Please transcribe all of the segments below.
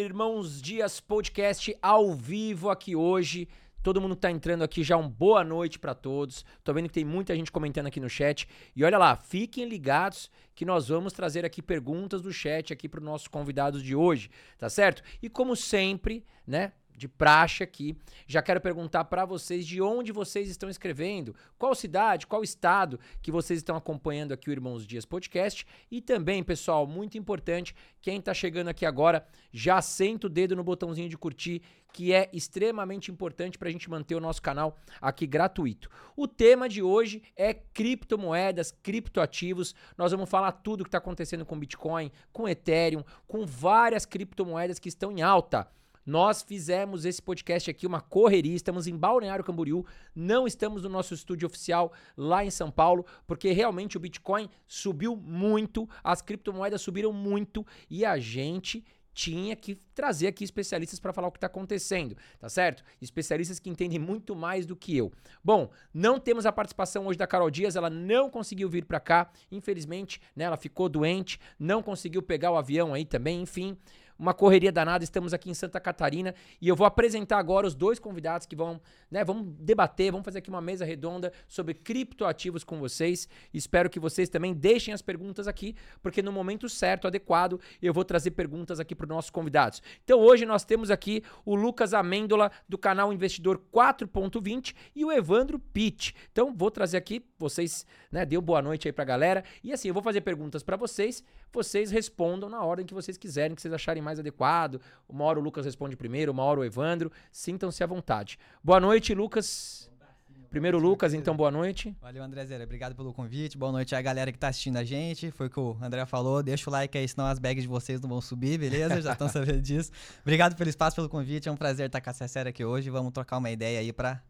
Irmãos Dias Podcast ao vivo aqui hoje. Todo mundo tá entrando aqui já, um boa noite para todos. Tô vendo que tem muita gente comentando aqui no chat. E olha lá, fiquem ligados que nós vamos trazer aqui perguntas do chat aqui para os nossos convidados de hoje, tá certo? E como sempre, né? De praxe aqui. Já quero perguntar para vocês de onde vocês estão escrevendo, qual cidade, qual estado que vocês estão acompanhando aqui o Irmãos Dias Podcast. E também, pessoal, muito importante, quem está chegando aqui agora, já senta o dedo no botãozinho de curtir, que é extremamente importante para a gente manter o nosso canal aqui gratuito. O tema de hoje é criptomoedas, criptoativos. Nós vamos falar tudo o que está acontecendo com Bitcoin, com Ethereum, com várias criptomoedas que estão em alta. Nós fizemos esse podcast aqui, uma correria, estamos em Balneário Camboriú, não estamos no nosso estúdio oficial lá em São Paulo, porque realmente o Bitcoin subiu muito, as criptomoedas subiram muito e a gente tinha que trazer aqui especialistas para falar o que está acontecendo, tá certo? Especialistas que entendem muito mais do que eu. Bom, não temos a participação hoje da Carol Dias, ela não conseguiu vir para cá, infelizmente, né? Ela ficou doente, não conseguiu pegar o avião aí também, enfim uma correria danada. Estamos aqui em Santa Catarina e eu vou apresentar agora os dois convidados que vão, né, vamos debater, vamos fazer aqui uma mesa redonda sobre criptoativos com vocês. Espero que vocês também deixem as perguntas aqui, porque no momento certo, adequado, eu vou trazer perguntas aqui para os nossos convidados. Então hoje nós temos aqui o Lucas Amêndola do canal Investidor 4.20 e o Evandro Pitt. Então vou trazer aqui, vocês, né, deu boa noite aí para a galera e assim, eu vou fazer perguntas para vocês, vocês respondam na ordem que vocês quiserem, que vocês acharem mais adequado. Uma hora o Lucas responde primeiro, uma hora o Evandro. Sintam-se à vontade. Boa noite, Lucas. Primeiro, Lucas, então, boa noite. Valeu, André Zera. Obrigado pelo convite. Boa noite à galera que tá assistindo a gente. Foi o que o André falou. Deixa o like aí, senão as bags de vocês não vão subir, beleza? Já estão sabendo disso. Obrigado pelo espaço, pelo convite. É um prazer estar com a Cessera aqui hoje. Vamos trocar uma ideia aí para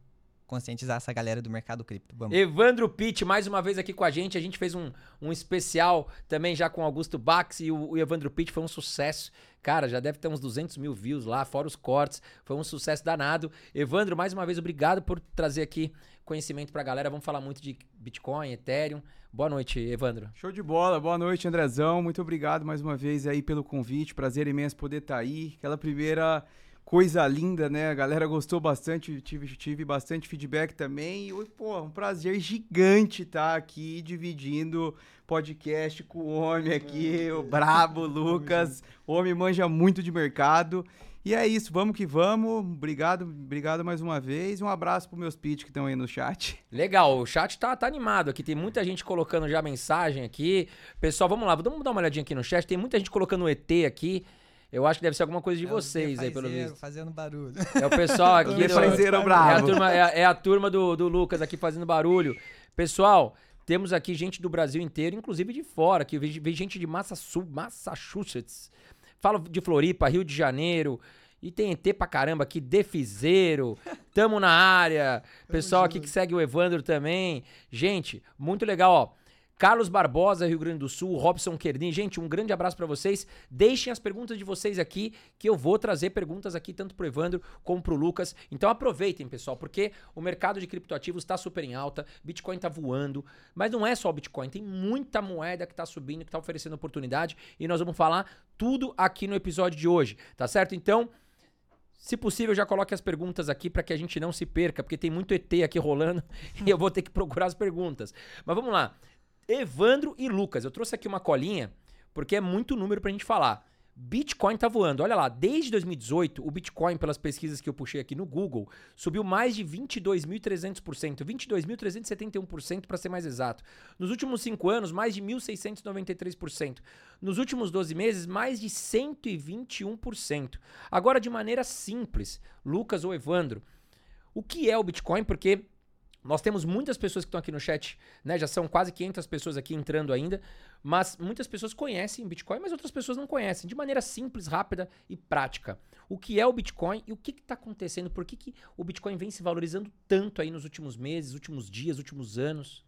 conscientizar essa galera do mercado cripto. Vamos. Evandro Pitt, mais uma vez aqui com a gente. A gente fez um, um especial também já com Augusto Bax e o, o Evandro Pitt foi um sucesso. Cara, já deve ter uns 200 mil views lá, fora os cortes. Foi um sucesso danado. Evandro, mais uma vez, obrigado por trazer aqui conhecimento pra galera. Vamos falar muito de Bitcoin, Ethereum. Boa noite, Evandro. Show de bola. Boa noite, Andrezão. Muito obrigado mais uma vez aí pelo convite. Prazer imenso poder estar tá aí. Aquela primeira coisa linda, né? A galera gostou bastante, tive, tive bastante feedback também. E, pô, um prazer gigante estar tá aqui dividindo podcast com o homem aqui, o brabo Lucas. O homem manja muito de mercado. E é isso, vamos que vamos. Obrigado, obrigado mais uma vez. Um abraço para meus pitch que estão aí no chat. Legal, o chat tá, tá animado aqui. Tem muita gente colocando já mensagem aqui. Pessoal, vamos lá, vamos dar uma olhadinha aqui no chat. Tem muita gente colocando o ET aqui. Eu acho que deve ser alguma coisa de é vocês aí, pelo visto. fazendo barulho. É o pessoal aqui. do, é, bravo. é a turma, é, é a turma do, do Lucas aqui fazendo barulho. Pessoal, temos aqui gente do Brasil inteiro, inclusive de fora, que vem gente de Massachusetts. Fala de Floripa, Rio de Janeiro. E tem ET pra caramba aqui, Defizeiro. Tamo na área. Pessoal aqui que segue o Evandro também. Gente, muito legal, ó. Carlos Barbosa, Rio Grande do Sul, Robson Kernin. Gente, um grande abraço para vocês. Deixem as perguntas de vocês aqui, que eu vou trazer perguntas aqui tanto pro Evandro como pro Lucas. Então aproveitem, pessoal, porque o mercado de criptoativos está super em alta, Bitcoin tá voando, mas não é só o Bitcoin, tem muita moeda que tá subindo, que tá oferecendo oportunidade, e nós vamos falar tudo aqui no episódio de hoje, tá certo? Então, se possível, já coloque as perguntas aqui para que a gente não se perca, porque tem muito ET aqui rolando e eu vou ter que procurar as perguntas. Mas vamos lá. Evandro e Lucas. Eu trouxe aqui uma colinha, porque é muito número pra gente falar. Bitcoin tá voando. Olha lá, desde 2018, o Bitcoin, pelas pesquisas que eu puxei aqui no Google, subiu mais de 22.300%, 22.371% para ser mais exato. Nos últimos 5 anos, mais de 1.693%. Nos últimos 12 meses, mais de 121%. Agora, de maneira simples, Lucas ou Evandro, o que é o Bitcoin? Porque nós temos muitas pessoas que estão aqui no chat, né? Já são quase 500 pessoas aqui entrando ainda, mas muitas pessoas conhecem Bitcoin, mas outras pessoas não conhecem, de maneira simples, rápida e prática. O que é o Bitcoin e o que está acontecendo? Por que, que o Bitcoin vem se valorizando tanto aí nos últimos meses, últimos dias, últimos anos?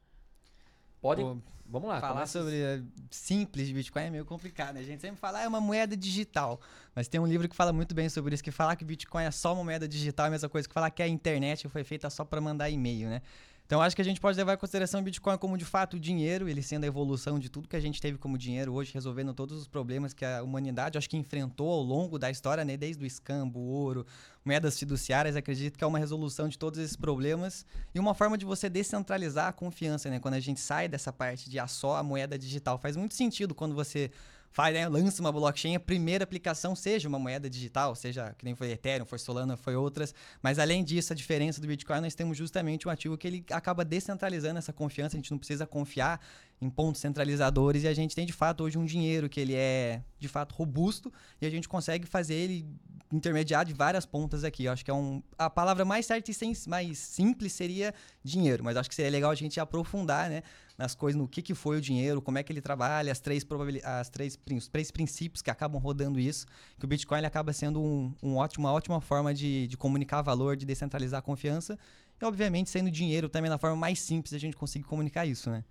Podem. Pô, Vamos lá. Falar começa. sobre eh, simples de Bitcoin é meio complicado, né? A gente sempre fala, ah, é uma moeda digital. Mas tem um livro que fala muito bem sobre isso, que falar que Bitcoin é só uma moeda digital é a mesma coisa que falar que a internet foi feita só para mandar e-mail, né? Então acho que a gente pode levar em consideração o Bitcoin como de fato dinheiro, ele sendo a evolução de tudo que a gente teve como dinheiro hoje, resolvendo todos os problemas que a humanidade acho que enfrentou ao longo da história, né? Desde o escambo, o ouro, moedas fiduciárias, acredito que é uma resolução de todos esses problemas e uma forma de você descentralizar a confiança, né? Quando a gente sai dessa parte de a só a moeda digital, faz muito sentido quando você faz, né, lança uma blockchain, a primeira aplicação seja uma moeda digital, seja que nem foi Ethereum, foi Solana, foi outras. Mas além disso, a diferença do Bitcoin, nós temos justamente um ativo que ele acaba descentralizando essa confiança, a gente não precisa confiar em pontos centralizadores e a gente tem de fato hoje um dinheiro que ele é de fato robusto e a gente consegue fazer ele intermediar de várias pontas aqui. Eu acho que é um a palavra mais certa e sem, mais simples seria dinheiro, mas acho que seria legal a gente aprofundar, né, nas coisas, no que, que foi o dinheiro, como é que ele trabalha, as três, as três, os três princípios que acabam rodando isso, que o Bitcoin ele acaba sendo um, um ótimo, uma ótima forma de, de comunicar valor, de descentralizar a confiança, e obviamente sendo dinheiro também na forma mais simples a gente conseguir comunicar isso, né?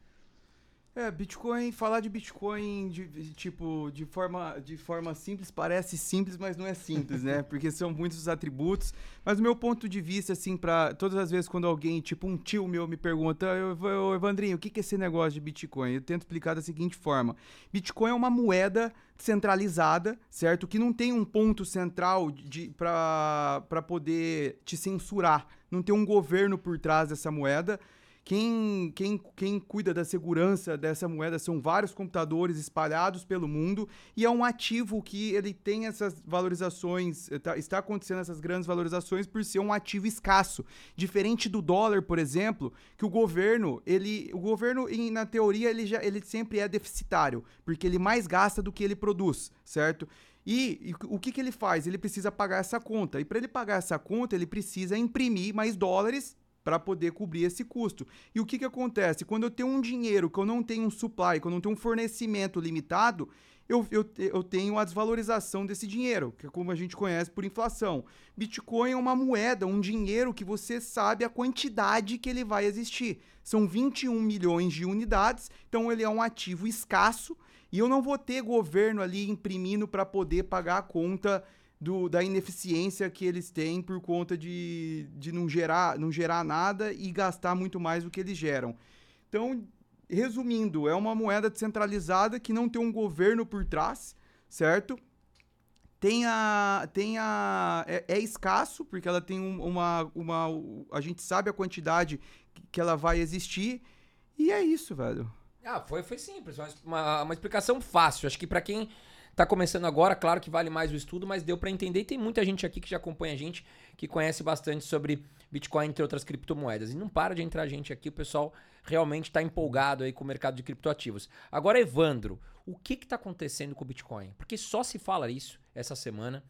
É, Bitcoin, falar de Bitcoin de, tipo de forma, de forma simples parece simples, mas não é simples, né? Porque são muitos atributos. Mas o meu ponto de vista, assim, para todas as vezes quando alguém, tipo um tio meu, me pergunta, eu, Evandrinho, o que é esse negócio de Bitcoin? Eu tento explicar da seguinte forma: Bitcoin é uma moeda centralizada, certo? Que não tem um ponto central de para poder te censurar. Não tem um governo por trás dessa moeda. Quem, quem, quem cuida da segurança dessa moeda são vários computadores espalhados pelo mundo e é um ativo que ele tem essas valorizações, tá, está acontecendo essas grandes valorizações por ser um ativo escasso. Diferente do dólar, por exemplo, que o governo, ele, o governo, em, na teoria, ele, já, ele sempre é deficitário, porque ele mais gasta do que ele produz, certo? E, e, o que, que ele faz? Ele precisa pagar essa conta. E para ele pagar essa conta, ele precisa imprimir mais dólares para poder cobrir esse custo. E o que, que acontece? Quando eu tenho um dinheiro que eu não tenho um supply, que eu não tenho um fornecimento limitado, eu, eu, eu tenho a desvalorização desse dinheiro, que é como a gente conhece por inflação. Bitcoin é uma moeda, um dinheiro que você sabe a quantidade que ele vai existir. São 21 milhões de unidades, então ele é um ativo escasso e eu não vou ter governo ali imprimindo para poder pagar a conta do, da ineficiência que eles têm por conta de, de não, gerar, não gerar nada e gastar muito mais do que eles geram. Então, resumindo, é uma moeda descentralizada que não tem um governo por trás, certo? Tem a. Tem a é, é escasso, porque ela tem uma, uma. A gente sabe a quantidade que ela vai existir. E é isso, velho. Ah, foi, foi simples. Uma, uma explicação fácil. Acho que para quem Tá começando agora, claro que vale mais o estudo, mas deu para entender. E tem muita gente aqui que já acompanha a gente, que conhece bastante sobre Bitcoin, entre outras criptomoedas. E não para de entrar gente aqui, o pessoal realmente está empolgado aí com o mercado de criptoativos. Agora, Evandro, o que está acontecendo com o Bitcoin? Porque só se fala isso essa semana.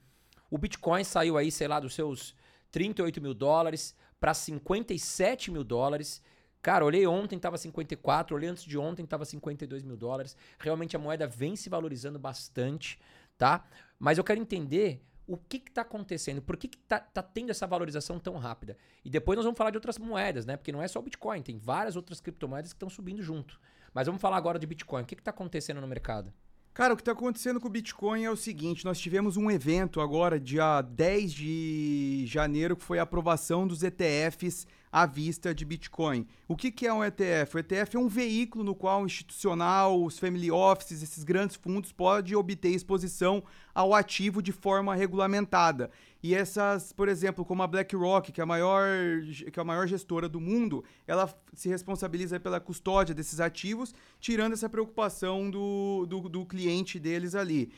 O Bitcoin saiu aí, sei lá, dos seus 38 mil dólares para 57 mil dólares. Cara, olhei ontem, tava 54, olhei antes de ontem, tava 52 mil dólares. Realmente a moeda vem se valorizando bastante, tá? Mas eu quero entender o que está acontecendo, por que, que tá, tá, tendo essa valorização tão rápida. E depois nós vamos falar de outras moedas, né? Porque não é só o Bitcoin, tem várias outras criptomoedas que estão subindo junto. Mas vamos falar agora de Bitcoin. O que está acontecendo no mercado? Cara, o que está acontecendo com o Bitcoin é o seguinte: nós tivemos um evento agora, dia 10 de janeiro, que foi a aprovação dos ETFs à vista de Bitcoin. O que, que é um ETF? O ETF é um veículo no qual o institucional, os family offices, esses grandes fundos podem obter exposição ao ativo de forma regulamentada. E essas, por exemplo, como a BlackRock, que é a maior, que é a maior gestora do mundo, ela se responsabiliza pela custódia desses ativos, tirando essa preocupação do, do, do cliente deles ali.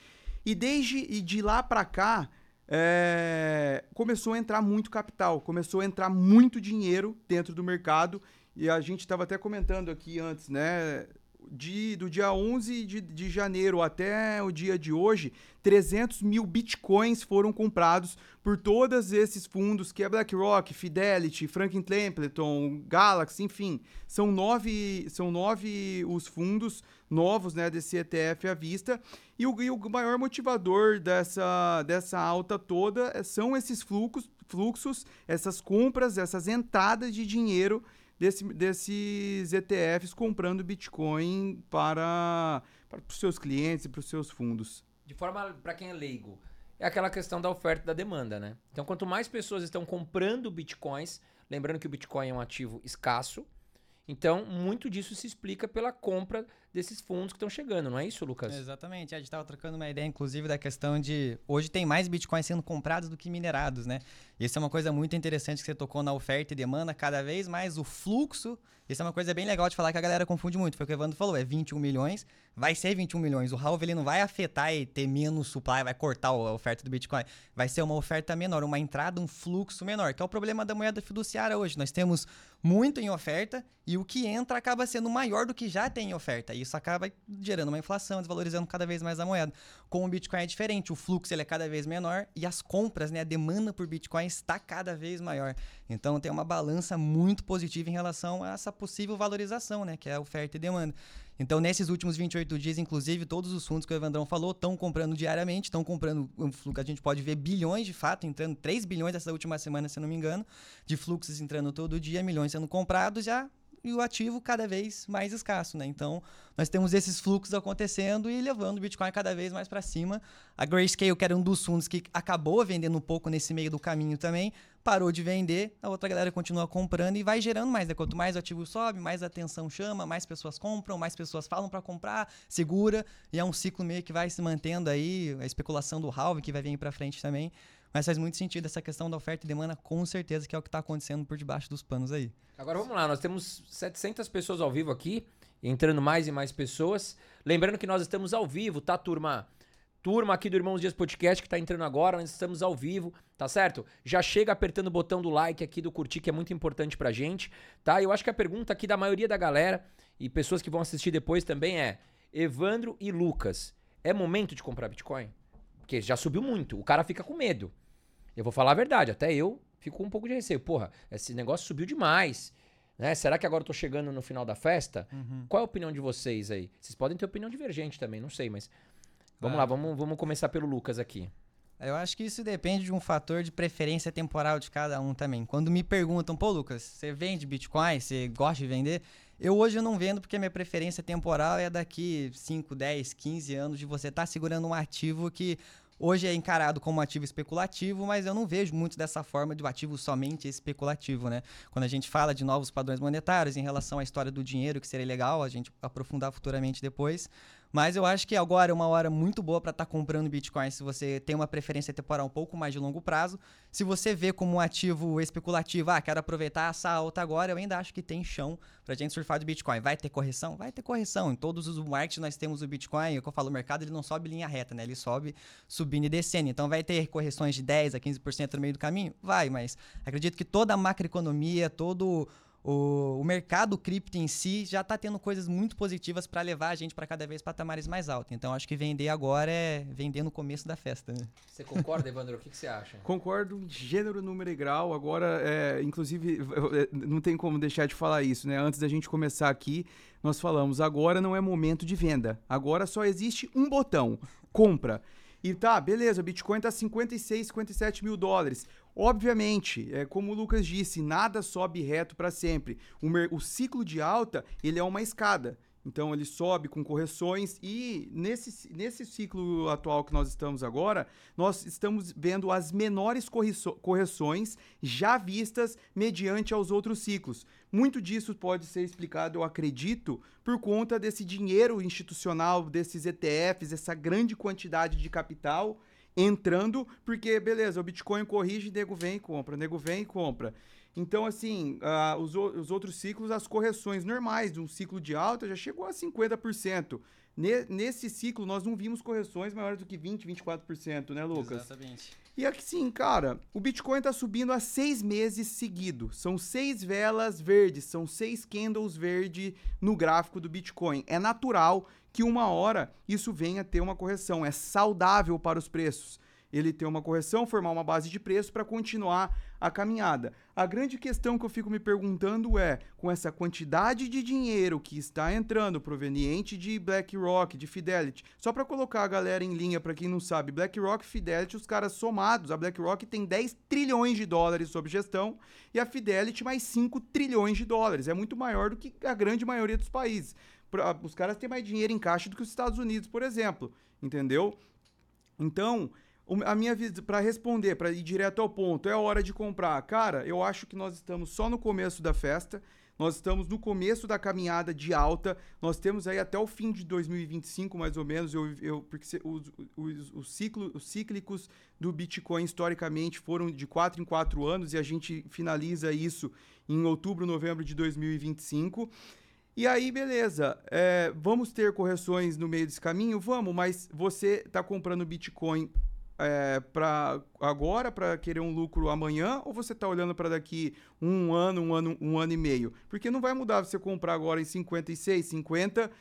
E desde e de lá para cá, é, começou a entrar muito capital, começou a entrar muito dinheiro dentro do mercado. E a gente estava até comentando aqui antes, né? De, do dia 11 de, de janeiro até o dia de hoje, 300 mil bitcoins foram comprados por todos esses fundos, que é BlackRock, Fidelity, Franklin Templeton, Galaxy, enfim. São nove, são nove os fundos novos né, desse ETF à vista. E o, e o maior motivador dessa, dessa alta toda é, são esses fluxos, fluxos, essas compras, essas entradas de dinheiro desse, desses ETFs comprando Bitcoin para, para os seus clientes e para os seus fundos. De forma, para quem é leigo, é aquela questão da oferta e da demanda, né? Então, quanto mais pessoas estão comprando Bitcoins, lembrando que o Bitcoin é um ativo escasso, Então, muito disso se explica pela compra desses fundos que estão chegando, não é isso, Lucas? Exatamente. A gente estava trocando uma ideia, inclusive, da questão de hoje tem mais bitcoins sendo comprados do que minerados, né? Isso é uma coisa muito interessante que você tocou na oferta e demanda, cada vez mais o fluxo. Isso é uma coisa bem legal de falar que a galera confunde muito. Foi o que o Evandro falou, é 21 milhões, vai ser 21 milhões. O halve ele não vai afetar e ter menos supply, vai cortar a oferta do Bitcoin. Vai ser uma oferta menor, uma entrada, um fluxo menor, que é o problema da moeda fiduciária hoje. Nós temos muito em oferta e o que entra acaba sendo maior do que já tem em oferta. E isso acaba gerando uma inflação, desvalorizando cada vez mais a moeda. Com o Bitcoin é diferente, o fluxo ele é cada vez menor e as compras, né, a demanda por Bitcoin está cada vez maior. Então tem uma balança muito positiva em relação a essa possível valorização, né, que é oferta e demanda. Então, nesses últimos 28 dias, inclusive, todos os fundos que o Evandrão falou estão comprando diariamente, estão comprando um fluxo, a gente pode ver bilhões de fato, entrando 3 bilhões essa última semana, se não me engano, de fluxos entrando todo dia, milhões sendo comprados já e o ativo cada vez mais escasso, né? Então, nós temos esses fluxos acontecendo e levando o Bitcoin cada vez mais para cima. A Grayscale, que era um dos fundos que acabou vendendo um pouco nesse meio do caminho também, parou de vender, a outra galera continua comprando e vai gerando mais. Né? Quanto mais o ativo sobe, mais atenção chama, mais pessoas compram, mais pessoas falam para comprar, segura, e é um ciclo meio que vai se mantendo aí, a especulação do halve que vai vir para frente também. Mas faz muito sentido essa questão da oferta e demanda, com certeza, que é o que está acontecendo por debaixo dos panos aí. Agora vamos lá, nós temos 700 pessoas ao vivo aqui, entrando mais e mais pessoas. Lembrando que nós estamos ao vivo, tá, turma? Turma aqui do Irmãos Dias Podcast que tá entrando agora, nós estamos ao vivo, tá certo? Já chega apertando o botão do like aqui, do curtir, que é muito importante pra gente, tá? Eu acho que a pergunta aqui da maioria da galera e pessoas que vão assistir depois também é: Evandro e Lucas, é momento de comprar Bitcoin? Porque já subiu muito, o cara fica com medo. Eu vou falar a verdade, até eu fico com um pouco de receio. Porra, esse negócio subiu demais. Né? Será que agora eu tô chegando no final da festa? Uhum. Qual é a opinião de vocês aí? Vocês podem ter opinião divergente também, não sei, mas. Vamos ah. lá, vamos, vamos começar pelo Lucas aqui. Eu acho que isso depende de um fator de preferência temporal de cada um também. Quando me perguntam, pô, Lucas, você vende Bitcoin? Você gosta de vender? Eu hoje eu não vendo porque minha preferência temporal é daqui 5, 10, 15 anos de você estar tá segurando um ativo que Hoje é encarado como ativo especulativo, mas eu não vejo muito dessa forma de um ativo somente especulativo, né? Quando a gente fala de novos padrões monetários em relação à história do dinheiro, que seria legal a gente aprofundar futuramente depois, mas eu acho que agora é uma hora muito boa para estar tá comprando Bitcoin se você tem uma preferência temporal um pouco mais de longo prazo. Se você vê como um ativo especulativo, ah, quero aproveitar essa alta agora, eu ainda acho que tem chão para gente surfar de Bitcoin. Vai ter correção? Vai ter correção. Em todos os markets nós temos o Bitcoin, é o que eu falo, o mercado ele não sobe linha reta, né? Ele sobe subindo e descendo. Então vai ter correções de 10 a 15% no meio do caminho? Vai, mas acredito que toda a macroeconomia, todo o, o mercado cripto em si já está tendo coisas muito positivas para levar a gente para cada vez patamares mais altos. Então acho que vender agora é vender no começo da festa. Né? Você concorda, Evandro? O que, que, você acha? Concordo em gênero, número e grau. Agora, é, inclusive, não tem como deixar de falar isso, né? Antes da gente começar aqui, nós falamos: agora não é momento de venda. Agora só existe um botão: compra. E tá, beleza, o Bitcoin tá 56, 57 mil dólares. Obviamente, é, como o Lucas disse, nada sobe reto para sempre. O, o ciclo de alta ele é uma escada. Então ele sobe com correções e nesse, nesse ciclo atual que nós estamos agora, nós estamos vendo as menores correções já vistas mediante aos outros ciclos. Muito disso pode ser explicado, eu acredito, por conta desse dinheiro institucional, desses ETFs, essa grande quantidade de capital entrando, porque, beleza, o Bitcoin corrige, nego vem e compra, nego vem e compra. Então, assim, uh, os, os outros ciclos, as correções normais de um ciclo de alta já chegou a 50%. Ne, nesse ciclo, nós não vimos correções maiores do que 20%, 24%, né, Lucas? Exatamente. E aqui sim, cara, o Bitcoin está subindo há seis meses seguidos. São seis velas verdes, são seis candles verdes no gráfico do Bitcoin. É natural que uma hora isso venha a ter uma correção. É saudável para os preços. Ele ter uma correção, formar uma base de preço para continuar a caminhada. A grande questão que eu fico me perguntando é, com essa quantidade de dinheiro que está entrando proveniente de BlackRock, de Fidelity, só para colocar a galera em linha para quem não sabe, BlackRock e Fidelity, os caras somados, a BlackRock tem 10 trilhões de dólares sob gestão e a Fidelity mais 5 trilhões de dólares. É muito maior do que a grande maioria dos países os caras têm mais dinheiro em caixa do que os Estados Unidos, por exemplo, entendeu? Então, a minha para responder, para ir direto ao ponto, é hora de comprar. Cara, eu acho que nós estamos só no começo da festa. Nós estamos no começo da caminhada de alta. Nós temos aí até o fim de 2025, mais ou menos. Eu, eu porque os, os, os, ciclo, os cíclicos do Bitcoin historicamente foram de 4 em 4 anos e a gente finaliza isso em outubro, novembro de 2025. E aí, beleza, é, vamos ter correções no meio desse caminho? Vamos, mas você está comprando Bitcoin é, para agora, para querer um lucro amanhã, ou você está olhando para daqui um ano, um ano, um ano e meio? Porque não vai mudar você comprar agora em 56, 50,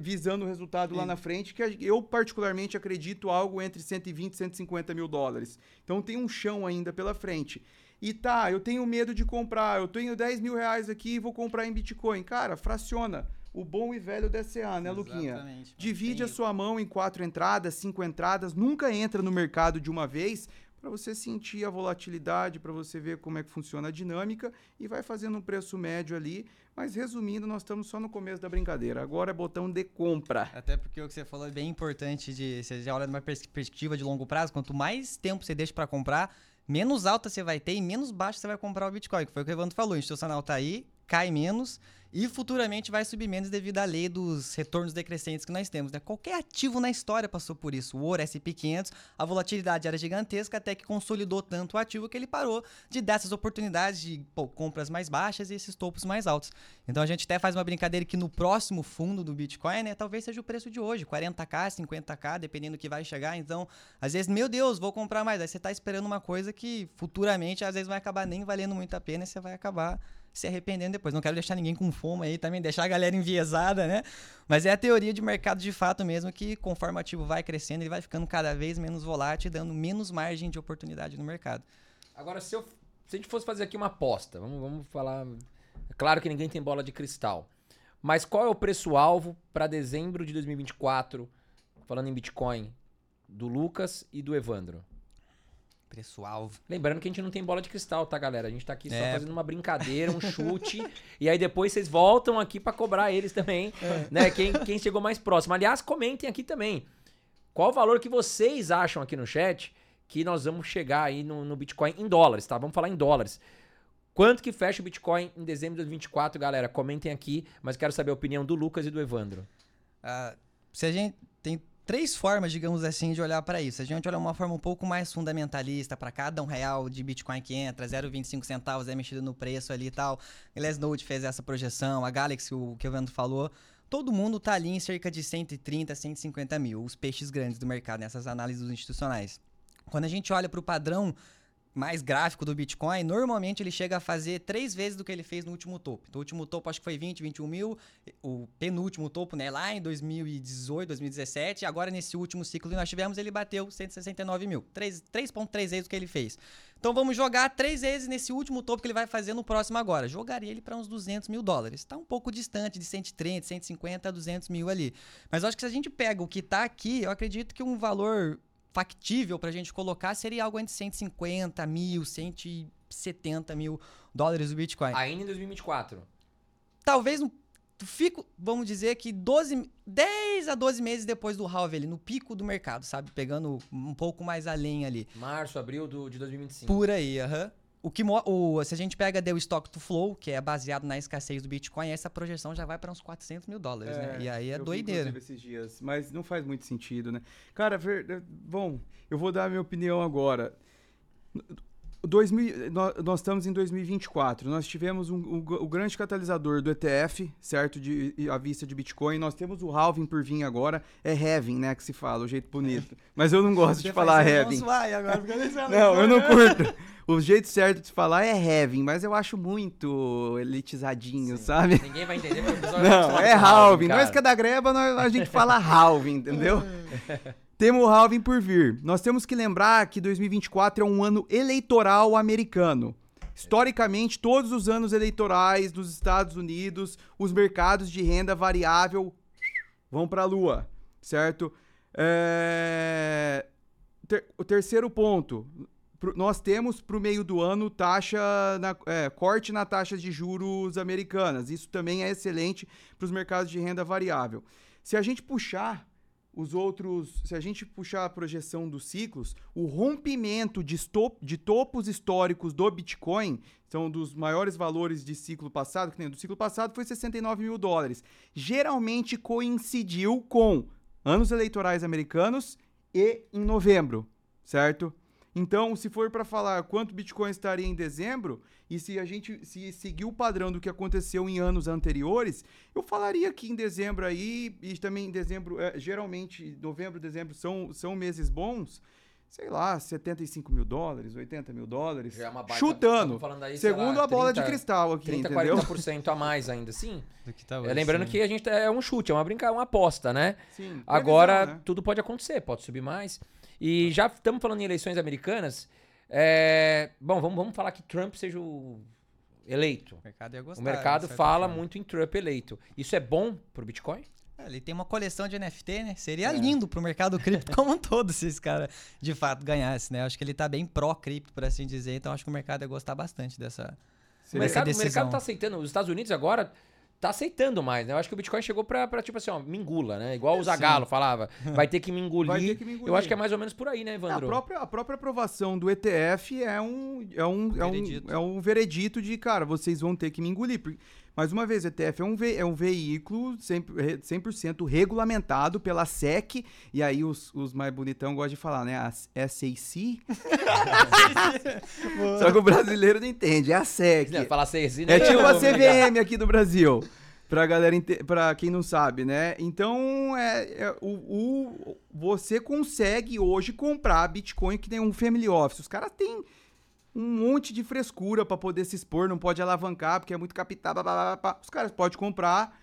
visando o resultado Sim. lá na frente, que eu particularmente acredito algo entre 120 e 150 mil dólares. Então tem um chão ainda pela frente. E tá, eu tenho medo de comprar, eu tenho 10 mil reais aqui e vou comprar em Bitcoin. Cara, fraciona o bom e velho DCA, né, Luquinha? Divide a sua mão em quatro entradas, cinco entradas, nunca entra no mercado de uma vez para você sentir a volatilidade, para você ver como é que funciona a dinâmica e vai fazendo um preço médio ali. Mas resumindo, nós estamos só no começo da brincadeira. Agora é botão de compra. Até porque o que você falou é bem importante de você já olha numa perspectiva de longo prazo, quanto mais tempo você deixa para comprar, menos alta você vai ter e menos baixo você vai comprar o Bitcoin, que foi o que o Evandro falou. O institucional tá aí, cai menos e futuramente vai subir menos devido à lei dos retornos decrescentes que nós temos. Né? Qualquer ativo na história passou por isso. O ouro SP500, a volatilidade era gigantesca até que consolidou tanto o ativo que ele parou de dar essas oportunidades de pô, compras mais baixas e esses topos mais altos. Então a gente até faz uma brincadeira que no próximo fundo do Bitcoin, né, talvez seja o preço de hoje, 40k, 50k, dependendo do que vai chegar. Então, às vezes, meu Deus, vou comprar mais. Aí você está esperando uma coisa que futuramente às vezes vai acabar nem valendo muito a pena e você vai acabar se arrependendo depois. Não quero deixar ninguém com fome aí também, deixar a galera enviesada, né? Mas é a teoria de mercado de fato mesmo que conforme o ativo vai crescendo, ele vai ficando cada vez menos volátil, dando menos margem de oportunidade no mercado. Agora, se, eu, se a gente fosse fazer aqui uma aposta, vamos, vamos falar. É claro que ninguém tem bola de cristal. Mas qual é o preço-alvo para dezembro de 2024, falando em Bitcoin, do Lucas e do Evandro? Preço-alvo. Lembrando que a gente não tem bola de cristal, tá, galera? A gente tá aqui é. só fazendo uma brincadeira, um chute. e aí depois vocês voltam aqui para cobrar eles também, é. né? Quem, quem chegou mais próximo. Aliás, comentem aqui também. Qual o valor que vocês acham aqui no chat que nós vamos chegar aí no, no Bitcoin em dólares, tá? Vamos falar em dólares. Quanto que fecha o Bitcoin em dezembro de 2024, galera? Comentem aqui, mas quero saber a opinião do Lucas e do Evandro. Uh, se a gente tem três formas, digamos assim, de olhar para isso. A gente olha uma forma um pouco mais fundamentalista para cada um real de Bitcoin que entra, 0,25 centavos é mexido no preço ali e tal. Glassnode fez essa projeção, a Galaxy, o que o Evandro falou. Todo mundo tá ali em cerca de 130, 150 mil, os peixes grandes do mercado, nessas análises institucionais. Quando a gente olha para o padrão mais gráfico do Bitcoin, normalmente ele chega a fazer três vezes do que ele fez no último topo. Então, o último topo acho que foi 20, 21 mil. O penúltimo topo, né, lá em 2018, 2017. Agora, nesse último ciclo que nós tivemos, ele bateu 169 mil. 3,3 vezes do que ele fez. Então, vamos jogar três vezes nesse último topo que ele vai fazer no próximo agora. Jogaria ele para uns 200 mil dólares. Está um pouco distante de 130, 150 a 200 mil ali. Mas acho que se a gente pega o que está aqui, eu acredito que um valor factível para a gente colocar seria algo entre 150 mil, 170 mil dólares do Bitcoin. Ainda em 2024? Talvez um fico, vamos dizer que 12, 10 a 12 meses depois do halve ali, no pico do mercado, sabe? Pegando um pouco mais além ali. Março, abril do, de 2025. Por aí, aham. Uh -huh. O que o, se a gente pega o stock to flow, que é baseado na escassez do Bitcoin, essa projeção já vai para uns 400 mil dólares, né? é, né? E aí é eu doideira. Vi, esses dias, mas não faz muito sentido, né? Cara, ver, bom, eu vou dar a minha opinião agora. 2000, nós, nós, estamos em 2024. Nós tivemos um, um, o grande catalisador do ETF, certo? De, à vista de Bitcoin. Nós temos o halving por vir agora. É halving, né? Que se fala, o jeito bonito. É. Mas eu não gosto Você de falar halving. Agora, não, eu não curto. O jeito certo de falar é halving, mas eu acho muito elitizadinho, Sim. sabe? Ninguém vai entender. Não, é halving. Nós que é da greba, nós, a gente fala halving, entendeu? Temos o halving por vir. Nós temos que lembrar que 2024 é um ano eleitoral americano. Historicamente, todos os anos eleitorais dos Estados Unidos, os mercados de renda variável vão para a lua, certo? É... Ter... O terceiro ponto, nós temos para o meio do ano taxa na, é, corte na taxa de juros americanas. Isso também é excelente para os mercados de renda variável. Se a gente puxar os outros, se a gente puxar a projeção dos ciclos, o rompimento de, de topos históricos do Bitcoin, são dos maiores valores de ciclo passado, que nem do ciclo passado foi 69 mil dólares, geralmente coincidiu com anos eleitorais americanos e em novembro, certo? Então, se for para falar quanto Bitcoin estaria em dezembro, e se a gente se seguir o padrão do que aconteceu em anos anteriores, eu falaria que em dezembro aí, e também em dezembro, é, geralmente novembro, dezembro são, são meses bons, sei lá, 75 mil dólares, 80 mil dólares, Já é uma baita- chutando, aí, segundo lá, a bola 30, de cristal aqui, 30, entendeu? 40% a mais ainda, sim. Do que tá É, hoje, lembrando sim. que a gente é um chute, é uma brincadeira, uma aposta, né? Sim, Agora, previsão, né? tudo pode acontecer, pode subir mais. E já estamos falando em eleições americanas. é, Bom, vamos, vamos falar que Trump seja o eleito. O mercado ia gostar. O mercado fala forma. muito em Trump eleito. Isso é bom pro Bitcoin? É, Ele tem uma coleção de NFT, né? Seria É. lindo pro mercado cripto como um todo se esse cara de fato ganhasse, né? Acho que ele tá bem pró-cripto, por assim dizer. Então acho que o mercado ia gostar bastante dessa. O mercado, o mercado tá aceitando. Os Estados Unidos agora tá aceitando mais, né? Eu acho que o Bitcoin chegou pra, pra tipo assim, ó, me engula, né? Igual o Zagalo falava. Vai ter que me engolir. Vai ter que me engolir. Eu acho que é mais ou menos por aí, né, É, A Evandro? própria, a própria aprovação do ETF é um, é, um, é, um, Veredito. é um veredito de, cara, vocês vão ter que me engolir. Porque, mais uma vez, o ETF é um, ve- é um veículo 100%, 100% regulamentado pela SEC, e aí os, os mais bonitão gostam de falar, né? A SEC. Só que o brasileiro não entende, é a SEC. Não, Falar seis, É tipo a CVM aqui do Brasil. Pra galera, pra quem não sabe, né? Então, é, é, o, o- você consegue hoje comprar Bitcoin que tem um family office. Os caras têm um monte de frescura pra poder se expor, não pode alavancar porque é muito capital. blá, blá, blá. Os caras podem comprar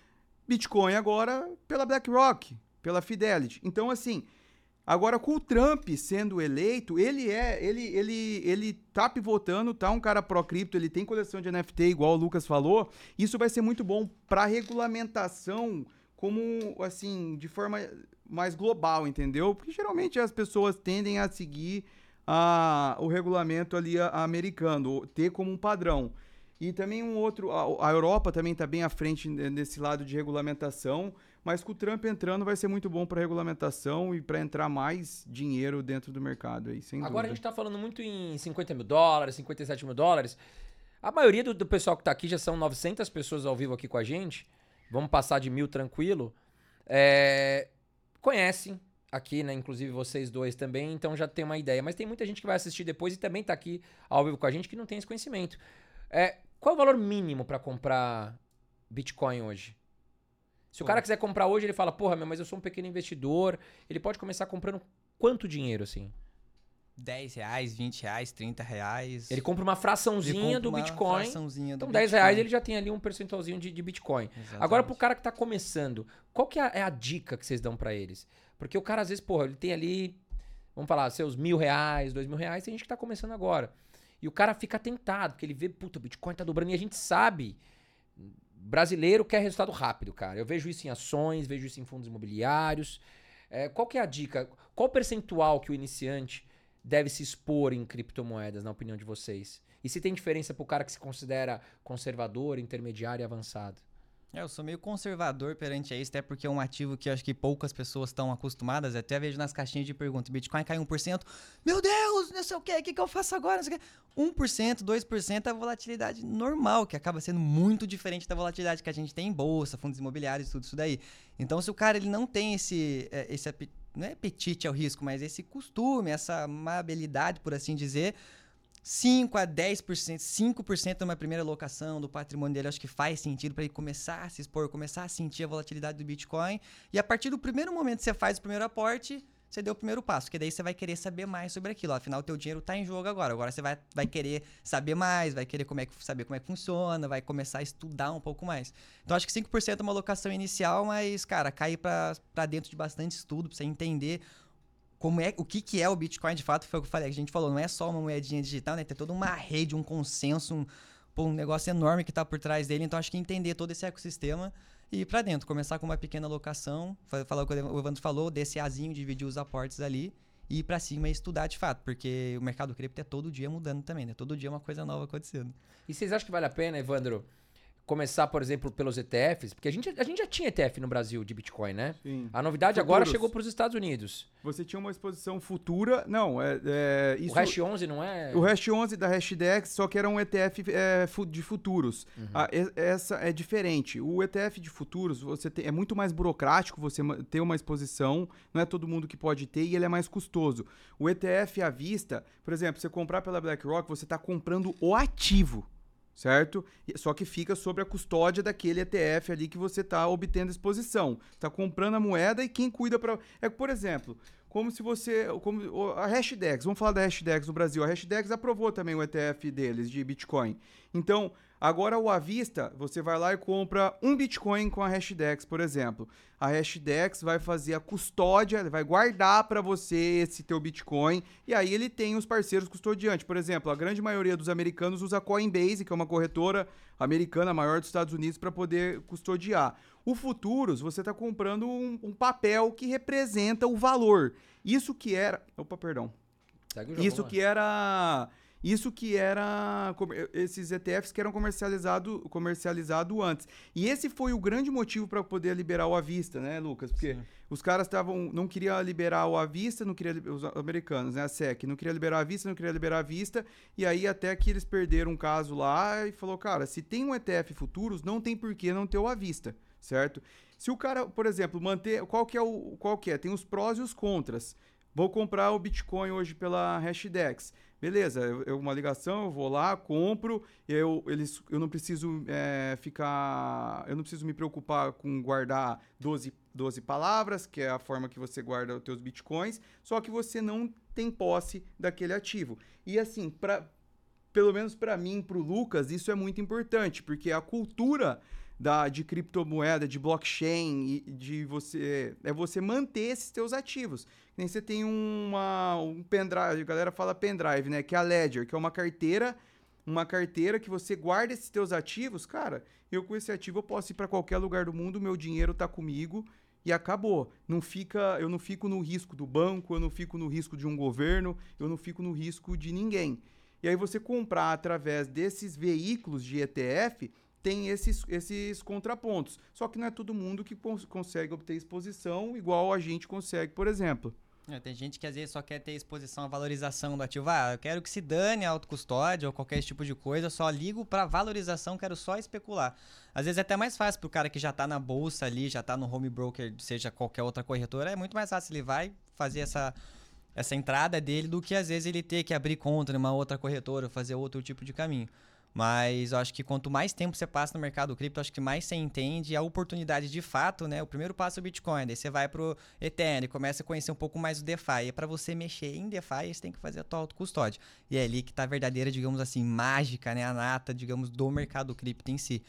Bitcoin agora pela BlackRock, pela Fidelity. Então, assim, Agora, com o Trump sendo eleito, ele é, ele, ele, ele tá pivotando, tá um cara pró-cripto, ele tem coleção de NFT, igual o Lucas falou. Isso vai ser muito bom para regulamentação, como, assim, de forma mais global, entendeu? Porque geralmente as pessoas tendem a seguir a, o regulamento ali a- americano, ter como um padrão. E também um outro, a, a Europa também está bem à frente ne- nesse lado de regulamentação, mas com o Trump entrando vai ser muito bom para regulamentação e para entrar mais dinheiro dentro do mercado aí, sem Agora a dúvida. gente tá falando muito em 50 mil dólares, 57 mil dólares. A maioria do, do pessoal que tá aqui já são 900 pessoas ao vivo aqui com a gente. Vamos passar de mil tranquilo. É, conhecem aqui, né? Inclusive vocês dois também, então já tem uma ideia. Mas tem muita gente que vai assistir depois e também tá aqui ao vivo com a gente que não tem esse conhecimento. É, qual é o valor mínimo para comprar Bitcoin hoje? Se o cara quiser comprar hoje, ele fala, porra, meu, mas eu sou um pequeno investidor. Ele pode começar comprando quanto dinheiro, assim? 10 reais, 20 reais, 30 reais. Ele compra uma fraçãozinha compra do uma Bitcoin. fraçãozinha do Então, 10 Bitcoin. reais ele já tem ali um percentualzinho de, de Bitcoin. Agora, pro Exatamente. cara que tá começando, qual que é a, é a dica que vocês dão pra eles? Porque o cara, às vezes, porra, ele tem ali, vamos falar, seus mil reais, dois mil reais, tem gente que tá começando agora. E o cara fica tentado, porque ele vê, puta, o Bitcoin tá dobrando e a gente sabe. Brasileiro quer resultado rápido, cara. Eu vejo isso em ações, vejo isso em fundos imobiliários. É, qual que é a dica? Qual percentual que o iniciante deve se expor em criptomoedas, na opinião de vocês? E se tem diferença pro cara que se considera conservador, intermediário e avançado? É, eu sou meio conservador perante isso, até porque é um ativo que eu acho que poucas pessoas estão acostumadas. Até vejo nas caixinhas de perguntas: Bitcoin cai 1%. Meu Deus, não sei o quê, o que, que eu faço agora? Não sei o quê. 1%, 2% é a volatilidade normal, que acaba sendo muito diferente da volatilidade que a gente tem em bolsa, fundos imobiliários, tudo isso daí. Então, se o cara ele não tem esse, é, esse não é apetite ao risco, mas esse costume, essa amabilidade, por assim dizer, 5 a 10%, 5% de uma primeira locação do patrimônio dele, acho que faz sentido para ele começar a se expor, começar a sentir a volatilidade do Bitcoin. E a partir do primeiro momento que você faz o primeiro aporte, você deu o primeiro passo, porque daí você vai querer saber mais sobre aquilo. Afinal, o teu dinheiro está em jogo agora. Agora você vai, vai querer saber mais, vai querer como é que, saber como é que funciona, vai começar a estudar um pouco mais. Então, acho que 5% é uma locação inicial, mas, cara, cai para dentro de bastante estudo, para você entender como é, o que, que é o Bitcoin de fato, foi o que eu falei, a gente falou, não é só uma moedinha digital, né? Tem toda uma rede, um consenso, um, um negócio enorme que tá por trás dele. Então acho que entender todo esse ecossistema e ir pra dentro, começar com uma pequena locação, fa- falar o que o Evandro falou, desse azinho, dividir os aportes ali e ir pra cima e estudar de fato, porque o mercado cripto é todo dia mudando também, né? Todo dia uma coisa nova acontecendo. E vocês acham que vale a pena, Evandro, começar, por exemplo, pelos ETFs, porque a gente, a gente já tinha ETF no Brasil de Bitcoin, né? Sim. A novidade agora Futuros. chegou para os Estados Unidos. Você tinha uma exposição futura. Não, é, é isso. O Hash 11 não é? O Hash 11 da Hashdex, só que era um ETF é, de futuros. Uhum. Ah, essa é diferente. O ETF de futuros você tem- é muito mais burocrático você ter uma exposição, não é todo mundo que pode ter e ele é mais custoso. O ETF à vista, por exemplo, você comprar pela BlackRock, você está comprando o ativo. Certo? Só que fica sob a custódia daquele ETF ali que você está obtendo exposição. Está comprando a moeda e quem cuida para. É, por exemplo, como se você. Como, a Hashdex, vamos falar da Hashdex no Brasil. A Hashdex aprovou também o ETF deles de Bitcoin. Então, agora o à vista, você vai lá e compra um Bitcoin com a Hashdex, por exemplo. A Hashdex vai fazer a custódia, vai guardar para você esse teu Bitcoin e aí ele tem os parceiros custodiantes. Por exemplo, a grande maioria dos americanos usa Coinbase, que é uma corretora americana maior dos Estados Unidos para poder custodiar. O Futuros, você está comprando um, um papel que representa o valor. Isso que era, opa, perdão. Isso que era. Isso que era. Esses ETFs que eram comercializados comercializado antes. E esse foi o grande motivo para poder liberar o à vista, né, Lucas? Porque os caras estavam. Não queria liberar o à vista, não queria. Os americanos, né? A SEC, não queria liberar a vista, não queria liberar a vista. E aí até que eles perderam um caso lá e falou, cara, se tem um ETF futuros, não tem por que não ter o à vista, certo? Se o cara, por exemplo, manter. Qual que é o. Qual que é? Tem os prós e os contras. Vou comprar o Bitcoin hoje pela Hashdex. Beleza, eu- uma ligação, eu vou lá, compro, eu, eles, eu não preciso é, ficar. Eu não preciso me preocupar com guardar 12, 12 palavras, que é a forma que você guarda os teus bitcoins, só que você não tem posse daquele ativo. E assim, pra, pelo menos para mim, para o Lucas, isso é muito importante, porque a cultura da, de criptomoeda, de blockchain, e de você é você manter esses teus ativos. Nem você tem uma, um pendrive, a galera fala pendrive, né? Que é a Ledger, que é uma carteira, uma carteira que você guarda esses teus ativos, cara. Eu com esse ativo eu posso ir para qualquer lugar do mundo, meu dinheiro tá comigo e acabou. Não fica, eu não fico no risco do banco, eu não fico no risco de um governo, eu não fico no risco de ninguém. E aí você comprar através desses veículos de ETF tem esses, esses contrapontos. Só que não é todo mundo que cons- consegue obter exposição igual a gente consegue, por exemplo. É, tem gente que às vezes só quer ter exposição à valorização do ativo. Ah, eu quero que se dane a autocustódia ou qualquer tipo de coisa, só ligo pra valorização, quero só especular. Às vezes é até mais fácil pro cara que já tá na bolsa ali, já tá no home broker, seja qualquer outra corretora, é muito mais fácil ele vai fazer essa essa entrada dele do que às vezes ele ter que abrir conta numa outra corretora, fazer outro tipo de caminho. Mas eu acho que quanto mais tempo você passa no mercado cripto, acho que mais você entende a oportunidade de fato, né? O primeiro passo é o Bitcoin, daí você vai pro Ethereum, começa a conhecer um pouco mais o DeFi. E para você mexer em DeFi, você tem que fazer a tua autocustódia. E é ali que tá a verdadeira, digamos assim, mágica, né? A nata, digamos, do mercado cripto em si.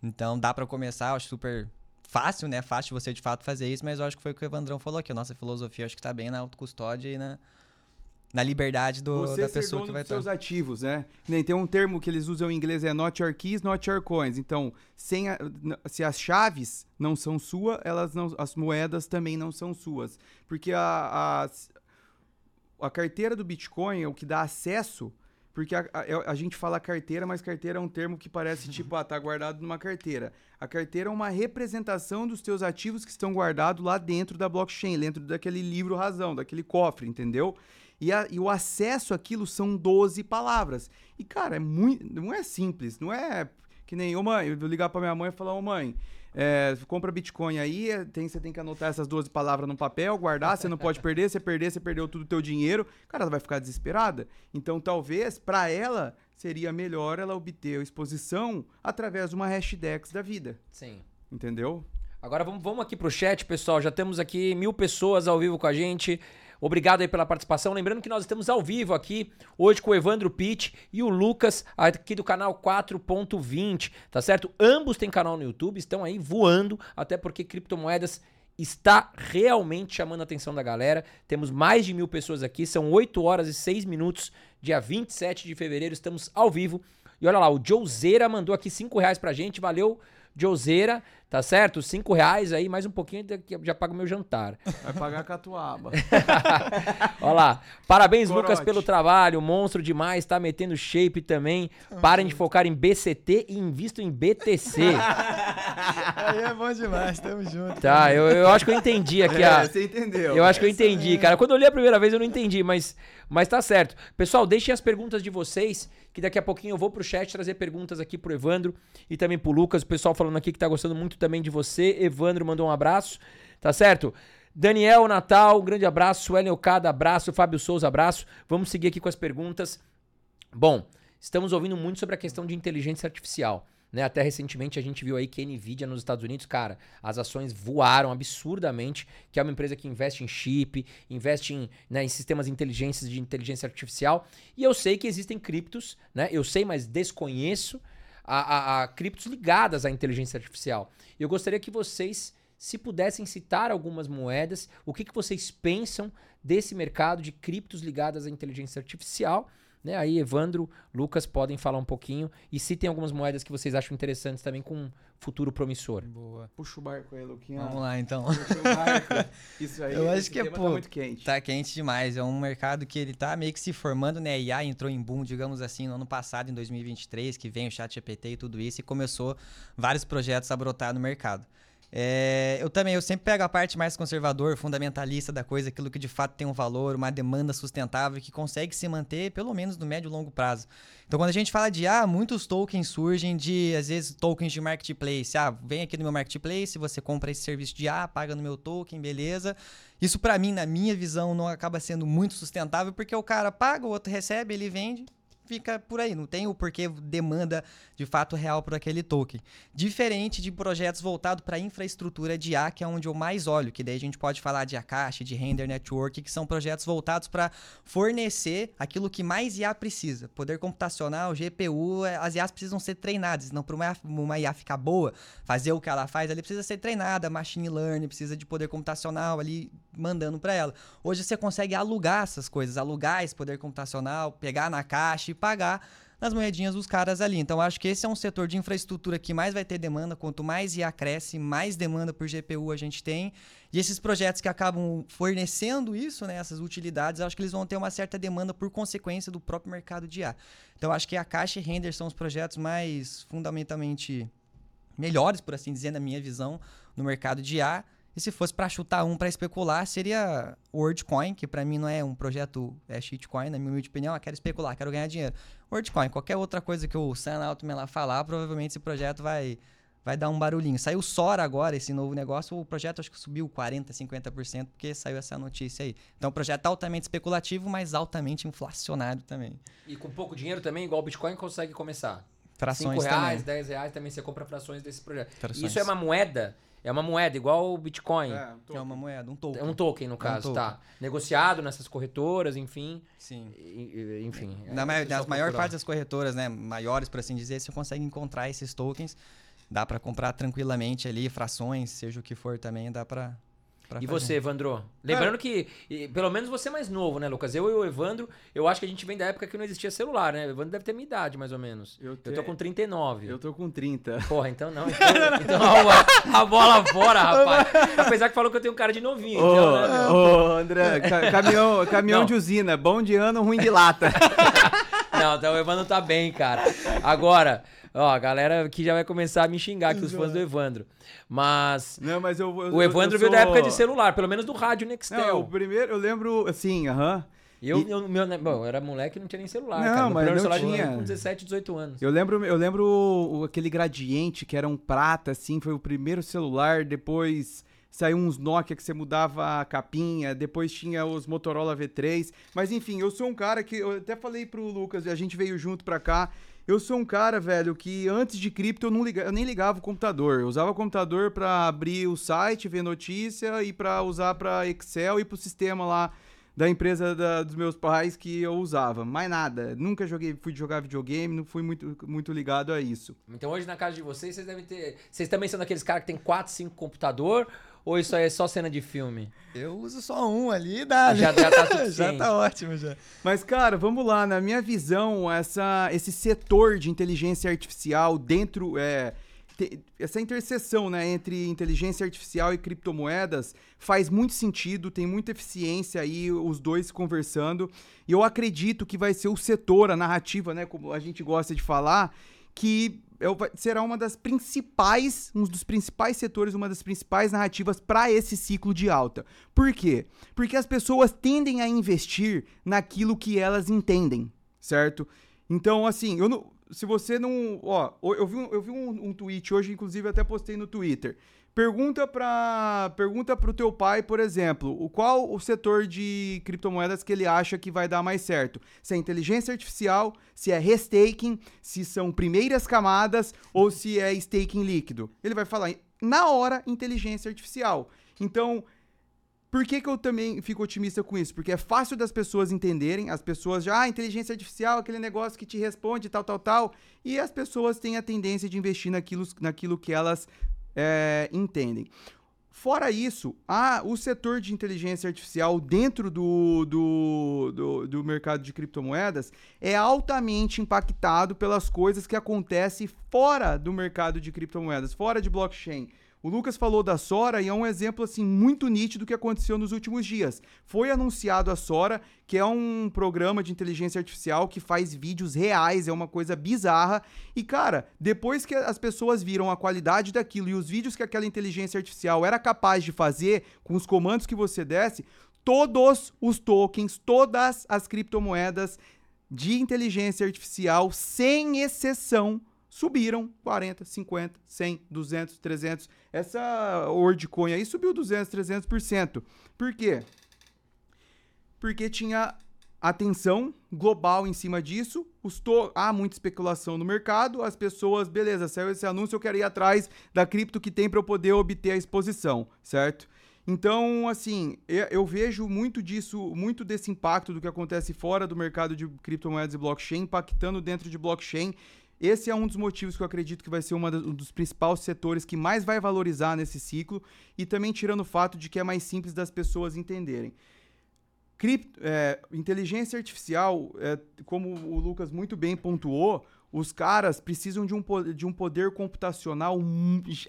Então dá para começar, eu acho super fácil, né? Fácil você de fato fazer isso, mas eu acho que foi o que o Evandrão falou aqui. A nossa filosofia, acho que tá bem na autocustódia e na, na liberdade do, Você da pessoa que vai dos seus estar. ativos, né? Nem tem um termo que eles usam em inglês é not your keys, not your coins. Então, sem a- se as chaves não são suas, elas não, as moedas também não são suas, porque a, as- a carteira do Bitcoin é o que dá acesso. Porque a, a- a gente fala carteira, mas carteira é um termo que parece tipo, ah, tá guardado numa carteira. A carteira é uma representação dos teus ativos que estão guardados lá dentro da blockchain, dentro daquele livro razão, daquele cofre, entendeu? E, a- e o acesso àquilo são 12 palavras. E, cara, é muito, não é simples, não é que nem, ô mãe, eu vou ligar pra minha mãe e falar, ô mãe, é, compra Bitcoin aí, é, tem, você tem que anotar essas 12 palavras no papel, guardar, você não pode perder, se perder, você perdeu todo o teu dinheiro. Cara, ela vai ficar desesperada. Então, talvez, pra ela, seria melhor ela obter a exposição através de uma hashdex da vida, Sim. entendeu? Agora vamos, vamos aqui pro chat, pessoal. Já temos aqui mil pessoas ao vivo com a gente. Obrigado aí pela participação. Lembrando que nós estamos ao vivo aqui hoje com o Evandro Pitt e o Lucas aqui do canal 4.20, tá certo? Ambos têm canal no YouTube, estão aí voando, até porque criptomoedas está realmente chamando a atenção da galera. Temos mais de mil pessoas aqui, são 8 horas e 6 minutos, dia 27 de fevereiro, estamos ao vivo. E olha lá, o Joseira mandou aqui 5 reais pra gente, valeu, Joseira. Tá certo? Cinco reais aí, mais um pouquinho, já pago meu jantar. Vai pagar catuaba. Olha lá. Parabéns, Corote. Lucas, pelo trabalho. Monstro demais, tá metendo shape também. Parem de focar em BCT e invistam em BTC. Aí é bom demais, tamo junto. tá, eu, eu acho que eu entendi aqui a. É, você entendeu. Eu acho que eu entendi, cara. Quando eu li a primeira vez eu não entendi, mas, mas tá certo. Pessoal, deixem as perguntas de vocês, que daqui a pouquinho eu vou pro chat trazer perguntas aqui pro Evandro e também pro Lucas. O pessoal falando aqui que tá gostando muito também de você. Evandro mandou um abraço, tá certo? Daniel Natal, grande abraço. Suelen Okada, abraço. Fábio Souza, abraço. Vamos seguir aqui com as perguntas. Bom, estamos ouvindo muito sobre a questão de inteligência artificial. Né? Até recentemente a gente viu aí que a Nvidia nos Estados Unidos, cara, as ações voaram absurdamente, que é uma empresa que investe em chip, investe em, né, em sistemas de inteligência, de inteligência artificial. E eu sei que existem criptos, né? Eu sei, mas desconheço a, a, a criptos ligadas à inteligência artificial. Eu gostaria que vocês, se pudessem citar algumas moedas, o que, que vocês pensam desse mercado de criptos ligadas à inteligência artificial. Né? Aí, Evandro, Lucas podem falar um pouquinho. E citem algumas moedas que vocês acham interessantes também com um futuro promissor. Boa. Puxa o barco aí, Luquinha. Vamos lá, então. Puxa o barco. Isso aí. Eu acho que é, pô, Tá muito quente. Tá quente demais. É um mercado que ele tá meio que se formando, né? IA entrou em boom, digamos assim, no ano passado, em 2023, que vem o chat GPT e tudo isso, e começou vários projetos a brotar no mercado. É, eu também, eu sempre pego a parte mais conservador, fundamentalista da coisa, aquilo que de fato tem um valor, uma demanda sustentável que consegue se manter pelo menos no médio e longo prazo. Então, quando a gente fala de, ah, muitos tokens surgem de, às vezes, tokens de marketplace. Ah, vem aqui no meu marketplace, você compra esse serviço de A, paga no meu token, beleza. Isso, pra mim, na minha visão, não acaba sendo muito sustentável, porque o cara paga, o outro recebe, ele vende, fica por aí. Não tem o porquê demanda de fato real por aquele token. Diferente de projetos voltados para infraestrutura de A, que é onde eu mais olho, que daí a gente pode falar de Akashi, de Render Network, que são projetos voltados para fornecer aquilo que mais IA precisa. Poder computacional, GPU, eh, as IAs precisam ser treinadas, não para uma, uma IA ficar boa, fazer o que ela faz, ali precisa ser treinada, machine learning, precisa de poder computacional ali mandando para ela. Hoje você consegue alugar essas coisas, alugar esse poder computacional, pegar na caixa e pagar nas moedinhas dos caras ali. Então acho que esse é um setor de infraestrutura que mais vai ter demanda. Quanto mais IA cresce, mais demanda por GPU a gente tem. E esses projetos que acabam fornecendo isso, né, essas utilidades, acho que eles vão ter uma certa demanda por consequência do próprio mercado de IA. Então acho que a Caixa e Render são os projetos mais fundamentalmente melhores, por assim dizer, na minha visão, no mercado de IA. E se fosse para chutar um para especular, seria o WorldCoin, que para mim não é um projeto é shitcoin, na minha humilde opinião, eu quero especular, quero ganhar dinheiro. WorldCoin, qualquer outra coisa que o Sam Altman lá falar, provavelmente esse projeto vai vai dar um barulhinho. Saiu Sora agora, esse novo negócio, o projeto acho que subiu 40, 50%, porque saiu essa notícia aí. Então, um projeto altamente especulativo, mas altamente inflacionário também. E com pouco dinheiro também, igual o Bitcoin, consegue começar. Frações 5 reais, também. 10 reais também você compra frações desse projeto. Frações. Isso é uma moeda, é uma moeda igual o Bitcoin. É, tô- É uma moeda, um token. É um token, no um caso, token. tá. Negociado nessas corretoras, enfim. Sim. e- Enfim. Na, é nas maior parte das corretoras, né, maiores, por assim dizer, você consegue encontrar esses tokens. Dá pra comprar tranquilamente ali, frações, seja o que for também, dá pra. Pra E fazer. você, Evandro? Lembrando que, e, pelo menos você é mais novo, né, Lucas? Eu e o Evandro, eu acho que a gente vem da época que não existia celular, né? O Evandro deve ter minha idade, mais ou menos. Eu, Eu te- tô com 39. Eu tô com 30. Porra, então não. Então, então a, a bola fora, rapaz. Apesar que falou que eu tenho cara de novinho. Ô, então, né, ô, André, ca- caminhão, caminhão Não. de usina, bom de ano, ruim de lata. Não, então o Evandro tá bem, cara. Agora, ó, a galera aqui já vai começar a me xingar aqui, os fãs do Evandro. Mas Não, mas eu, eu o Evandro eu veio da sou- época de celular, pelo menos do rádio Não, Nextel. o primeiro, eu lembro, assim, aham. Eu, E- eu, meu, né, bom, eu era moleque e não tinha nem celular, Não, cara. Meu mas não celular tinha. com 17, 18 anos. Eu lembro, eu lembro aquele gradiente que era um prata, assim, foi o primeiro celular, depois saiu uns Nokia que você mudava a capinha, depois tinha os Motorola V3, mas enfim, eu sou um cara que, eu até falei pro Lucas, a gente veio junto pra cá, eu sou um cara, velho, que antes de cripto eu, não liga, eu nem ligava o computador, eu usava o computador pra abrir o site, ver notícia e pra usar pra Excel e pro sistema lá da empresa da- dos meus pais que eu usava. Mais nada. Nunca joguei, fui jogar videogame, não fui muito, muito ligado a isso. Então hoje na casa de vocês, vocês devem ter. Vocês também são daqueles caras que tem 4, 5 computador? Ou isso aí é só cena de filme? Eu uso só um ali e dá, né? Já, já tá já tá ótimo já. Mas, cara, vamos lá. Na minha visão, essa, esse setor de inteligência artificial dentro. É, essa interseção né, entre inteligência artificial e criptomoedas faz muito sentido, tem muita eficiência aí os dois conversando. E eu acredito que vai ser o setor, a narrativa, né, como a gente gosta de falar, que será uma das principais, um dos principais setores, uma das principais narrativas para esse ciclo de alta. Por quê? Porque as pessoas tendem a investir naquilo que elas entendem, certo? Então, assim, eu não, se você não. Ó, eu vi, eu vi um, um tweet hoje, inclusive até postei no Twitter. Pergunta para pergunta pro teu pai, por exemplo, o qual o setor de criptomoedas que ele acha que vai dar mais certo? Se é inteligência artificial, se é restaking, se são primeiras camadas ou se é staking líquido. Ele vai falar na hora inteligência artificial. Então, por que, que eu também fico otimista com isso? Porque é fácil das pessoas entenderem, as pessoas já, ah, inteligência artificial, aquele negócio que te responde, tal, tal, tal, e as pessoas têm a tendência de investir naquilo, naquilo que elas é, entendem. Fora isso, o setor de inteligência artificial dentro do, do, do, do, mercado de criptomoedas é altamente impactado pelas coisas que acontecem fora do mercado de criptomoedas, fora de blockchain. O Lucas falou da Sora e é um exemplo assim muito nítido que aconteceu nos últimos dias. Foi anunciado a Sora, que é um programa de inteligência artificial que faz vídeos reais, é uma coisa bizarra. E cara, depois que as pessoas viram a qualidade daquilo e os vídeos que aquela inteligência artificial era capaz de fazer com os comandos que você desse, todos os tokens, todas as criptomoedas de inteligência artificial, sem exceção, subiram 40, 50, 100, 200, 300. Essa WorldCoin aí subiu 200, 300%. Por quê? Porque tinha atenção global em cima disso. Há muita especulação no mercado. As pessoas, beleza, saiu esse anúncio, eu quero ir atrás da cripto que tem para eu poder obter a exposição, certo? Então, assim, eu vejo muito disso, muito desse impacto do que acontece fora do mercado de criptomoedas e blockchain, impactando dentro de blockchain esse é um dos motivos que eu acredito que vai ser um dos principais setores que mais vai valorizar nesse ciclo e também tirando o fato de que é mais simples das pessoas entenderem. Cripto, é, inteligência artificial, é, como o Lucas muito bem pontuou, os caras precisam de um, de um poder computacional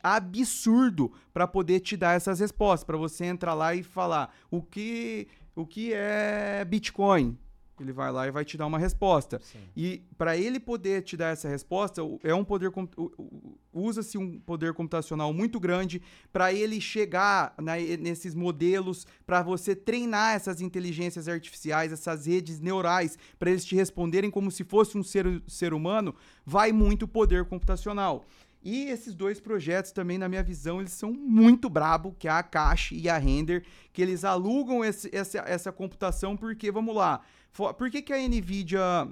absurdo para poder te dar essas respostas, para você entrar lá e falar o que, o que é Bitcoin, ele vai lá e vai te dar uma resposta. Sim. E para ele poder te dar essa resposta, é um poder usa-se um poder computacional muito grande para ele chegar na, nesses modelos, para você treinar essas inteligências artificiais, essas redes neurais, para eles te responderem como se fosse um ser, ser humano, vai muito poder computacional. E esses dois projetos também, na minha visão, eles são muito brabo, que é a Cache e a Render, que eles alugam esse, essa, essa computação porque, vamos lá, por que, que a NVIDIA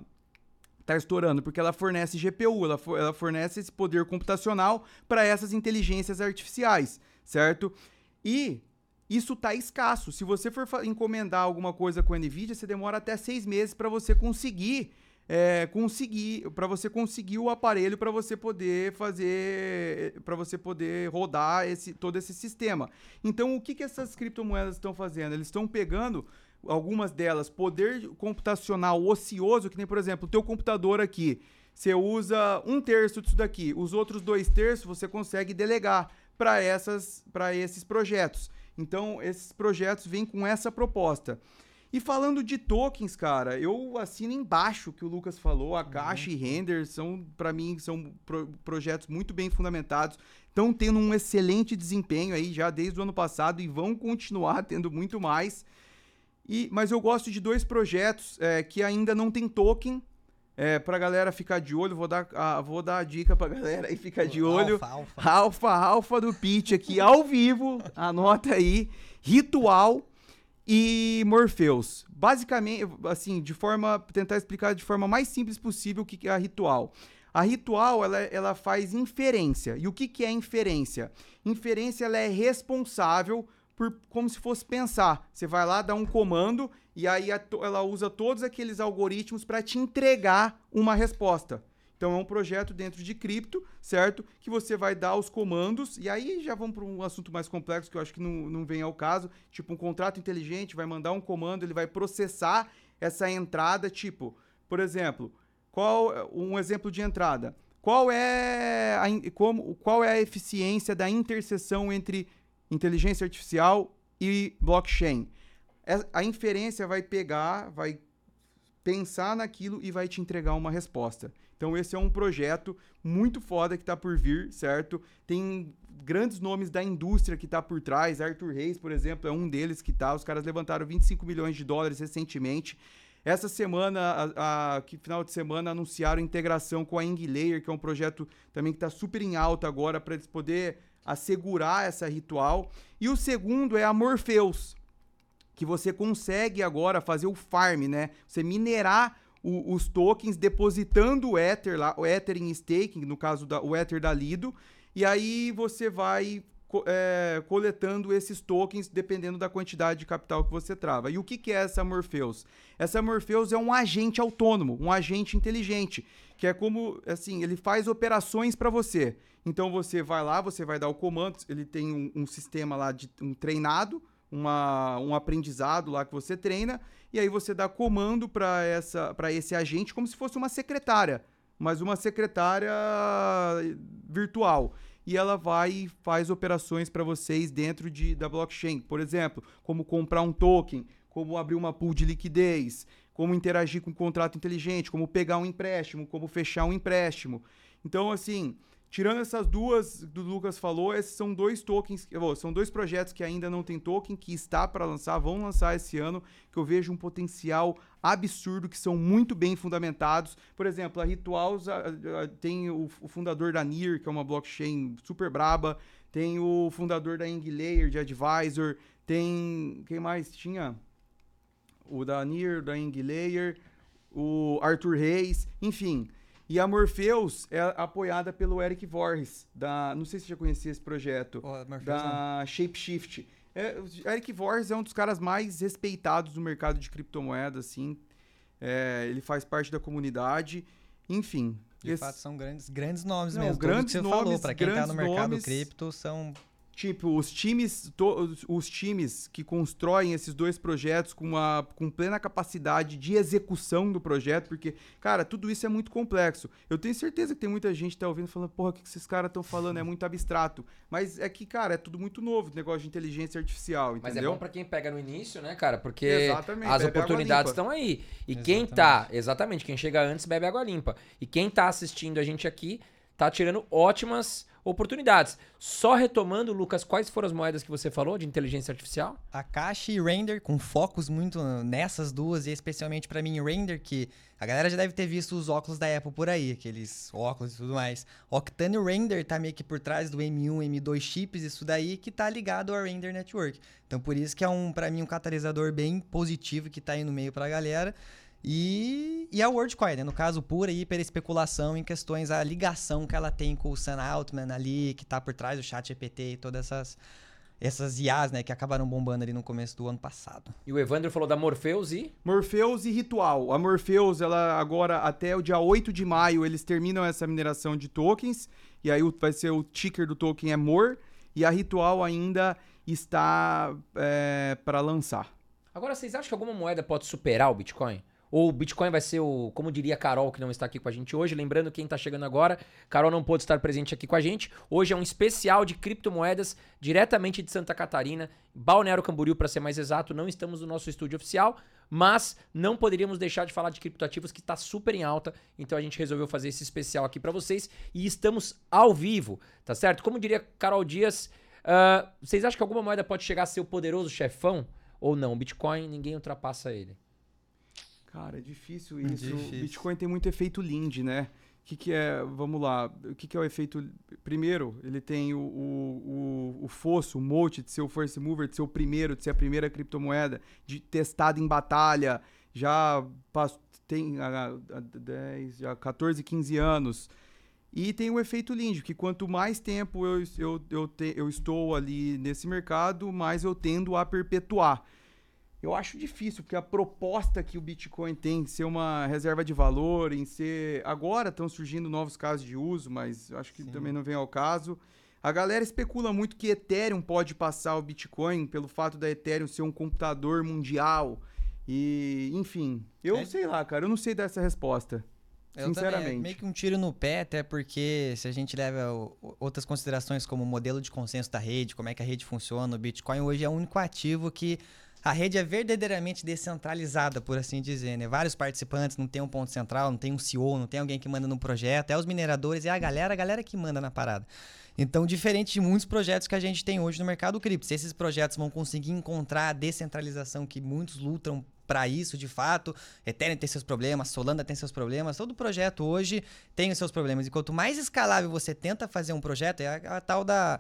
está estourando? Porque ela fornece GPU, ela, for, ela fornece esse poder computacional para essas inteligências artificiais, certo? E isso está escasso. Se você for encomendar alguma coisa com a NVIDIA, você demora até seis meses para você conseguir é, conseguir para você conseguir o aparelho para você poder fazer para você poder rodar esse todo esse sistema. Então o que que essas criptomoedas estão fazendo? Eles estão pegando algumas delas, poder computacional ocioso, que nem, por exemplo, o teu computador aqui. Você usa um terço disso daqui, os outros dois terços você consegue delegar para esses projetos. Então, esses projetos vêm com essa proposta. E falando de tokens, cara, eu assino embaixo que o Lucas falou, a Caixa uhum. e Render são, para mim, são pro projetos muito bem fundamentados, estão tendo um excelente desempenho aí já desde o ano passado e vão continuar tendo muito mais. E, mas eu gosto de dois projetos é, que ainda não tem token. É, pra galera ficar de olho, vou dar, a, vou dar a dica pra galera aí ficar de olho. Alfa, alfa. Alfa, alfa do pitch aqui ao vivo. Anota aí. Ritual e Morpheus. Basicamente, assim, de forma. Tentar explicar de forma mais simples possível o que é a ritual. A ritual ela, ela faz inferência. E o que, que é inferência? Inferência ela é responsável por, como se fosse pensar. Você vai lá, dá um comando e aí a, ela usa todos aqueles algoritmos para te entregar uma resposta. Então é um projeto dentro de cripto, certo? Que você vai dar os comandos, e aí já vamos para um assunto mais complexo que eu acho que não, não vem ao caso. Tipo, um contrato inteligente vai mandar um comando, ele vai processar essa entrada, tipo, por exemplo, qual um exemplo de entrada? qual é a, como, qual é a eficiência da interseção entre inteligência artificial e blockchain? É- A inferência vai pegar, vai pensar naquilo e vai te entregar uma resposta. Então esse é um projeto muito foda que tá por vir, certo? Tem grandes nomes da indústria que tá por trás, Arthur Reis, por exemplo, é um deles que tá. Os caras levantaram 25 milhões de dólares recentemente. Essa semana, a, a- que final de semana, anunciaram integração com a Inglayer, que é um projeto também que está super em alta agora para eles poder assegurar essa ritual. E o segundo é a Morpheus, que você consegue agora fazer o farm, né? Você minerar o- os tokens depositando o Ether lá, o Ether em staking, no caso da, o Ether da Lido, e aí você vai é, coletando esses tokens dependendo da quantidade de capital que você trava. E o que, que é essa Morpheus? Essa Morpheus é um agente autônomo, um agente inteligente, que é como, assim, ele faz operações para você. Então você vai lá, você vai dar o comando, ele tem um, um sistema lá de um treinado, uma, um aprendizado lá que você treina, e aí você dá comando para esse agente como se fosse uma secretária, mas uma secretária virtual. E ela vai e faz operações para vocês dentro de, da blockchain. Por exemplo, como comprar um token, como abrir uma pool de liquidez, como interagir com um contrato inteligente, como pegar um empréstimo, como fechar um empréstimo. Então, assim, tirando essas duas do Lucas falou, esses são dois tokens, são dois projetos que ainda não tem token, que está para lançar, vão lançar esse ano, que eu vejo um potencial absurdo, que são muito bem fundamentados. Por exemplo, a Rituals tem o, fundador da NIR, que é uma blockchain super braba, tem o fundador da Inglayer de Advisor, tem. Quem mais tinha? O da NIR, da Inglayer, o Arthur Reis, enfim. E a Morpheus é apoiada pelo Eric Voorhees, da. Não sei se você já conhecia esse projeto Pô, Morpheus não. da Shapeshift. É, o Eric Voorhees é um dos caras mais respeitados no mercado de criptomoedas, assim. É, ele faz parte da comunidade. Enfim. De esse- fato, são grandes, grandes nomes Não, mesmo. Tudo que grandes você falou, nomes, pra quem tá grandes no mercado nomes. cripto, são Tipo, os times, to- os- times que constroem esses dois projetos com, uma, com plena capacidade de execução do projeto, porque, cara, tudo isso é muito complexo. Eu tenho certeza que tem muita gente que tá ouvindo falando, porra, o que que esses caras estão falando? É muito abstrato. Mas é que, cara, é tudo muito novo, negócio de inteligência artificial, Mas é entendeu? bom pra quem pega no início, né, cara? Porque Exatamente, as oportunidades estão aí. E quem tá, exatamente, quem chega antes bebe água limpa. E quem tá assistindo a gente aqui tá tirando ótimas oportunidades. Só retomando, Lucas, quais foram as moedas que você falou de inteligência artificial? a Caixa e Render, com focos muito nessas duas, e especialmente pra mim, Render, que a galera já deve ter visto os óculos da Apple por aí, aqueles óculos e tudo mais. Octane Render tá meio que por trás do M1, M2 chips, isso daí, que tá ligado ao Render Network. Então por isso que é um, para mim, um catalisador bem positivo que tá aí no meio pra galera. E, e a WorldCoin, né? No caso, pura hiper especulação em questões a ligação que ela tem com o Sam Altman ali, que tá por trás do chat GPT e todas essas, essas IAs, né? Que acabaram bombando ali no começo do ano passado. E o Evandro falou da Morpheus e. Morpheus e Ritual. A Morpheus, ela agora, até o dia 8 de maio, eles terminam essa mineração de tokens. E aí vai ser o ticker do token é MOR. E a Ritual ainda está para lançar. Agora, vocês acham que alguma moeda pode superar o Bitcoin? Ou o Bitcoin vai ser o, como diria Carol, que não está aqui com a gente hoje, lembrando quem está chegando agora, Carol não pôde estar presente aqui com a gente. Hoje é um especial de criptomoedas diretamente de Santa Catarina, Balneário Camboriú, para ser mais exato. Não estamos no nosso estúdio oficial, mas não poderíamos deixar de falar de criptoativos que está super em alta, então a gente resolveu fazer esse especial aqui para vocês e estamos ao vivo, tá certo? Como diria Carol Dias, ah, vocês acham que alguma moeda pode chegar a ser o poderoso chefão ou não? O Bitcoin, ninguém ultrapassa ele. Cara, é difícil isso. Difícil. Bitcoin tem muito efeito Lind, né? O que, que é, vamos lá, o que, que é o efeito... Primeiro, ele tem o, o, o, o fosso, o mote de ser o first mover, de ser o primeiro, de ser a primeira criptomoeda, de testada em batalha, já tem há, há 10, já 14, 15 anos. E tem o efeito Lind, que quanto mais tempo eu, eu, eu, te- eu estou ali nesse mercado, mais eu tendo a perpetuar. Eu acho difícil, porque a proposta que o Bitcoin tem de ser uma reserva de valor, em ser. Agora estão surgindo novos casos de uso, mas acho que também não vem ao caso. A galera especula muito que Ethereum pode passar o Bitcoin pelo fato da Ethereum ser um computador mundial. E, enfim, eu É. sei lá, cara, eu não sei dessa resposta. Eu Sinceramente. Também, é meio que um tiro no pé, até porque se a gente leva outras considerações como o modelo de consenso da rede, como é que a rede funciona, o Bitcoin hoje é o único ativo que a rede é verdadeiramente descentralizada, por assim dizer, né? Vários participantes, não tem um ponto central, não tem um CEO, não tem alguém que manda no projeto, é os mineradores, é a galera, a galera que manda na parada. Então, diferente de muitos projetos que a gente tem hoje no mercado cripto, se esses projetos vão conseguir encontrar a descentralização que muitos lutam para isso, de fato. Ethereum tem seus problemas, Solana tem seus problemas, todo projeto hoje tem os seus problemas. E quanto mais escalável você tenta fazer um projeto, é a, a tal da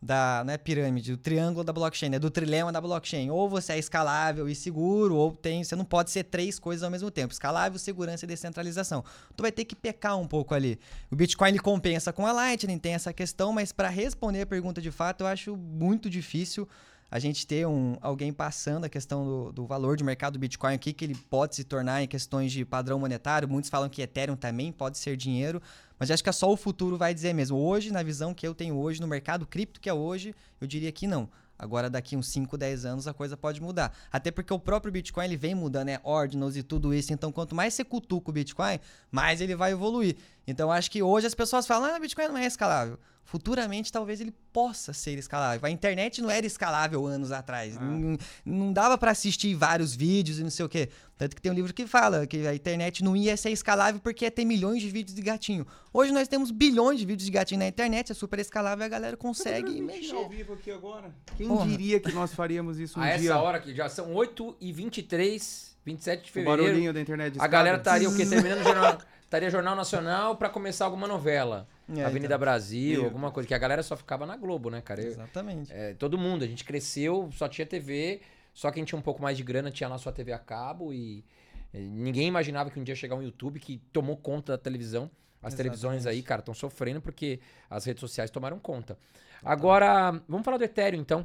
da não é pirâmide, do triângulo da blockchain, é do trilema da blockchain. Ou você é escalável e seguro, ou tem, você não pode ser três coisas ao mesmo tempo: escalável, segurança e descentralização. Tu vai ter que pecar um pouco ali. O Bitcoin ele compensa com a Lightning, tem essa questão, mas para responder a pergunta de fato, eu acho muito difícil a gente ter um, alguém passando a questão do, do valor de mercado do Bitcoin, o que, que ele pode se tornar em questões de padrão monetário. Muitos falam que Ethereum também pode ser dinheiro, mas acho que é só o futuro vai dizer mesmo. Hoje, na visão que eu tenho hoje, no mercado cripto que é hoje, eu diria que não. Agora, daqui uns 5, 10 anos, a coisa pode mudar. Até porque o próprio Bitcoin ele vem mudando, né? Ordinals e tudo isso. Então, quanto mais você cutuca o Bitcoin, mais ele vai evoluir. Então, acho que hoje as pessoas falam, ah, Bitcoin não é escalável futuramente talvez ele possa ser escalável. A internet não era escalável anos atrás. Ah. Não, não, dava para assistir vários vídeos e não sei o quê. Tanto que tem um livro que fala que a internet não ia ser escalável porque ia ter milhões de vídeos de gatinho. Hoje nós temos bilhões de vídeos de gatinho na internet, é super escalável e a galera consegue mexer. ao vivo aqui agora. Quem Porra. diria que nós faríamos isso um a dia? essa hora que já são 8h23, 27 de fevereiro. O barulhinho da internet. A galera estaria o quê? Terminando o jornal, estaria Jornal Nacional para começar alguma novela. É, Avenida então. Brasil, alguma coisa. Que a galera só ficava na Globo, né, cara? Exatamente. É, todo mundo. A gente cresceu, só tinha TV. Só quem tinha um pouco mais de grana tinha lá sua TV a cabo. E, ninguém imaginava que um dia ia chegar um YouTube que tomou conta da televisão. As Exatamente. televisões aí, cara, estão sofrendo porque as redes sociais tomaram conta. Agora, vamos falar do Ethereum, então.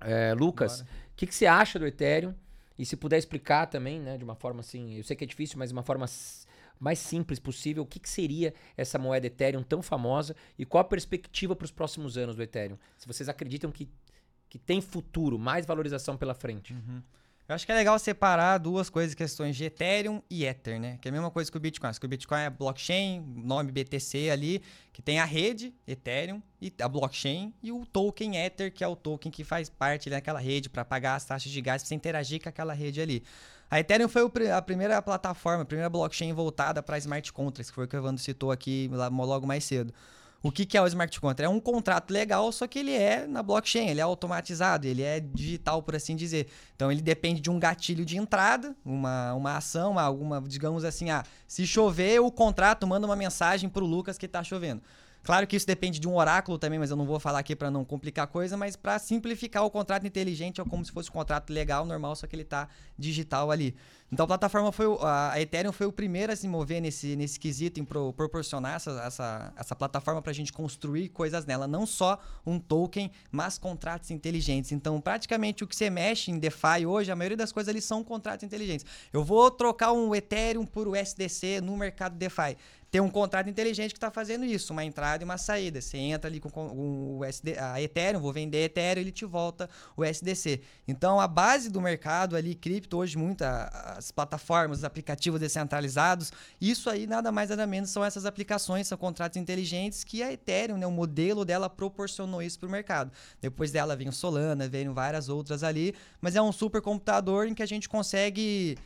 É, Lucas, o que, que você acha do Ethereum? E se puder explicar também, né, de uma forma assim, eu sei que é difícil, mas de uma forma mais simples possível, o que, que seria essa moeda Ethereum tão famosa e qual a perspectiva para os próximos anos do Ethereum? Se vocês acreditam que, que tem futuro, mais valorização pela frente. Uhum. Eu acho que é legal separar duas coisas, questões de Ethereum e Ether, né? Que é a mesma coisa que o Bitcoin. Que o Bitcoin é blockchain, nome BTC ali, que tem a rede Ethereum e a blockchain e o token Ether, que é o token que faz parte daquela rede para pagar as taxas de gás, para você interagir com aquela rede ali. A Ethereum foi a primeira plataforma, a primeira blockchain voltada para smart contracts, que foi o que o Evandro citou aqui logo mais cedo. O que, que é o smart contract? É um contrato legal, só que ele é na blockchain, ele é automatizado, ele é digital, por assim dizer. Então ele depende de um gatilho de entrada, uma, uma ação, alguma, digamos assim, ah, se chover, o contrato manda uma mensagem para o Lucas que está chovendo. Claro que isso depende de um oráculo também, mas eu não vou falar aqui para não complicar a coisa, mas para simplificar o contrato inteligente é como se fosse um contrato legal, normal, só que ele está digital ali. Então a plataforma foi a Ethereum foi o primeiro a se mover nesse, nesse quesito em pro, proporcionar essa, essa, essa plataforma para a gente construir coisas nela, não só um token, mas contratos inteligentes. Então praticamente o que você mexe em DeFi hoje, a maioria das coisas ali são contratos inteligentes. Eu vou trocar um Ethereum por USDC no mercado DeFi tem um contrato inteligente que está fazendo isso, uma entrada e uma saída. Você entra ali com, com o SD, a Ethereum, vou vender Ethereum, ele te volta o SDC. Então a base do mercado ali, cripto, hoje muita as plataformas, os aplicativos descentralizados, isso aí nada mais nada menos são essas aplicações, são contratos inteligentes que a Ethereum, né, o modelo dela proporcionou isso para o mercado. Depois dela vem o Solana, vem várias outras ali, mas é um supercomputador em que a gente consegue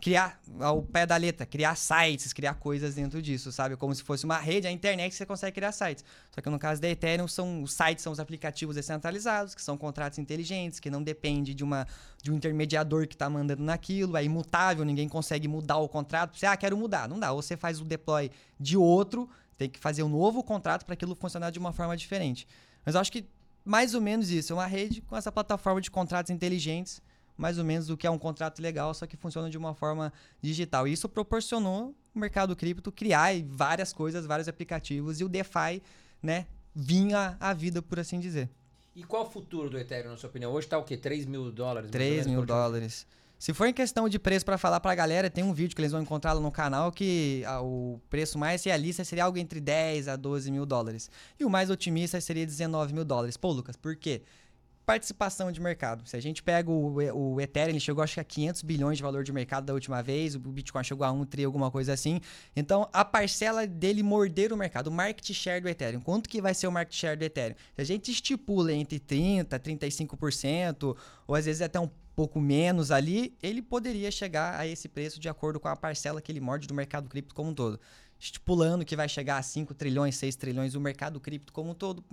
criar ao pé da letra, criar sites, criar coisas dentro disso, sabe? Como se fosse uma rede, a internet você consegue criar sites. Só que no caso da Ethereum, são, os sites são os aplicativos descentralizados, que são contratos inteligentes, que não depende de, uma, de um intermediador que está mandando naquilo, é imutável, ninguém consegue mudar o contrato. Você, ah, quero mudar. Não dá. Ou você faz o deploy de outro, tem que fazer um novo contrato para aquilo funcionar de uma forma diferente. Mas eu acho que mais ou menos isso. É uma rede com essa plataforma de contratos inteligentes mais ou menos o que é um contrato legal, só que funciona de uma forma digital. E isso proporcionou o mercado cripto criar várias coisas, vários aplicativos e o DeFi, né, vinha à vida, por assim dizer. E qual o futuro do Ethereum, na sua opinião? Hoje está o quê? 3 mil dólares? 3 mil dólares. Se for em questão de preço para falar para a galera, tem um vídeo que eles vão encontrar lá no canal que ah, o preço mais realista seria algo entre 10 a 12 mil dólares. E o mais otimista seria 19 mil dólares. Pô, Lucas, por quê? Participação de mercado. Se a gente pega o, o Ethereum, ele chegou acho que a 500 bilhões de valor de mercado da última vez, o Bitcoin chegou a 1 tri, alguma coisa assim. Então, a parcela dele morder o mercado, o market share do Ethereum, quanto que vai ser o market share do Ethereum? Se a gente estipula entre 30, 35%, ou às vezes até um pouco menos ali, ele poderia chegar a esse preço de acordo com a parcela que ele morde do mercado cripto como um todo. Estipulando que vai chegar a 5 trilhões, 6 trilhões o mercado cripto como um todo,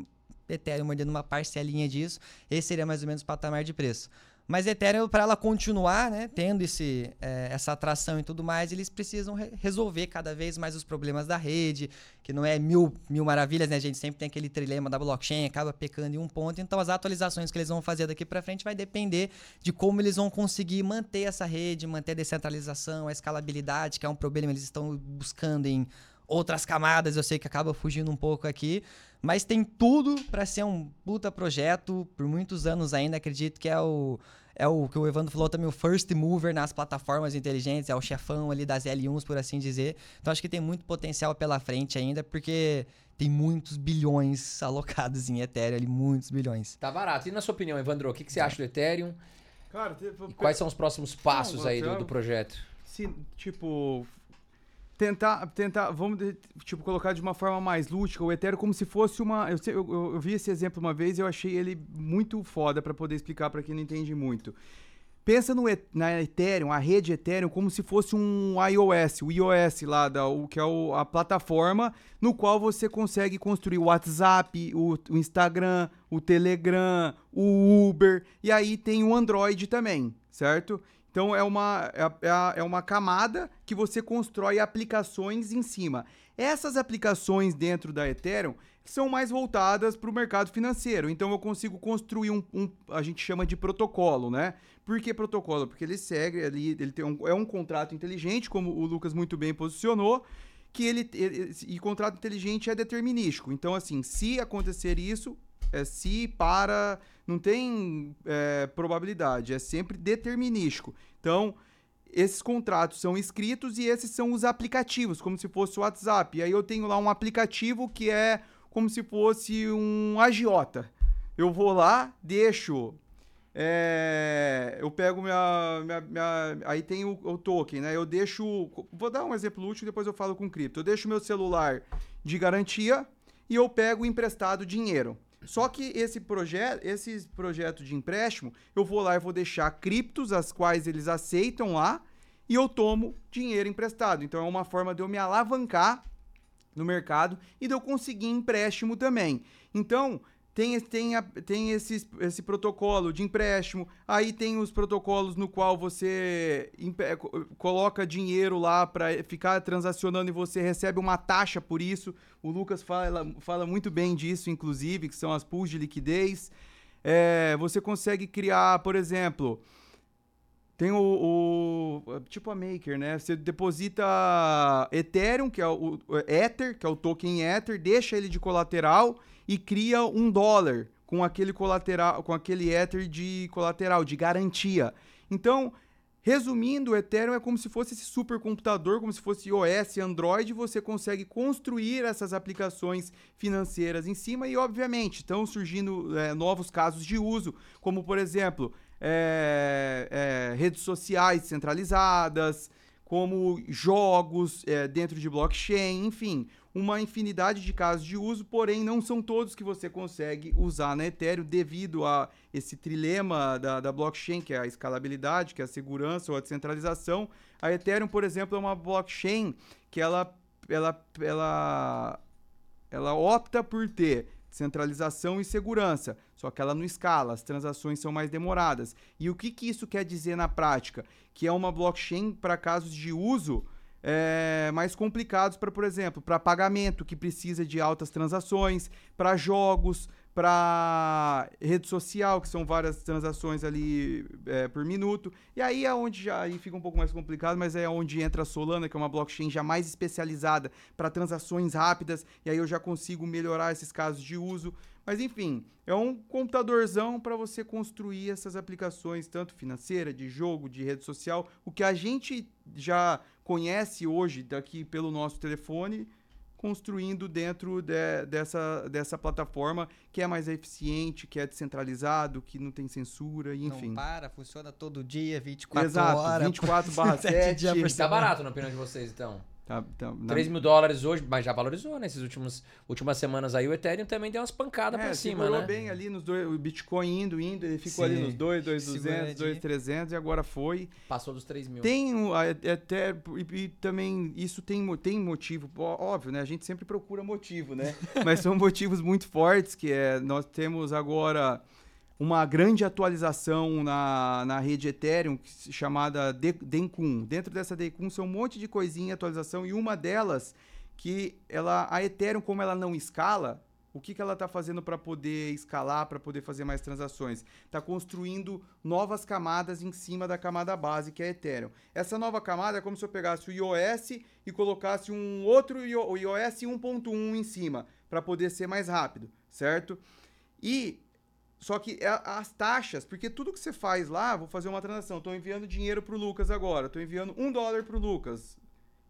Ethereum mordendo uma parcelinha disso, esse seria mais ou menos o patamar de preço. Mas Ethereum, para ela continuar né, tendo esse, é, essa atração e tudo mais, eles precisam re resolver cada vez mais os problemas da rede, que não é mil, mil maravilhas, né? A gente sempre tem aquele trilema da blockchain, acaba pecando em um ponto. Então, as atualizações que eles vão fazer daqui para frente vai depender de como eles vão conseguir manter essa rede, manter a descentralização, a escalabilidade, que é um problema eles estão buscando em outras camadas. Eu sei que acaba fugindo um pouco aqui, mas tem tudo para ser um puta projeto por muitos anos ainda. Acredito que é o é o que o Evandro falou também, o first mover nas plataformas inteligentes, é o chefão ali das L1s, por assim dizer. Então acho que tem muito potencial pela frente ainda, porque tem muitos bilhões alocados em Ethereum ali, muitos bilhões. Tá barato. E na sua opinião, Evandro, o que, que você acha do Ethereum? Cara, e quais são os próximos passos Não, aí do, do projeto? se, tipo, tentar, tentar, vamos, tipo, colocar de uma forma mais lúdica o Ethereum como se fosse uma, eu, eu, eu- vi esse exemplo uma vez e eu achei ele muito foda pra poder explicar pra quem não entende muito. Pensa no, na Ethereum, a rede Ethereum, como se fosse um iOS, o iOS lá, da, o, que é o- a plataforma no qual você consegue construir o WhatsApp, o, o Instagram, o Telegram, o Uber, e aí tem o Android também, certo? Então é uma, é, é é uma camada que você constrói aplicações em cima. Essas aplicações dentro da Ethereum são mais voltadas para o mercado financeiro. Então eu consigo construir um, um- a gente chama de protocolo, né? Por que protocolo? Porque ele segue ali, ele tem um, é um contrato inteligente, como o Lucas muito bem posicionou, que ele, ele- e contrato inteligente é determinístico. Então assim, se acontecer isso, é se para, não tem é, probabilidade, é sempre determinístico. Então esses contratos são escritos e esses são os aplicativos, como se fosse o WhatsApp. E aí eu tenho lá um aplicativo que é como se fosse um agiota. Eu vou lá, deixo. é, eu pego minha, minha- minha- Aí tem o, o token, né? Eu deixo. Vou dar um exemplo útil, depois eu falo com cripto. Eu deixo meu celular de garantia e eu pego emprestado dinheiro. Só que esse projeto, esse projeto de empréstimo, eu vou lá e vou deixar criptos, as quais eles aceitam lá, e eu tomo dinheiro emprestado. Então é uma forma de eu me alavancar no mercado e de eu conseguir empréstimo também. Então, tem, esse- tem, a- tem esses, esse protocolo de empréstimo, aí tem os protocolos no qual você coloca dinheiro lá para ficar transacionando e você recebe uma taxa por isso. O Lucas fala, fala muito bem disso, inclusive, que são as pools de liquidez. É, você consegue criar, por exemplo, tem o, o- Tipo a Maker, né? Você deposita Ethereum, que é o, o Ether, que é o token Ether, deixa ele de colateral e cria um dólar com aquele colateral, com aquele Ether de colateral, de garantia. Então, resumindo, o Ethereum é como se fosse esse supercomputador, como se fosse iOS, Android, você consegue construir essas aplicações financeiras em cima e, obviamente, estão surgindo é, novos casos de uso, como, por exemplo, é, é, redes sociais centralizadas, como jogos é, dentro de blockchain, enfim, uma infinidade de casos de uso, porém não são todos que você consegue usar na Ethereum devido a esse trilema da, da blockchain, que é a escalabilidade, que é a segurança ou a descentralização. A Ethereum, por exemplo, é uma blockchain que ela, ela, ela, ela opta por ter centralização e segurança, só que ela não escala, as transações são mais demoradas. E o que, que isso quer dizer na prática? Que é uma blockchain para casos de uso é, mais complicados para, por exemplo, para pagamento que precisa de altas transações, para jogos, para rede social, que são várias transações ali é, por minuto. E aí é onde já aí fica um pouco mais complicado, mas é onde entra a Solana, que é uma blockchain já mais especializada para transações rápidas, e aí eu já consigo melhorar esses casos de uso. Mas enfim, é um computadorzão para você construir essas aplicações, tanto financeira, de jogo, de rede social. O que a gente já conhece hoje daqui pelo nosso telefone, construindo dentro de- dessa, dessa plataforma que é mais eficiente, que é descentralizado, que não tem censura, e enfim. Não para, funciona todo dia, 24 Exato, horas. 24 barra Sete 7. dias por Tá barato na opinião de vocês, então. Tá, tá, na- 3 mil dólares hoje, mas já valorizou, né? Essas últimas, últimas semanas aí. O Ethereum também deu umas pancadas é, pra cima, né? bem ali nos dois, o Bitcoin indo, indo, ele ficou ali Sim, nos 2, segura 2,200, ali. 2,300 e agora foi. Passou dos 3 mil. Tem a- até e, e também isso tem, tem motivo, óbvio, né? A gente sempre procura motivo, né? Mas são motivos muito fortes que é nós temos agora uma grande atualização na, na rede Ethereum chamada De- Dencun. Dentro dessa Dencun são um monte de coisinha, atualização e uma delas que ela a Ethereum como ela não escala, o que, que ela está fazendo para poder escalar, para poder fazer mais transações? Está construindo novas camadas em cima da camada base, que é Ethereum. Essa nova camada é como se eu pegasse o iOS e colocasse um outro o iOS 1.1 em cima, para poder ser mais rápido, certo? E só que é as taxas, porque tudo que você faz lá, vou fazer uma transação, estou enviando dinheiro para o Lucas agora, estou enviando um dólar para o Lucas.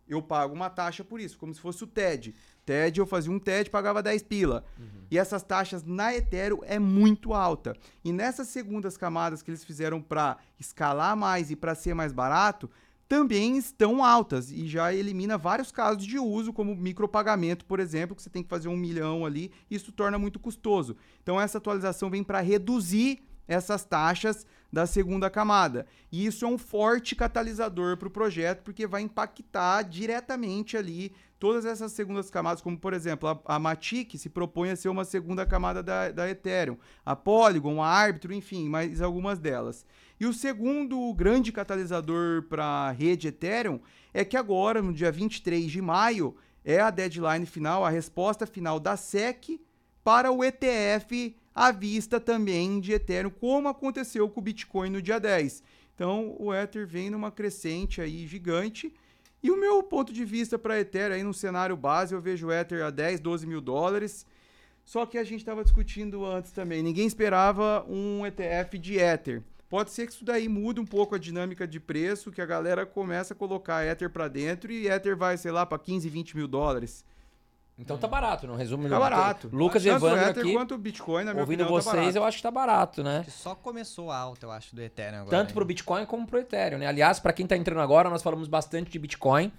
Eu pago uma taxa por isso, como se fosse o TED. TED, eu fazia um TED, pagava 10 pila. E essas taxas na Ethereum é muito alta. E nessas segundas camadas que eles fizeram para escalar mais e para ser mais barato, também estão altas e já elimina vários casos de uso, como micropagamento, por exemplo, que você tem que fazer um milhão ali, isso torna muito custoso. Então essa atualização vem para reduzir essas taxas da segunda camada. E isso é um forte catalisador para o projeto, porque vai impactar diretamente ali todas essas segundas camadas, como por exemplo, a, a Matic se propõe a ser uma segunda camada da, da Ethereum, a Polygon, a Arbitrum, enfim, mais algumas delas. E o segundo grande catalisador para a rede Ethereum é que agora, no dia 23 de maio, é a deadline final, a resposta final da SEC para o ETF à vista também de Ethereum, como aconteceu com o Bitcoin no dia 10. Então, o Ether vem numa crescente aí gigante. E o meu ponto de vista para Ethereum aí no cenário base, eu vejo o Ether a 10, 12 mil dólares. Só que a gente estava discutindo antes também. Ninguém esperava um ETF de Ether. Pode ser que isso daí mude um pouco a dinâmica de preço, que a galera começa a colocar Ether para dentro e Ether vai, sei lá, para 15, 20 mil dólares. Então tá barato, não resumo. Tá barato. Lucas e Evandro Ether aqui, quanto o Bitcoin, na minha ouvindo opinião, tá vocês, barato. eu acho que tá barato, né? Que só começou alta, eu acho, do Ethereum agora. Tanto pro Bitcoin como pro Ethereum, né? Aliás, pra quem tá entrando agora, nós falamos bastante de Bitcoin,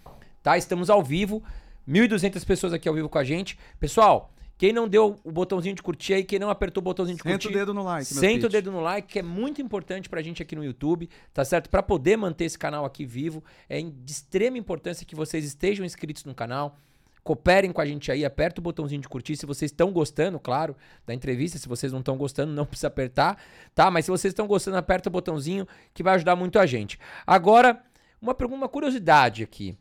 tá? Estamos ao vivo, 1.200 pessoas aqui ao vivo com a gente. Pessoal, quem não deu o botãozinho de curtir aí, quem não apertou o botãozinho de Senta curtir, o dedo no like, Senta o dedo no like, que é muito importante pra gente aqui no YouTube, tá certo? Pra poder manter esse canal aqui vivo, é de extrema importância que vocês estejam inscritos no canal. Cooperem com a gente aí, aperta o botãozinho de curtir. Se vocês estão gostando, claro, da entrevista. Se vocês não estão gostando, não precisa apertar, tá? Mas se vocês estão gostando, aperta o botãozinho que vai ajudar muito a gente. Agora, uma pergunta, uma curiosidade aqui.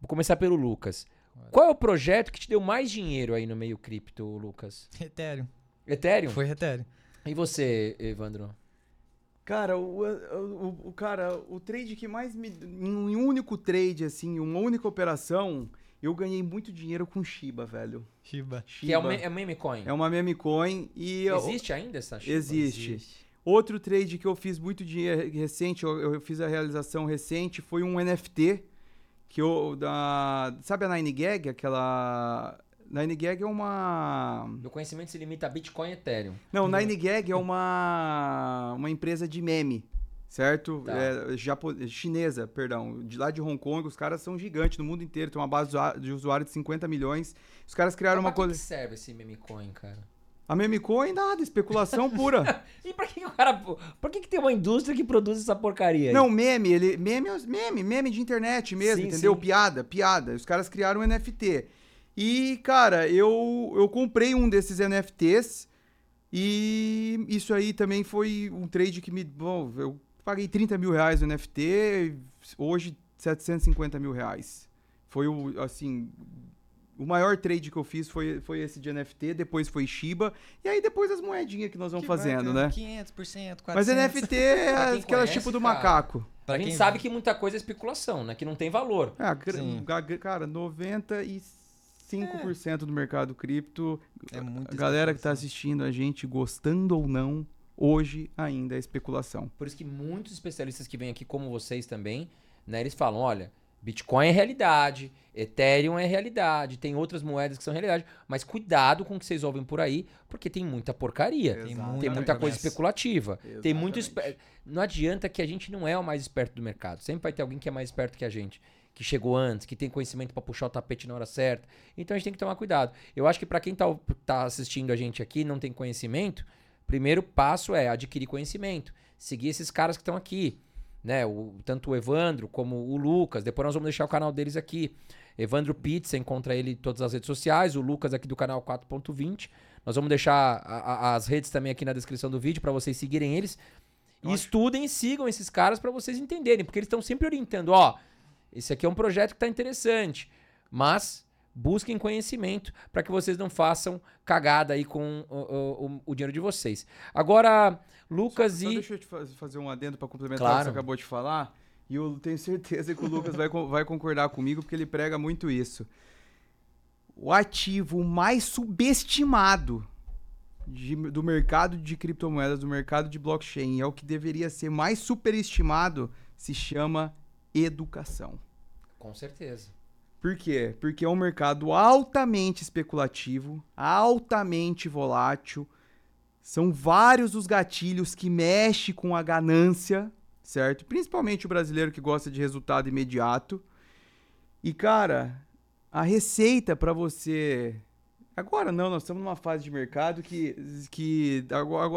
Vou começar pelo Lucas. Qual é o projeto que te deu mais dinheiro aí no meio cripto, Lucas? Ethereum. Ethereum? Foi Ethereum. E você, Evandro? Cara, o, o, o- cara, o trade que mais me. Em um único trade, assim, uma única operação, eu ganhei muito dinheiro com Shiba, velho. Shiba. Shiba. Que é me é meme coin. É uma meme coin e. eu- Existe ainda essa Shiba? Existe. Outro trade que eu fiz muito dinheiro recente, eu, eu fiz a realização recente, foi um NFT que eu da sabe a 9gag, aquela 9gag é uma Meu conhecimento se limita a Bitcoin e Ethereum. Não, 9gag é uma uma empresa de meme, certo? Tá. É, japo- chinesa, perdão, de lá de Hong Kong, os caras são gigantes no mundo inteiro, tem uma base de usuários de 50 milhões. Os caras criaram uma Mas coisa. que serve esse meme coin, cara? A meme coin nada, especulação pura. E pra que o cara. Por que, que tem uma indústria que produz essa porcaria aí? Não, meme, ele. Meme, meme, meme de internet mesmo, Sim, entendeu? sim. Piada, piada. Os caras criaram um NFT. E, cara, eu, eu comprei um desses NFTs. E isso aí também foi um trade que me. Bom, eu paguei 30 mil reais no NFT, hoje 750 mil reais. Foi o, assim. O maior trade que eu fiz foi, foi esse de NFT, depois foi Shiba, e aí depois as moedinhas que nós vamos Que fazendo, né? 500%, 400%. Mas NFT é aquela conhece, tipo do cara. macaco. Pra a gente quem- sabe que muita coisa é especulação, né? Que não tem valor. É, a cara, 95% do mercado cripto, É muita a galera que tá especulação. assistindo a gente, gostando ou não, hoje ainda é especulação. Por isso que muitos especialistas que vêm aqui, como vocês também, né? Eles falam: olha, Bitcoin é realidade, Ethereum é realidade, tem outras moedas que são realidade, mas cuidado com o que vocês ouvem por aí, porque tem muita porcaria. Tem Exatamente. Tem muita coisa especulativa. Tem muito Exatamente. esper... Não adianta que a gente não é o mais esperto do mercado. Sempre vai ter alguém que é mais esperto que a gente, que chegou antes, que tem conhecimento pra puxar o tapete na hora certa. Então a gente tem que tomar cuidado. Eu acho que pra quem tá, tá assistindo a gente aqui e não tem conhecimento, primeiro passo é adquirir conhecimento, seguir esses caras que estão aqui, né? O, tanto o Evandro como o Lucas. Depois nós vamos deixar o canal deles aqui. Evandro Pitts, encontra ele em todas as redes sociais. O Lucas aqui do canal 4.20. Nós vamos deixar a- a- as redes também aqui na descrição do vídeo para vocês seguirem eles. E estudem e sigam esses caras para vocês entenderem, porque eles estão sempre orientando, ó, esse aqui é um projeto que tá interessante, mas busquem conhecimento para que vocês não façam cagada aí com o- o- o dinheiro de vocês. Agora, Lucas Só e deixa eu te faz- fazer um adendo pra complementar Claro. o que você acabou de falar. E eu tenho certeza que o Lucas vai, vai concordar comigo, porque ele prega muito isso. O ativo mais subestimado de- do mercado de criptomoedas, do mercado de blockchain, é o que deveria ser mais superestimado, se chama educação. com certeza. Por quê? Porque é um mercado altamente especulativo, altamente volátil. São vários os gatilhos que mexem com a ganância, certo? Principalmente o brasileiro que gosta de resultado imediato. E cara, a receita para você Agora não, nós estamos numa fase de mercado que, que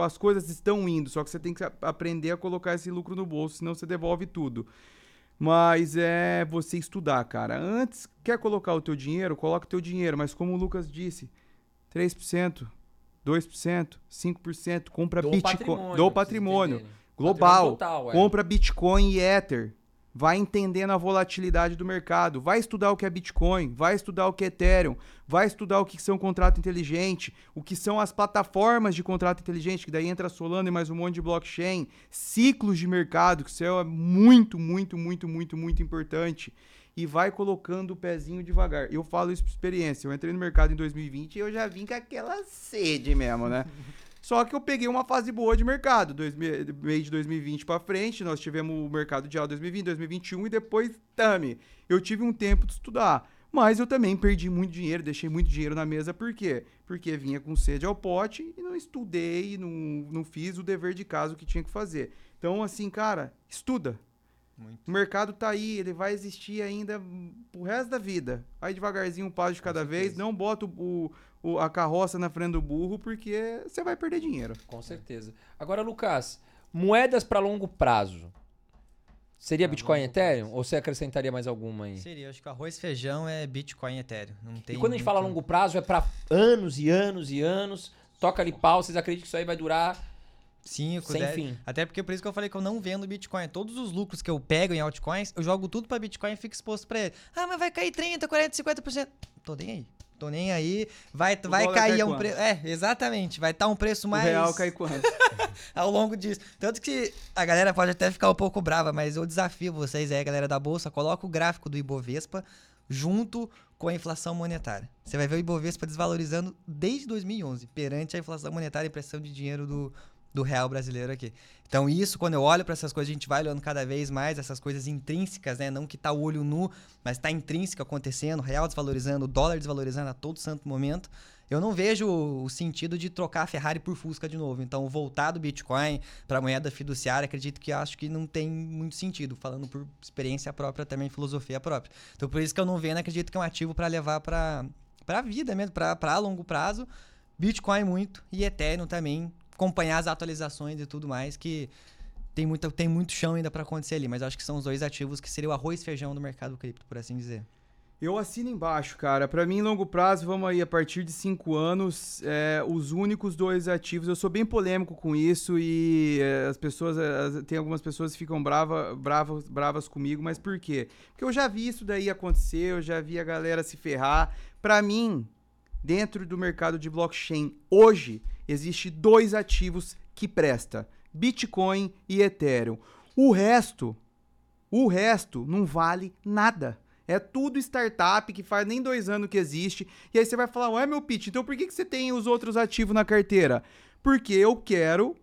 as coisas estão indo, só que você tem que aprender a colocar esse lucro no bolso, senão você devolve tudo. Mas é você estudar, cara. Antes, quer colocar o teu dinheiro? Coloca o teu dinheiro, mas como o Lucas disse, 3%, 2%, 5%, compra Bitcoin, do pra patrimônio vocês entenderem. global. total, é. Compra Bitcoin e Ether. Vai entendendo a volatilidade do mercado. Vai estudar o que é Bitcoin. Vai estudar o que é Ethereum. Vai estudar o que são contrato inteligente. O que são as plataformas de contrato inteligente. Que daí entra Solana e mais um monte de blockchain. Ciclos de mercado. Que isso é muito, muito, muito, muito, muito importante. E vai colocando o pezinho devagar. Eu falo isso por experiência. Eu entrei no mercado em 2020 e eu já vim com aquela sede mesmo, né? Só que eu peguei uma fase boa de mercado. Dois, me- meio de 2020 pra frente, nós tivemos o mercado de alta 2020, 2021 e depois, tame. Eu tive um tempo de estudar. Mas eu também perdi muito dinheiro, deixei muito dinheiro na mesa. Por quê? Porque vinha com sede ao pote e não estudei, não, não fiz o dever de casa o que tinha que fazer. Então, assim, cara, estuda. Muito. O mercado tá aí, ele vai existir ainda pro resto da vida. Vai devagarzinho, um passo de cada vez. Não bota o, o- a carroça na frente do burro, porque você vai perder dinheiro. Com certeza. Agora, Lucas, moedas para longo prazo. Seria Pra Bitcoin e Ethereum? prazo. Ou você acrescentaria mais alguma aí? Seria, acho que arroz e feijão é Bitcoin e Ethereum. Não tem E quando a gente fala muito- longo prazo, é para anos e anos e anos. Toca ali pau, vocês acreditam que isso aí vai durar 5, sem 10. fim? Até porque por isso que eu falei que eu não vendo Bitcoin. Todos os lucros que eu pego em altcoins, eu jogo tudo pra Bitcoin e fico exposto pra ele. Ah, mas vai cair 30, 40, 50%. Tô nem aí. Tô nem aí. Vai, vai cair cai um preço. É, exatamente. Vai estar um preço mais. O real cai quanto? ao longo disso. Tanto que a galera pode até ficar um pouco brava, mas eu desafio vocês aí, galera da Bolsa, coloca o gráfico do Ibovespa junto com a inflação monetária. Você vai ver o Ibovespa desvalorizando desde 2011, perante a inflação monetária e impressão de dinheiro do, do real brasileiro aqui. Então isso, quando eu olho para essas coisas, a gente vai olhando cada vez mais essas coisas intrínsecas, né? Não que tá o olho nu, mas tá intrínseco acontecendo, real desvalorizando, dólar desvalorizando a todo santo momento. Eu não vejo o sentido de trocar a Ferrari por Fusca de novo. Então, voltar do Bitcoin para moeda fiduciária, acredito que acho que não tem muito sentido, falando por experiência própria também, filosofia própria. Então, por isso que eu não vendo, acredito que é um ativo para levar para a vida mesmo, para longo prazo. Bitcoin muito e Ethereum também, acompanhar as atualizações e tudo mais, que tem, muita, tem muito chão ainda para acontecer ali. Mas acho que são os dois ativos que seria o arroz e feijão do mercado cripto, por assim dizer. Eu assino embaixo, cara. Pra mim, longo prazo, vamos aí, a partir de cinco anos, é, os únicos dois ativos. Eu sou bem polêmico com isso e é, as pessoas, é, tem algumas pessoas que ficam brava, bravas, bravas comigo, mas por quê? Porque eu já vi isso daí acontecer, eu já vi a galera se ferrar. Pra mim, dentro do mercado de blockchain, hoje, existe dois ativos que presta: Bitcoin e Ethereum. O resto, o resto não vale nada. É tudo startup que faz nem dois anos que existe. E aí você vai falar, ué, meu pitch, então por que, que você tem os outros ativos na carteira? Porque eu quero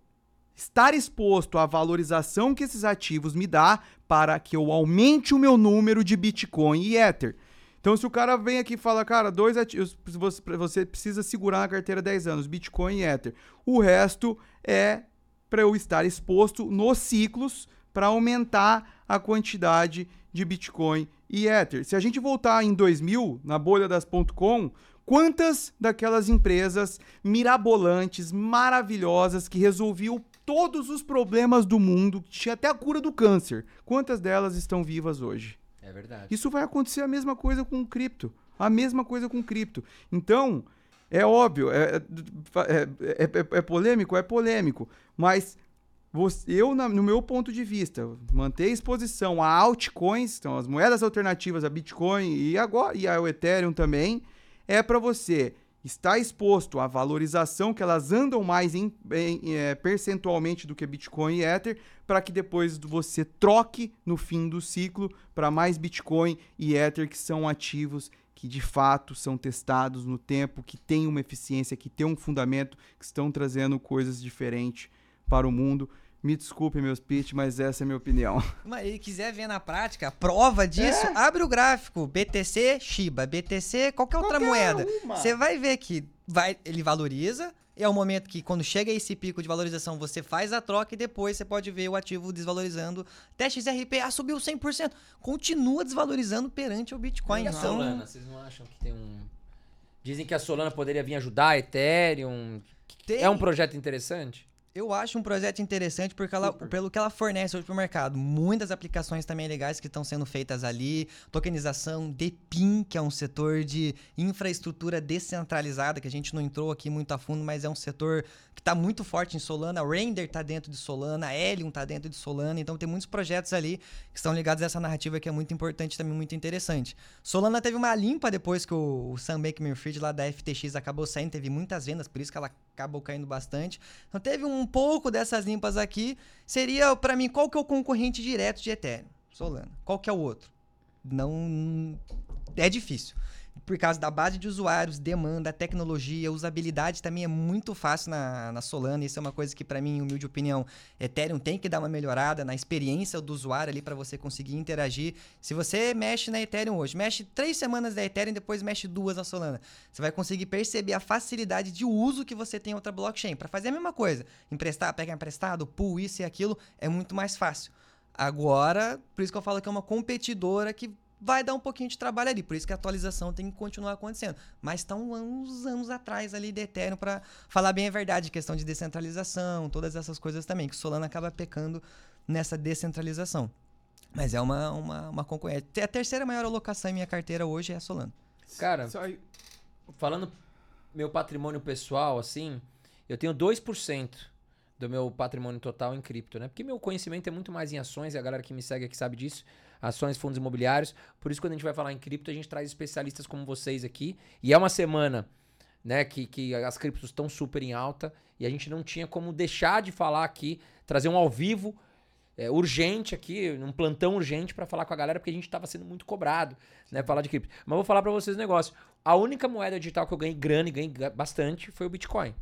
estar exposto à valorização que esses ativos me dá para que eu aumente o meu número de Bitcoin e Ether. Então, se o cara vem aqui e fala, cara, dois ativos, você precisa segurar na carteira 10 anos, Bitcoin e Ether. O resto é para eu estar exposto nos ciclos para aumentar a quantidade de Bitcoin e Ether. Se a gente voltar em 2000, na bolha das .com, quantas daquelas empresas mirabolantes, maravilhosas, que resolviam todos os problemas do mundo, tinha até a cura do câncer, quantas delas estão vivas hoje? É verdade. Isso vai acontecer a mesma coisa com o cripto. A mesma coisa com o cripto. Então, é óbvio, é, é, é, é polêmico? É polêmico. Mas você, eu, na, no meu ponto de vista, manter exposição a altcoins, então as moedas alternativas, a Bitcoin e agora e ao Ethereum também, é para você estar exposto à valorização que elas andam mais em, em, é, percentualmente do que Bitcoin e Ether, para que depois você troque no fim do ciclo para mais Bitcoin e Ether, que são ativos que de fato são testados no tempo, que têm uma eficiência, que têm um fundamento, que estão trazendo coisas diferentes para o mundo. Me desculpe, meus pitch, mas essa é a minha opinião. Mas ele quiser ver na prática, prova disso, é. abre o gráfico. BTC, Shiba, BTC, qualquer, qualquer outra moeda. Você vai ver que vai, ele valoriza. É o momento que, quando chega esse pico de valorização, você faz a troca e depois você pode ver o ativo desvalorizando. Até XRP ah, subiu 100%. Continua desvalorizando perante o Bitcoin. E a então... Solana, vocês não acham que tem um. Dizem que a Solana poderia vir ajudar a Ethereum. Tem. É um projeto interessante? Eu acho um projeto interessante porque ela, pelo que ela fornece hoje para o mercado. Muitas aplicações também legais que estão sendo feitas ali. Tokenização, DePIN, que é um setor de infraestrutura descentralizada, que a gente não entrou aqui muito a fundo, mas é um setor que está muito forte em Solana. Render está dentro de Solana, Helium está dentro de Solana. Então tem muitos projetos ali que estão ligados a essa narrativa que é muito importante também, muito interessante. Solana teve uma limpa depois que o, o Sam Bankman-Fried lá da FTX acabou saindo. Teve muitas vendas, por isso que ela acabou caindo bastante. Então teve um pouco dessas limpas aqui. Seria, para mim, qual que é o concorrente direto de Ethereum? Solana. Qual que é o outro? Não... É difícil por causa da base de usuários, demanda, tecnologia, usabilidade também é muito fácil na, na Solana. Isso é uma coisa que, para mim, humilde opinião, Ethereum tem que dar uma melhorada na experiência do usuário ali para você conseguir interagir. Se você mexe na Ethereum hoje, mexe três semanas da Ethereum depois mexe duas na Solana, você vai conseguir perceber a facilidade de uso que você tem em outra blockchain. Para fazer a mesma coisa, emprestar, pegar emprestado, pool, isso e aquilo, é muito mais fácil. Agora, por isso que eu falo que é uma competidora que vai dar um pouquinho de trabalho ali. Por isso que a atualização tem que continuar acontecendo. Mas estão uns anos atrás ali de Ethereum para falar bem a verdade, questão de descentralização, todas essas coisas também, que o Solana acaba pecando nessa descentralização. Mas é uma, uma, uma concorrente. A terceira maior alocação em minha carteira hoje é a Solana. Cara, falando meu patrimônio pessoal, assim, eu tenho 2% do meu patrimônio total em cripto, né? Porque meu conhecimento é muito mais em ações, e a galera que me segue aqui sabe disso ações, fundos imobiliários. Por isso, quando a gente vai falar em cripto, a gente traz especialistas como vocês aqui. E é uma semana né, que, que as criptos estão super em alta e a gente não tinha como deixar de falar aqui, trazer um ao vivo é, urgente aqui, um plantão urgente para falar com a galera, porque a gente estava sendo muito cobrado, né, falar de cripto. Mas vou falar para vocês um negócio. A única moeda digital que eu ganhei grana e ganhei bastante foi o Bitcoin.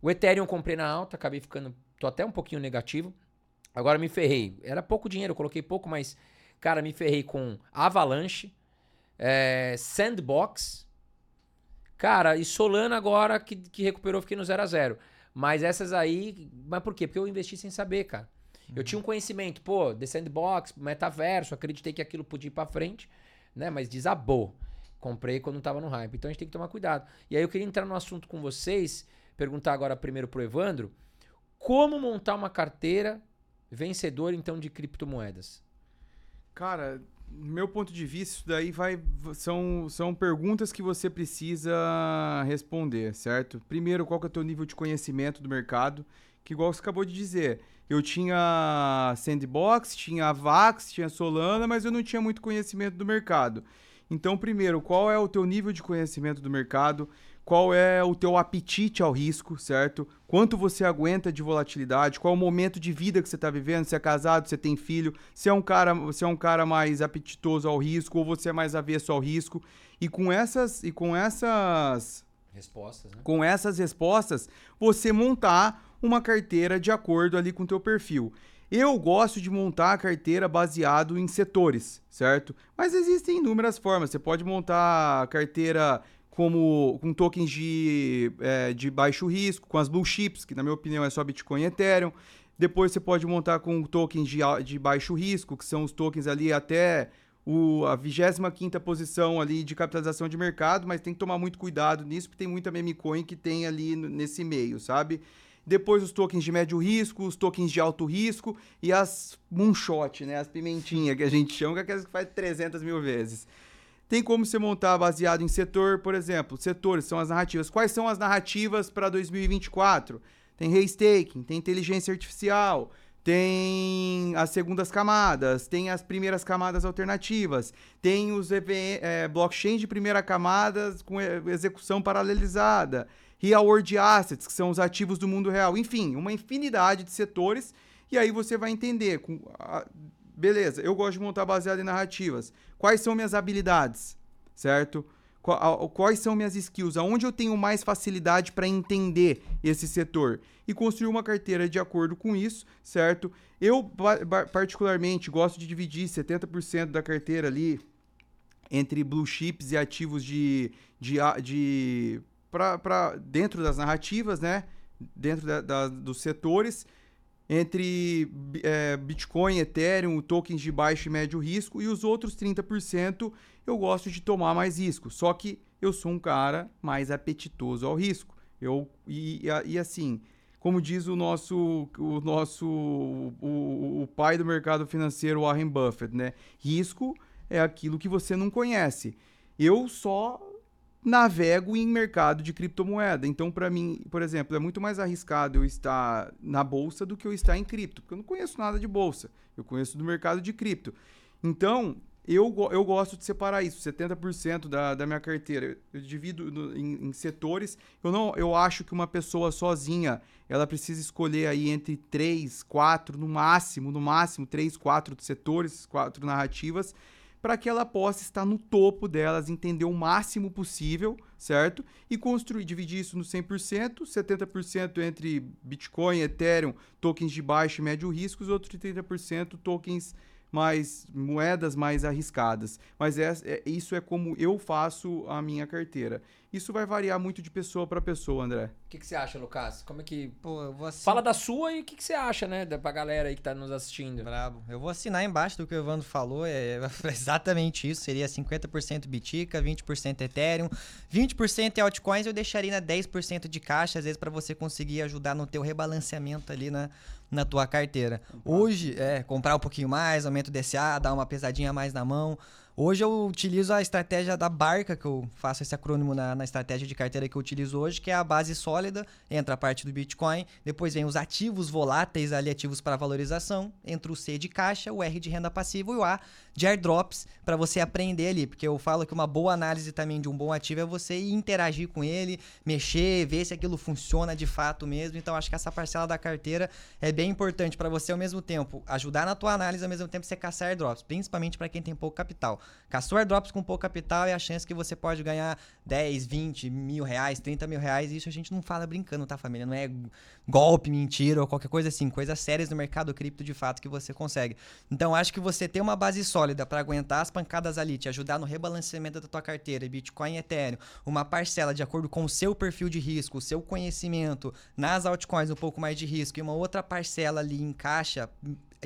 O Ethereum eu comprei na alta, acabei ficando, tô até um pouquinho negativo. Agora me ferrei. Era pouco dinheiro, eu coloquei pouco, mas Cara, me ferrei com Avalanche, é, Sandbox. Cara, e Solana agora que, que recuperou, fiquei no 0 a 0 Mas essas aí. Mas por quê? Porque eu investi sem saber, cara. Eu tinha um conhecimento, pô, The Sandbox, metaverso, acreditei que aquilo podia ir pra frente, né? Mas desabou. Comprei quando tava no hype. Então a gente tem que tomar cuidado. E aí eu queria entrar no assunto com vocês, perguntar agora primeiro pro Evandro, como montar uma carteira vencedora então de criptomoedas? Cara, meu ponto de vista, isso daí vai. São, são perguntas que você precisa responder, certo? Primeiro, qual que é o teu nível de conhecimento do mercado? Que igual você acabou de dizer. Eu tinha Sandbox, tinha Vax, tinha Solana, mas eu não tinha muito conhecimento do mercado. Então, primeiro, qual é o teu nível de conhecimento do mercado? Qual é o teu apetite ao risco, certo? Quanto você aguenta de volatilidade, qual é o momento de vida que você está vivendo, se é casado, se tem filho, se é um cara, se é um cara mais apetitoso ao risco ou você é mais avesso ao risco. E com essas e com essas respostas, né? Com essas respostas, você montar uma carteira de acordo ali com o teu perfil. Eu gosto de montar a carteira baseado em setores, certo? Mas existem inúmeras formas. Você pode montar a carteira como com tokens de, é, de baixo risco, com as blue chips, que na minha opinião é só Bitcoin e Ethereum. Depois você pode montar com tokens de, de baixo risco, que são os tokens ali até o, a 25 posição ali de capitalização de mercado, mas tem que tomar muito cuidado nisso, porque tem muita meme coin que tem ali nesse meio, sabe? Depois os tokens de médio risco, os tokens de alto risco e as moonshot, né? As pimentinhas que a gente chama, que é aquelas que faz 300 mil vezes. Tem como você montar baseado em setor, por exemplo, setores são as narrativas. Quais são as narrativas para 2024? Tem restaking, tem inteligência artificial, tem as segundas camadas, tem as primeiras camadas alternativas, tem os é, blockchain de primeira camada com execução paralelizada, real world assets, que são os ativos do mundo real. Enfim, uma infinidade de setores. E aí você vai entender com, beleza, eu gosto de montar baseado em narrativas. Quais são minhas habilidades, certo? Quais são minhas skills? Aonde eu tenho mais facilidade para entender esse setor? E construir uma carteira de acordo com isso, certo? Eu, particularmente, gosto de dividir 70% da carteira ali entre blue chips e ativos de. de, de pra, pra, dentro das narrativas, né? Dentro da, da, dos setores entre é, Bitcoin, Ethereum, tokens de baixo e médio risco e os outros 30% eu gosto de tomar mais risco. Só que eu sou um cara mais apetitoso ao risco. Eu e, e assim, como diz o nosso o nosso o, o pai do mercado financeiro Warren Buffett, né? Risco é aquilo que você não conhece. Eu só navego em mercado de criptomoeda. Então, para mim, por exemplo, é muito mais arriscado eu estar na bolsa do que eu estar em cripto, porque eu não conheço nada de bolsa. Eu conheço do mercado de cripto. Então, eu, eu gosto de separar isso, 70% da, da minha carteira. Eu divido no, em, em, setores. Eu não eu acho que uma pessoa sozinha, ela precisa escolher aí entre três, quatro, no máximo, no máximo, três, quatro setores, quatro narrativas para que ela possa estar no topo delas, entender o máximo possível, certo? E construir, dividir isso no 100%, 70% entre Bitcoin, Ethereum, tokens de baixo e médio risco, os outros 30% tokens mais moedas mais arriscadas. Mas é, é, isso é como eu faço a minha carteira. Isso vai variar muito de pessoa para pessoa, André. O que, que, você acha, Lucas? Como é que. Pô, eu vou assinar... Fala da sua e o que, que, você acha, né? Pra galera aí que tá nos assistindo. Brabo. Eu vou assinar embaixo do que o Evandro falou. É exatamente isso. Seria 50% Bitica, 20% Ethereum, 20% é altcoins. Eu deixaria na 10% de caixa, às vezes, para você conseguir ajudar no teu rebalanceamento ali na, na tua carteira. Hoje, é, comprar um pouquinho mais, aumento o DCA, dar uma pesadinha mais na mão. Hoje eu utilizo a estratégia da barca, que eu faço esse acrônimo na, na, estratégia de carteira que eu utilizo hoje, que é a base sólida, entra a parte do Bitcoin, depois vem os ativos voláteis, ali ativos para valorização, entra o C de caixa, o R de renda passiva e o A de airdrops para você aprender ali, porque eu falo que uma boa análise também de um bom ativo é você interagir com ele, mexer, ver se aquilo funciona de fato mesmo. Então acho que essa parcela da carteira é bem importante para você ao mesmo tempo ajudar na tua análise, ao mesmo tempo você caçar airdrops, principalmente para quem tem pouco capital. Caçou airdrops com pouco capital é a chance que você pode ganhar 10, 20 mil reais, 30 mil reais. Isso a gente não fala brincando, tá, família? Não é golpe, mentira ou qualquer coisa assim. Coisas sérias no mercado cripto de fato que você consegue. Então acho que você ter uma base sólida para aguentar as pancadas ali, te ajudar no rebalanceamento da tua carteira, Bitcoin Ethereum, uma parcela de acordo com o seu perfil de risco, o seu conhecimento nas altcoins um pouco mais de risco e uma outra parcela ali em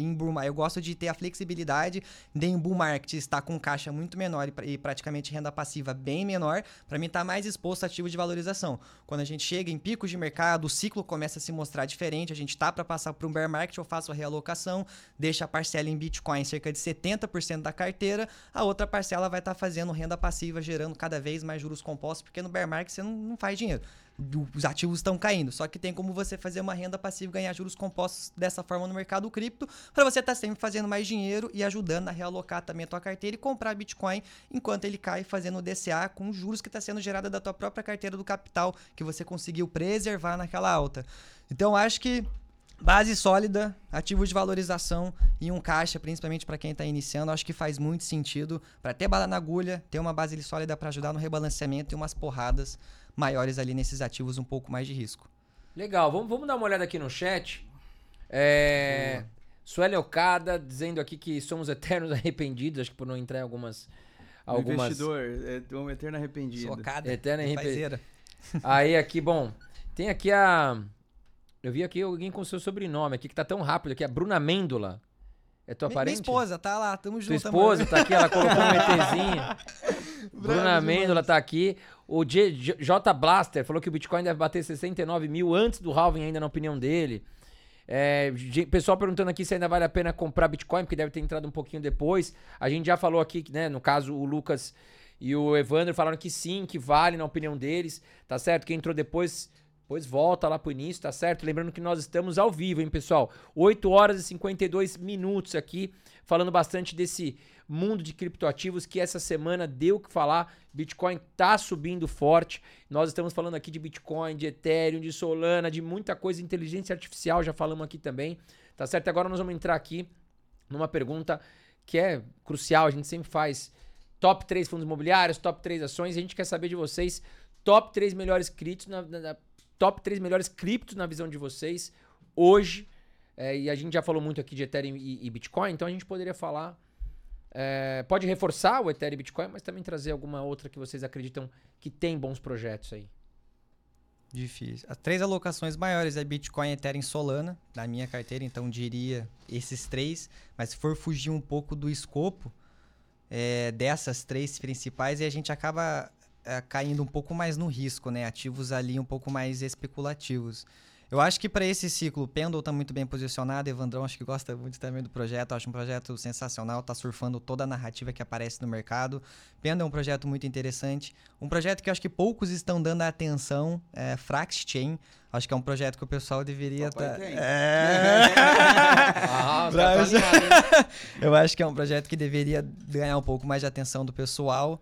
caixa em bull eu gosto de ter a flexibilidade de em bull market estar com caixa muito menor e, e praticamente renda passiva bem menor, para mim estar tá mais exposto a ativo de valorização. Quando a gente chega em picos de mercado, o ciclo começa a se mostrar diferente, a gente tá para passar para um bear market, eu faço a realocação, deixa a parcela em Bitcoin cerca de 70% da carteira, a outra parcela vai estar tá fazendo renda passiva, gerando cada vez mais juros compostos, porque no bear market você não, não faz dinheiro os ativos estão caindo. Só que tem como você fazer uma renda passiva e ganhar juros compostos dessa forma no mercado cripto, para você estar tá sempre fazendo mais dinheiro e ajudando a realocar também a tua carteira e comprar Bitcoin enquanto ele cai, fazendo DCA com juros que está sendo gerado da tua própria carteira do capital que você conseguiu preservar naquela alta. Então acho que Base sólida, ativos de valorização e um caixa, principalmente para quem está iniciando, acho que faz muito sentido para ter bala na agulha, ter uma base sólida para ajudar no rebalanceamento e umas porradas maiores ali nesses ativos um pouco mais de risco. Legal, vamos, vamos dar uma olhada aqui no chat. É, Sueli Okada dizendo aqui que somos eternos arrependidos, acho que por não entrar em algumas. O algumas... investidor, é um eterno arrependido. Socada. Eterna RP. Faizeira. Aí aqui, bom, tem aqui a. Eu vi aqui alguém com seu sobrenome aqui que tá tão rápido aqui, a Bruna Mêndola. É tua parente? minha esposa, tá lá, tamo Tua junto. amor. esposa tá aqui, ela colocou um ETzinho. Bruna Mêndola tá aqui. O J, J- J Blaster falou que o Bitcoin deve bater 69 mil antes do halving ainda na opinião dele. É, pessoal perguntando aqui se ainda vale a pena comprar Bitcoin, porque deve ter entrado um pouquinho depois. A gente já falou aqui, né? No caso, o Lucas e o Evandro falaram que sim, que vale na opinião deles, tá certo? Quem entrou depois, depois volta lá pro início, tá certo? Lembrando que nós estamos ao vivo, hein, pessoal? 8 horas e 52 minutos aqui, falando bastante desse mundo de criptoativos que essa semana deu o que falar. Bitcoin tá subindo forte. Nós estamos falando aqui de Bitcoin, de Ethereum, de Solana, de muita coisa, inteligência artificial, já falamos aqui também, tá certo? Agora nós vamos entrar aqui numa pergunta que é crucial, a gente sempre faz top 3 fundos imobiliários, top 3 ações, a gente quer saber de vocês top 3 melhores criptos na- na- top 3 melhores criptos na visão de vocês hoje. É, e a gente já falou muito aqui de Ethereum e, e Bitcoin, então a gente poderia falar é, pode reforçar o Ethereum e Bitcoin, mas também trazer alguma outra que vocês acreditam que tem bons projetos aí. Difícil. As três alocações maiores é Bitcoin, Ethereum e Solana, na minha carteira, então diria esses três. Mas se for fugir um pouco do escopo é, dessas três principais, aí a gente acaba é, caindo um pouco mais no risco, né? Ativos ali um pouco mais especulativos. Eu acho que para esse ciclo, o Pendle está muito bem posicionado. Evandrão acho que gosta muito também do projeto. Acho um projeto sensacional. Tá surfando toda a narrativa que aparece no mercado. Pendle é um projeto muito interessante. Um projeto que eu acho que poucos estão dando atenção é Frax Chain. Acho que é um projeto que o pessoal deveria tem. É. Ah, hein? eu acho que é um projeto que deveria ganhar um pouco mais de atenção do pessoal.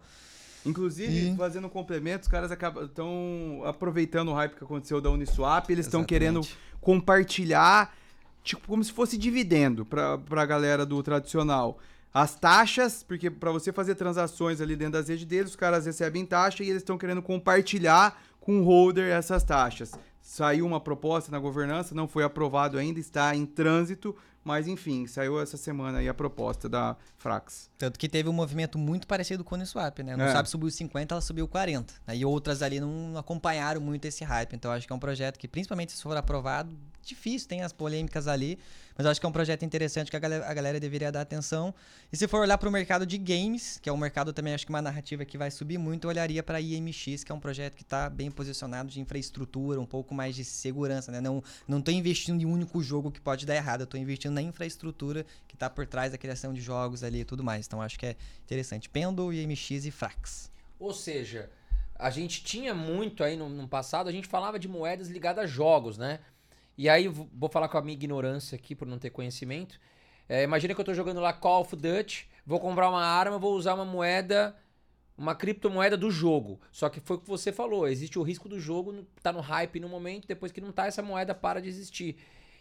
Inclusive, E- fazendo um complemento, os caras estão aproveitando o hype que aconteceu da Uniswap, eles estão querendo compartilhar, tipo, como se fosse dividendo pra, pra galera do tradicional. As taxas, porque pra você fazer transações ali dentro das redes deles, os caras recebem taxa e eles estão querendo compartilhar com o holder essas taxas. Saiu uma proposta na governança, não foi aprovado ainda, está em trânsito, mas enfim, saiu essa semana aí a proposta da Frax. Tanto que teve um movimento muito parecido com o Uniswap, né? No É. Swap subiu 50, ela subiu 40. né? E outras ali não acompanharam muito esse hype. Então acho que é um projeto que, principalmente se for aprovado, difícil, tem as polêmicas ali. Mas acho que é um projeto interessante que a galera, a galera deveria dar atenção. E se for olhar para o mercado de games, que é um mercado também, acho que uma narrativa que vai subir muito, eu olharia para a IMX, que é um projeto que está bem posicionado de infraestrutura, um pouco mais de segurança, né? Não, não tô investindo em um único jogo que pode dar errado, eu tô investindo na infraestrutura que tá por trás da criação de jogos ali e tudo mais. Então acho que é interessante. Pendle, IMX e Frax. Ou seja, a gente tinha muito aí no, no passado, a gente falava de moedas ligadas a jogos, né? E aí, vou falar com a minha ignorância aqui, por não ter conhecimento. É, imagina que eu tô jogando lá Call of Duty, vou comprar uma arma, vou usar uma moeda, uma criptomoeda do jogo. Só que foi o que você falou, existe o risco do jogo tá no hype no momento, depois que não tá, essa moeda para de existir.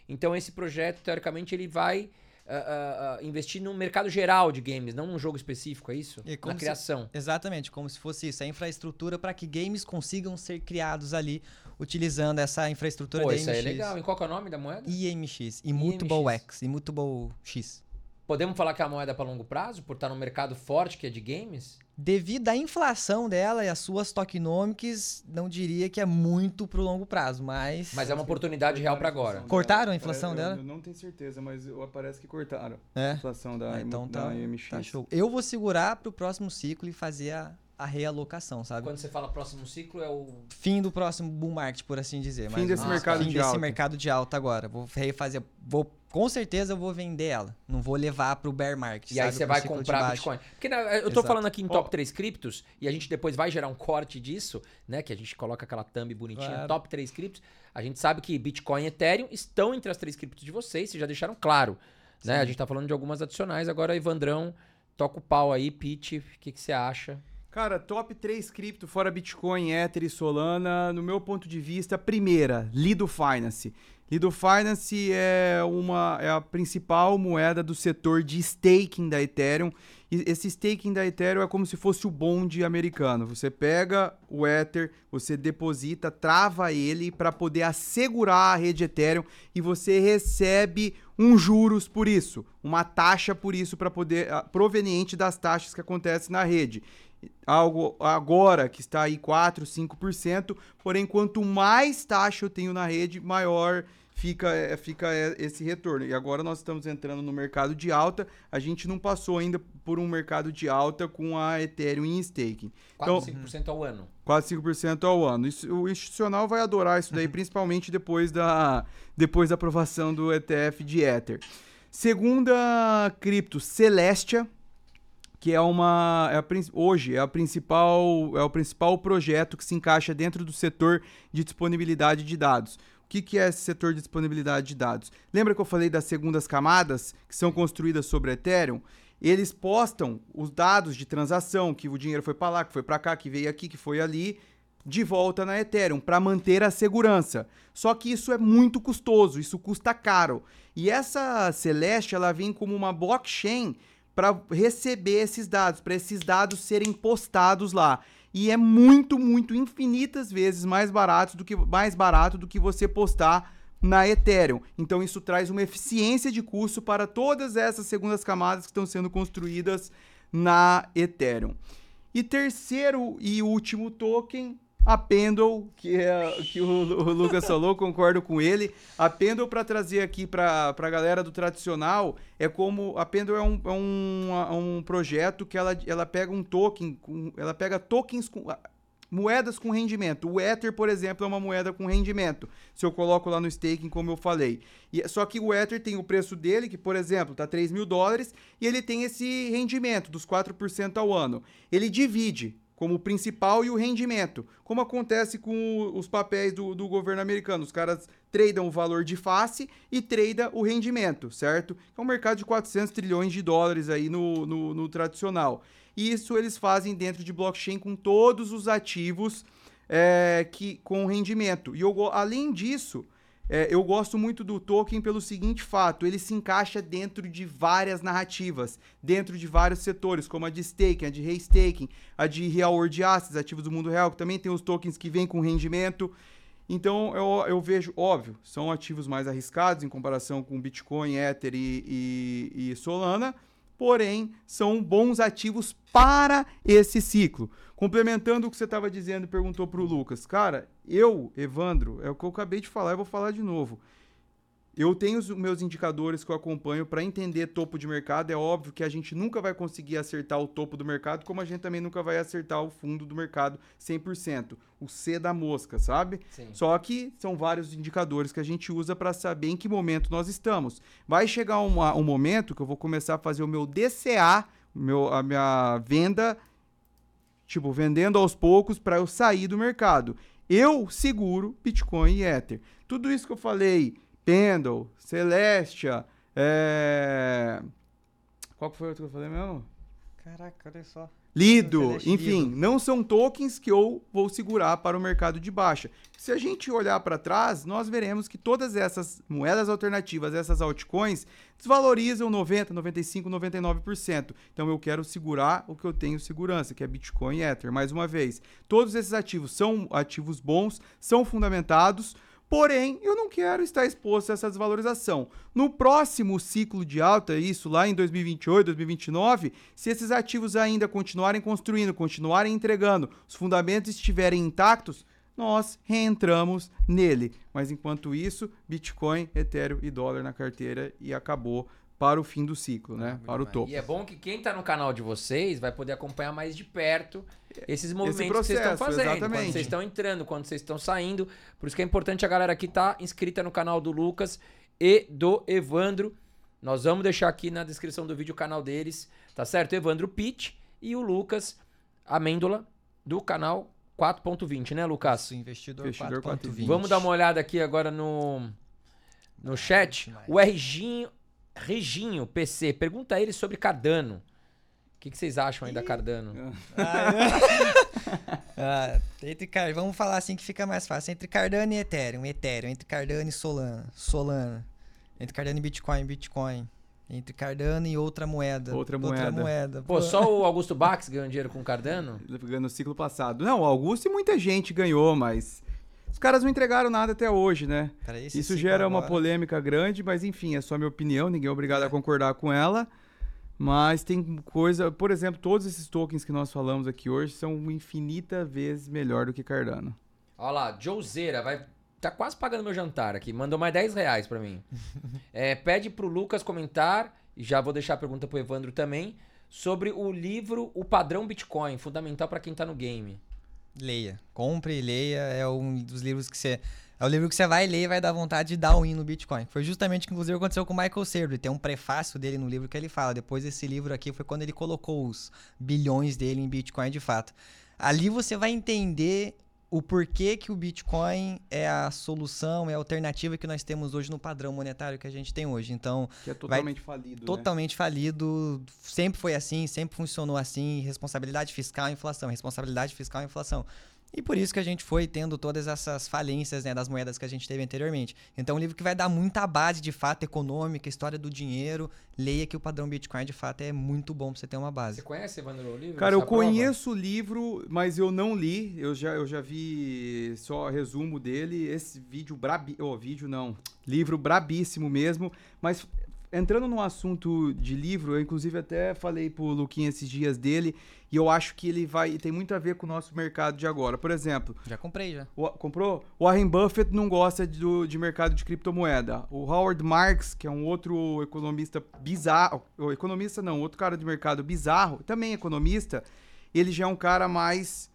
Então esse projeto, teoricamente, ele vai ah, ah, investir no mercado geral de games, não num jogo específico, é isso? Na se- criação. Exatamente, como se fosse isso, a infraestrutura para que games consigam ser criados ali utilizando essa infraestrutura Pô, da isso aí é IMX. legal. E qual é o nome da moeda? IMX, Immutable IMX. X, Immutable X. Podemos falar que é uma moeda para longo prazo, por estar num mercado forte que é de games? Devido à inflação dela e às suas tokenomics, não diria que é muito pro longo prazo, mas. Mas é uma oportunidade real para agora. Cortaram a inflação É, eu- dela? Eu não tenho certeza, mas parece que cortaram a É. inflação da, Ah, então da tá, IMX. tá show. Eu vou segurar pro próximo ciclo e fazer a, a realocação, sabe? Quando você fala próximo ciclo, é o. Fim do próximo bull market, por assim dizer. Fim desse mercado Fim de desse alta. mercado de alta agora. Vou refazer. Vou, com certeza eu vou vender ela. Não vou levar pro bear market. E aí sabe? você Pro vai ciclo de comprar baixo. Bitcoin. Porque né, eu tô Exato. falando aqui em top Ó. 3 criptos, e a gente depois vai gerar um corte disso, né? Que a gente coloca aquela thumb bonitinha, Claro. top 3 criptos. A gente sabe que Bitcoin e Ethereum estão entre as três criptos de vocês, vocês já deixaram claro. Né? A gente tá falando de algumas adicionais. Agora, Evandrão, toca o pau aí, Pete, o que, que você acha? Cara, top 3 cripto fora Bitcoin, Ether e Solana, no meu ponto de vista, primeira, Lido Finance. Lido Finance é, uma, é a principal moeda do setor de staking da Ethereum. E esse staking da Ethereum é como se fosse o bonde americano. Você pega o Ether, você deposita, trava ele para poder assegurar a rede Ethereum e você recebe um juros por isso, uma taxa por isso para poder ah, proveniente das taxas que acontecem na rede algo agora que está aí 4, 5%, porém quanto mais taxa eu tenho na rede, maior fica, é, fica é, esse retorno. E agora nós estamos entrando no mercado de alta, a gente não passou ainda por um mercado de alta com a Ethereum em staking. Quase então, 5% ao ano. Quase 5% ao ano. Isso, o institucional vai adorar isso daí, uhum. principalmente depois da, depois da aprovação do ETF de Ether. Segunda cripto, Celestia que é uma é a, hoje é a principal é o principal projeto que se encaixa dentro do setor de disponibilidade de dados. O que, que é esse setor de disponibilidade de dados? Lembra que eu falei das segundas camadas que são construídas sobre Ethereum? Eles postam os dados de transação, que o dinheiro foi para lá, que foi para cá, que veio aqui, que foi ali, de volta na Ethereum para manter a segurança. Só que isso é muito custoso, isso custa caro. E essa Celeste, ela vem como uma blockchain para receber esses dados, para esses dados serem postados lá. E é muito, muito infinitas vezes mais barato do que mais barato do que você postar na Ethereum. Então isso traz uma eficiência de custo para todas essas segundas camadas que estão sendo construídas na Ethereum. E terceiro e último token a Pendle, que, é, que o, o Lucas falou, concordo com ele. A Pendle, para trazer aqui para a galera do tradicional, é como. A Pendle é um, é um, um projeto que ela, ela pega um token, com, ela pega tokens com. Moedas com rendimento. O Ether, por exemplo, é uma moeda com rendimento. Se eu coloco lá no staking, como eu falei. E, só que o Ether tem o preço dele, que, por exemplo, está 3 mil dólares, e ele tem esse rendimento dos 4% ao ano. Ele divide como o principal e o rendimento, como acontece com os papéis do, do governo americano. Os caras tradam o valor de face e trada o rendimento, certo? É um mercado de 400 trilhões de dólares aí no, no, no tradicional. E isso eles fazem dentro de blockchain com todos os ativos é, que com rendimento. E eu, além disso, é, eu gosto muito do Tolkien pelo seguinte fato: ele se encaixa dentro de várias narrativas, dentro de vários setores, como a de staking, a de restaking, a de real world assets, ativos do mundo real, que também tem os tokens que vêm com rendimento. Então eu, eu vejo, óbvio, são ativos mais arriscados em comparação com Bitcoin, Ether e, e, e Solana, porém são bons ativos para esse ciclo. Complementando o que você estava dizendo, perguntou para o Lucas. Cara, eu, Evandro, é o que eu acabei de falar e vou falar de novo. Eu tenho os meus indicadores que eu acompanho para entender topo de mercado. É óbvio que a gente nunca vai conseguir acertar o topo do mercado, como a gente também nunca vai acertar o fundo do mercado 100%. O C da mosca, sabe? Sim. Só que são vários indicadores que a gente usa para saber em que momento nós estamos. Vai chegar uma, um momento que eu vou começar a fazer o meu DCA, meu, a minha venda tipo, vendendo aos poucos para eu sair do mercado. Eu seguro Bitcoin e Ether. Tudo isso que eu falei, Pendle, Celestia, é... Qual foi o outro que eu falei mesmo? Caraca, olha só. Lido, enfim, lido. não são tokens que eu vou segurar para o mercado de baixa. Se a gente olhar para trás, nós veremos que todas essas moedas alternativas, essas altcoins, desvalorizam 90, 95, 99%. Então eu quero segurar o que eu tenho segurança, que é Bitcoin e Ether. Mais uma vez, todos esses ativos são ativos bons, são fundamentados, Porém, eu não quero estar exposto a essa desvalorização. No próximo ciclo de alta, isso lá em 2028, 2029, se esses ativos ainda continuarem construindo, continuarem entregando, os fundamentos estiverem intactos, nós reentramos nele. Mas enquanto isso, Bitcoin, Ethereum e dólar na carteira e acabou para o fim do ciclo, né? Ah, para o topo. E é bom que quem está no canal de vocês vai poder acompanhar mais de perto esses movimentos Esse processo, que vocês estão fazendo, exatamente. quando vocês estão entrando, quando vocês estão saindo. Por isso que é importante a galera aqui estar tá inscrita no canal do Lucas e do Evandro. Nós vamos deixar aqui na descrição do vídeo o canal deles, tá certo? Evandro Pitt e o Lucas Amêndola do canal 4.20, né, Lucas? Isso, investidor, investidor 4.20. Vamos dar uma olhada aqui agora no no chat. O Reginho, Reginho PC pergunta a ele sobre Cardano. O que, que vocês acham aí da Cardano? Ah, entre Car- Vamos falar assim que fica mais fácil. Entre Cardano e Ethereum, Ethereum. Entre Cardano e Solana, Solana. Entre Cardano e Bitcoin, Bitcoin. Entre Cardano e outra moeda. Outra moeda. moeda. Pô, só o Augusto Bax ganhou dinheiro com Cardano? Ganhou no ciclo passado. Não, o Augusto e muita gente ganhou, mas os caras não entregaram nada até hoje, né? Isso gera uma agora- polêmica grande, mas enfim, é só minha opinião, ninguém é obrigado a concordar com ela. Mas tem coisa, por exemplo, todos esses tokens que nós falamos aqui hoje são infinita vezes melhor do que Cardano. Olha lá, Joezeira, vai. Tá quase pagando meu jantar aqui. Mandou mais 10 reais pra mim. É, pede pro Lucas comentar, e já vou deixar a pergunta pro Evandro também, sobre o livro O Padrão Bitcoin, fundamental pra quem tá no game. Leia. Compre e leia. É um dos livros que você. É o livro que você vai ler e vai dar vontade de dar um in no Bitcoin. Foi justamente o que, inclusive, aconteceu com o Michael Saylor. Tem um prefácio dele no livro que ele fala. Depois desse livro aqui foi quando ele colocou os bilhões dele em Bitcoin de fato. Ali você vai entender o porquê que o Bitcoin é a solução, é a alternativa que nós temos hoje no padrão monetário que a gente tem hoje. Então, Que é totalmente falido. né? totalmente falido, sempre foi assim, sempre funcionou assim, responsabilidade fiscal inflação, responsabilidade fiscal inflação. E por isso que a gente foi tendo todas essas falências né, das moedas que a gente teve anteriormente. Então, um livro que vai dar muita base de fato econômica, história do dinheiro. Leia que o padrão Bitcoin de fato é muito bom pra você ter uma Você base. conhece, Evandro, o livro? Cara, Você eu conheço o livro, mas eu não li. Eu já, eu já vi só resumo dele. Esse vídeo brabi... Oh, vídeo não. Livro brabíssimo mesmo. Mas entrando no assunto de livro, eu inclusive até falei pro Luquinha esses dias dele. E eu acho que ele vai... Tem muito a ver com o nosso mercado de agora. Por exemplo, Já comprei já. o- comprou? O Warren Buffett não gosta de, de mercado de criptomoeda. O Howard Marks, que é um outro economista bizarro, economista não, outro cara de mercado bizarro, também economista, ele já é um cara mais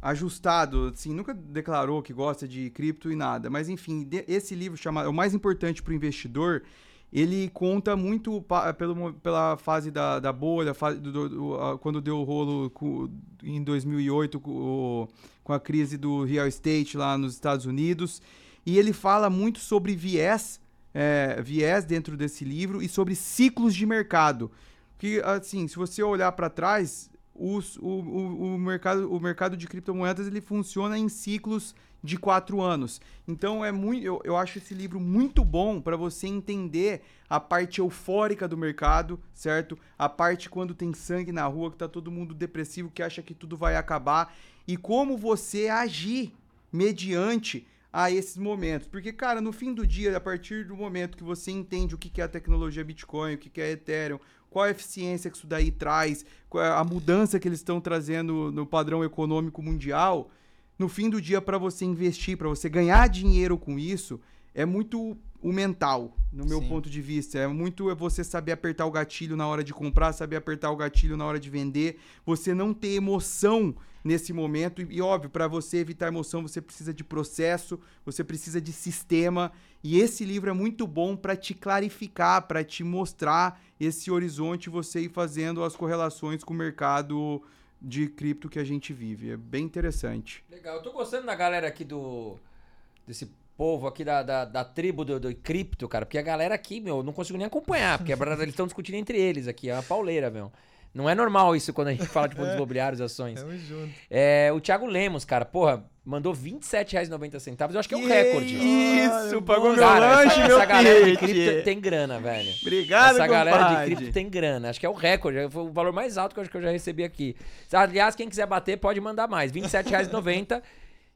ajustado, assim, nunca declarou que gosta de cripto e nada, mas enfim, esse livro chamado O Mais Importante para o Investidor, ele conta muito pelo, pela fase da, da bolha, fase do- do- do- quando deu o rolo com- em 2008 com, com a crise do real estate lá nos Estados Unidos, e ele fala muito sobre viés, é, viés dentro desse livro e sobre ciclos de mercado. Que, assim, se você olhar para trás, os- o, o, o mercado, o mercado de criptomoedas ele funciona em ciclos de quatro anos. Então é muito, eu, eu acho esse livro muito bom para você entender a parte eufórica do mercado, certo? A parte quando tem sangue na rua, que tá todo mundo depressivo, que acha que tudo vai acabar e como você agir mediante a esses momentos. Porque, cara, no fim do dia, a partir do momento que você entende o que é a tecnologia Bitcoin, o que é Ethereum, qual a eficiência que isso daí traz, a mudança que eles estão trazendo no padrão econômico mundial, no fim do dia, para você investir, para você ganhar dinheiro com isso, é muito o mental, no meu Sim. ponto de vista. É muito é você saber apertar o gatilho na hora de comprar, saber apertar o gatilho na hora de vender, você não ter emoção nesse momento. E, e, óbvio, para você evitar emoção, você precisa de processo, você precisa de sistema. E esse livro é muito bom para te clarificar, para te mostrar esse horizonte, você ir fazendo as correlações com o mercado de cripto que a gente vive. É bem interessante. Legal, eu tô gostando da galera aqui do. desse povo aqui da, da, da tribo do, do cripto, cara. Porque a galera aqui, meu, eu não consigo nem acompanhar. Porque eles estão discutindo entre eles aqui. É uma pauleira, meu. Não é normal isso quando a gente fala de fundos imobiliários e ações. Tamo junto. É, o Thiago Lemos, cara, porra, mandou R$ 27,90. Eu acho que é um recorde. Isso, Olha, pagou meu Cara, lanche, essa, meu essa galera de cripto tem grana, velho. Obrigado, Essa galera de cripto tem grana. Acho que é o recorde. Foi o valor mais alto que eu acho que eu já recebi aqui. Aliás, quem quiser bater, pode mandar mais. R$ 27,90.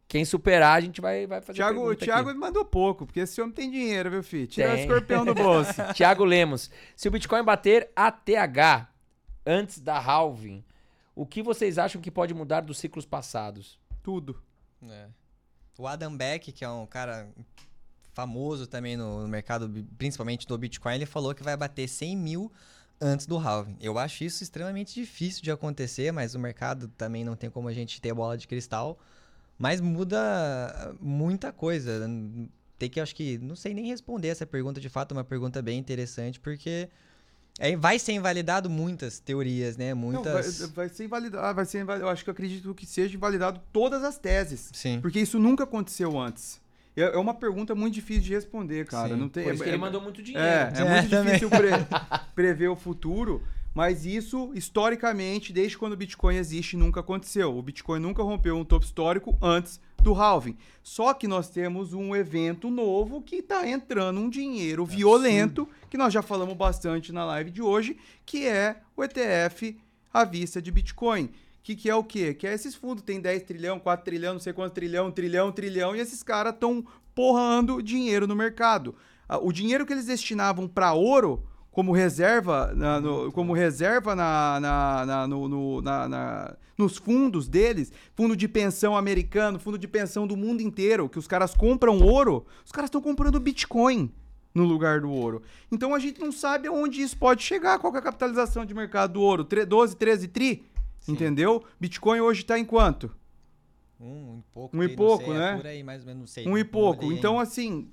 Quem superar, a gente vai, vai fazer Thiago, o pergunta Thiago aqui. mandou pouco, porque esse homem tem dinheiro, viu, filho? Tira o escorpião do bolso. Thiago Lemos. Se o Bitcoin bater ATH antes da halving, o que vocês acham que pode mudar dos ciclos passados? Tudo. É. O Adam Beck, que é um cara famoso também no, no mercado, principalmente do Bitcoin, ele falou que vai bater 100 mil antes do halving. Eu acho isso extremamente difícil de acontecer, mas o mercado também não tem como a gente ter bola de cristal. Mas muda muita coisa. Tem que, acho que, não sei nem responder essa pergunta de fato, é uma pergunta bem interessante, porque é, vai ser invalidado muitas teorias, né? Não, Muitas. vai, vai ser invalidado. Vai ser invalidado. Eu acho que eu acredito que seja invalidado todas as teses. Sim. Porque isso nunca aconteceu antes. É é uma pergunta muito difícil de responder, cara. Sim. Não tem, Por isso que é, ele é- mandou muito dinheiro. É, é, É, muito também. difícil pre- prever o futuro, Mas isso, historicamente, desde quando o Bitcoin existe, nunca aconteceu. O Bitcoin nunca rompeu um topo histórico antes do halving. Só que nós temos um evento novo que está entrando um dinheiro violento, que nós já falamos bastante na live de hoje, que é o ETF à vista de Bitcoin. Que, que é o quê? Que é esses fundos, tem 10 trilhão, 4 trilhão, não sei quantos trilhão, trilhão, trilhão, e esses caras estão porrando dinheiro no mercado. Ah, O dinheiro que eles destinavam para ouro, como reserva, na- no- como reserva na, na- na- no- no- na- nos fundos deles, fundo de pensão americano, fundo de pensão do mundo inteiro, que os caras compram ouro, os caras estão comprando Bitcoin no lugar do ouro. Então a gente não sabe aonde isso pode chegar, qual é a capitalização de mercado do ouro, Tre- 12, 13 tri, entendeu? Bitcoin hoje está em quanto? Um, e pouco. Um e pouco, sei, é né? aí, menos, sei. Um não- e pouco. Então, assim,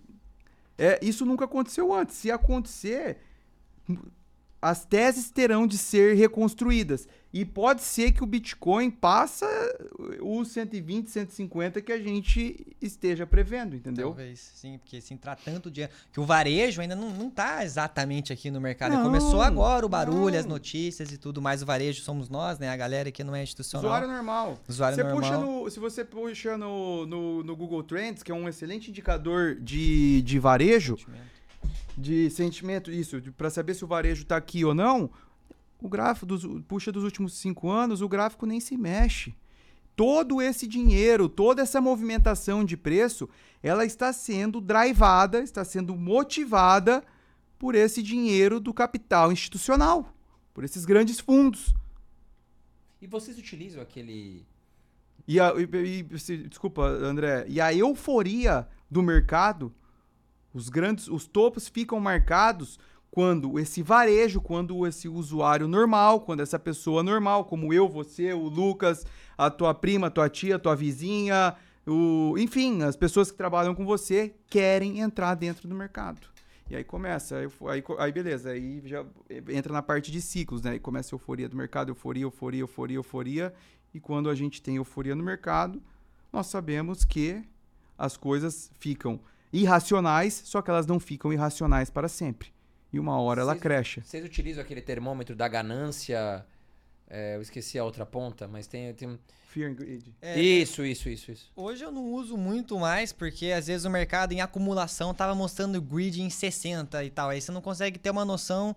é, isso nunca aconteceu antes. Se acontecer, as teses terão de ser reconstruídas. E pode ser que o Bitcoin passa os 120, 150 que a gente esteja prevendo, entendeu? Talvez, sim, porque se entrar tanto dinheiro. Que o varejo ainda não, não tá exatamente aqui no mercado. Não, Começou agora o barulho, as não. notícias e tudo mais. O varejo somos nós, né? A galera que não é institucional. Usuário normal. Usuário Você normal. puxa no- se você puxa no, no, no Google Trends, que é um excelente indicador de, de varejo, de sentimento, isso, para saber se o varejo tá aqui ou não, o gráfico dos, puxa dos últimos cinco anos, o gráfico nem se mexe. Todo esse dinheiro, toda essa movimentação de preço, ela está sendo drivada, está sendo motivada por esse dinheiro do capital institucional, por esses grandes fundos. E vocês utilizam aquele. E, a, e- e- se- desculpa, André. E a euforia do mercado, os grandes, os topos ficam marcados quando esse varejo, quando esse usuário normal, quando essa pessoa normal, como eu, você, o Lucas, a tua prima, a tua tia, a tua vizinha, o, enfim, as pessoas que trabalham com você querem entrar dentro do mercado. E aí começa, aí, aí, beleza, aí já entra na parte de ciclos, né? Aí começa a euforia do mercado, euforia, euforia, euforia, euforia. E quando a gente tem euforia no mercado, nós sabemos que as coisas ficam irracionais, só que elas não ficam irracionais para sempre. E uma hora ela Vocês- cresce. Vocês utilizam aquele termômetro da ganância. é, eu esqueci a outra ponta, mas tem. tem... Fear and greed. É, Isso, isso, isso, isso. Hoje eu não uso muito mais, porque às vezes o mercado em acumulação tava mostrando grid em 60 e tal. Aí você não consegue ter uma noção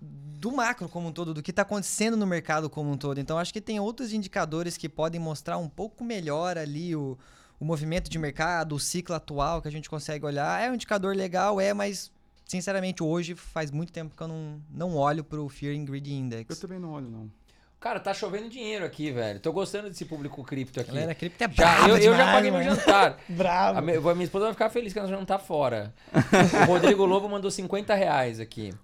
do macro como um todo, do que está acontecendo no mercado como um todo. Então acho que tem outros indicadores que podem mostrar um pouco melhor ali o, o movimento de mercado, o ciclo atual que a gente consegue olhar. É um indicador legal, é, mas sinceramente hoje faz muito tempo que eu não, não olho para o Fear and Greed Eu Index. também não olho, não. Cara, tá chovendo dinheiro aqui, velho. Tô gostando desse público cripto aqui. Galera, cripto é Já, brava eu, eu já demais, paguei meu mano. jantar. Bravo. A minha, minha esposa vai ficar feliz que ela já não tá fora. o Rodrigo Lobo mandou 50 reais aqui.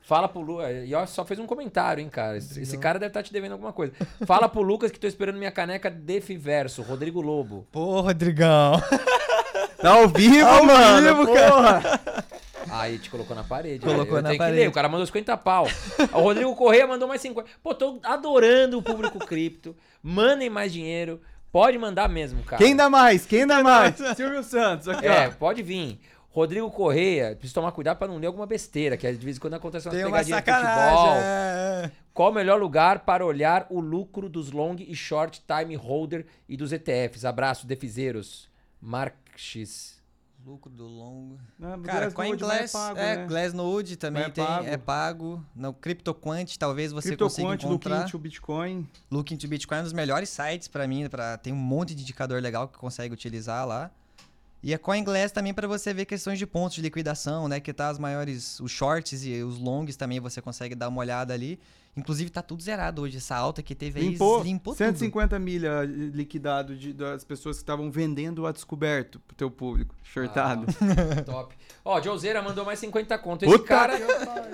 Fala pro Lucas. E ó, só fez um comentário, hein, cara. Esse, esse cara deve estar te devendo alguma coisa. Fala pro Lucas que tô esperando minha caneca Defiverso. Rodrigo Lobo. Pô, Rodrigão. Tá ao vivo, Ao mano! vivo, porra! Aí te colocou na parede. Colocou na tenho que parede. ler, O cara mandou 50 pau. o Rodrigo Correia mandou mais 50. Pô, tô adorando o público cripto. Mandem mais dinheiro. Pode mandar mesmo, cara. Quem dá mais? Quem dá mais? Silvio Santos, aqui, É, ó. pode vir. Rodrigo Correia, preciso tomar cuidado pra não ler alguma besteira, que de vez em quando acontece umas Tem uma pegadinhas de sacanagem. futebol. é. Qual o melhor lugar para olhar o lucro dos long e short time holder e dos ETFs? Abraço, defizeiros. Marx. Lucro do longo. Não, Cara, Glassnode não CoinGlass, pago, é, né? Glassnode também é tem, pago. é pago. No CryptoQuant, talvez você CryptoQuant, consiga Look encontrar. into Bitcoin. Look into Bitcoin é um dos melhores sites pra mim, pra, tem um monte de indicador legal que consegue utilizar lá. E a CoinGlass também pra você ver questões de pontos de liquidação, né, que tá as maiores, os shorts e os longs também você consegue dar uma olhada ali. Inclusive tá tudo zerado hoje, essa alta que teve aí Limpou, limpou tudo. 150 milha liquidado de- das pessoas que estavam vendendo a descoberto pro teu público. Shortado. Ah, top. Ó, Joseira mandou mais 50 conto. Esse Puta cara,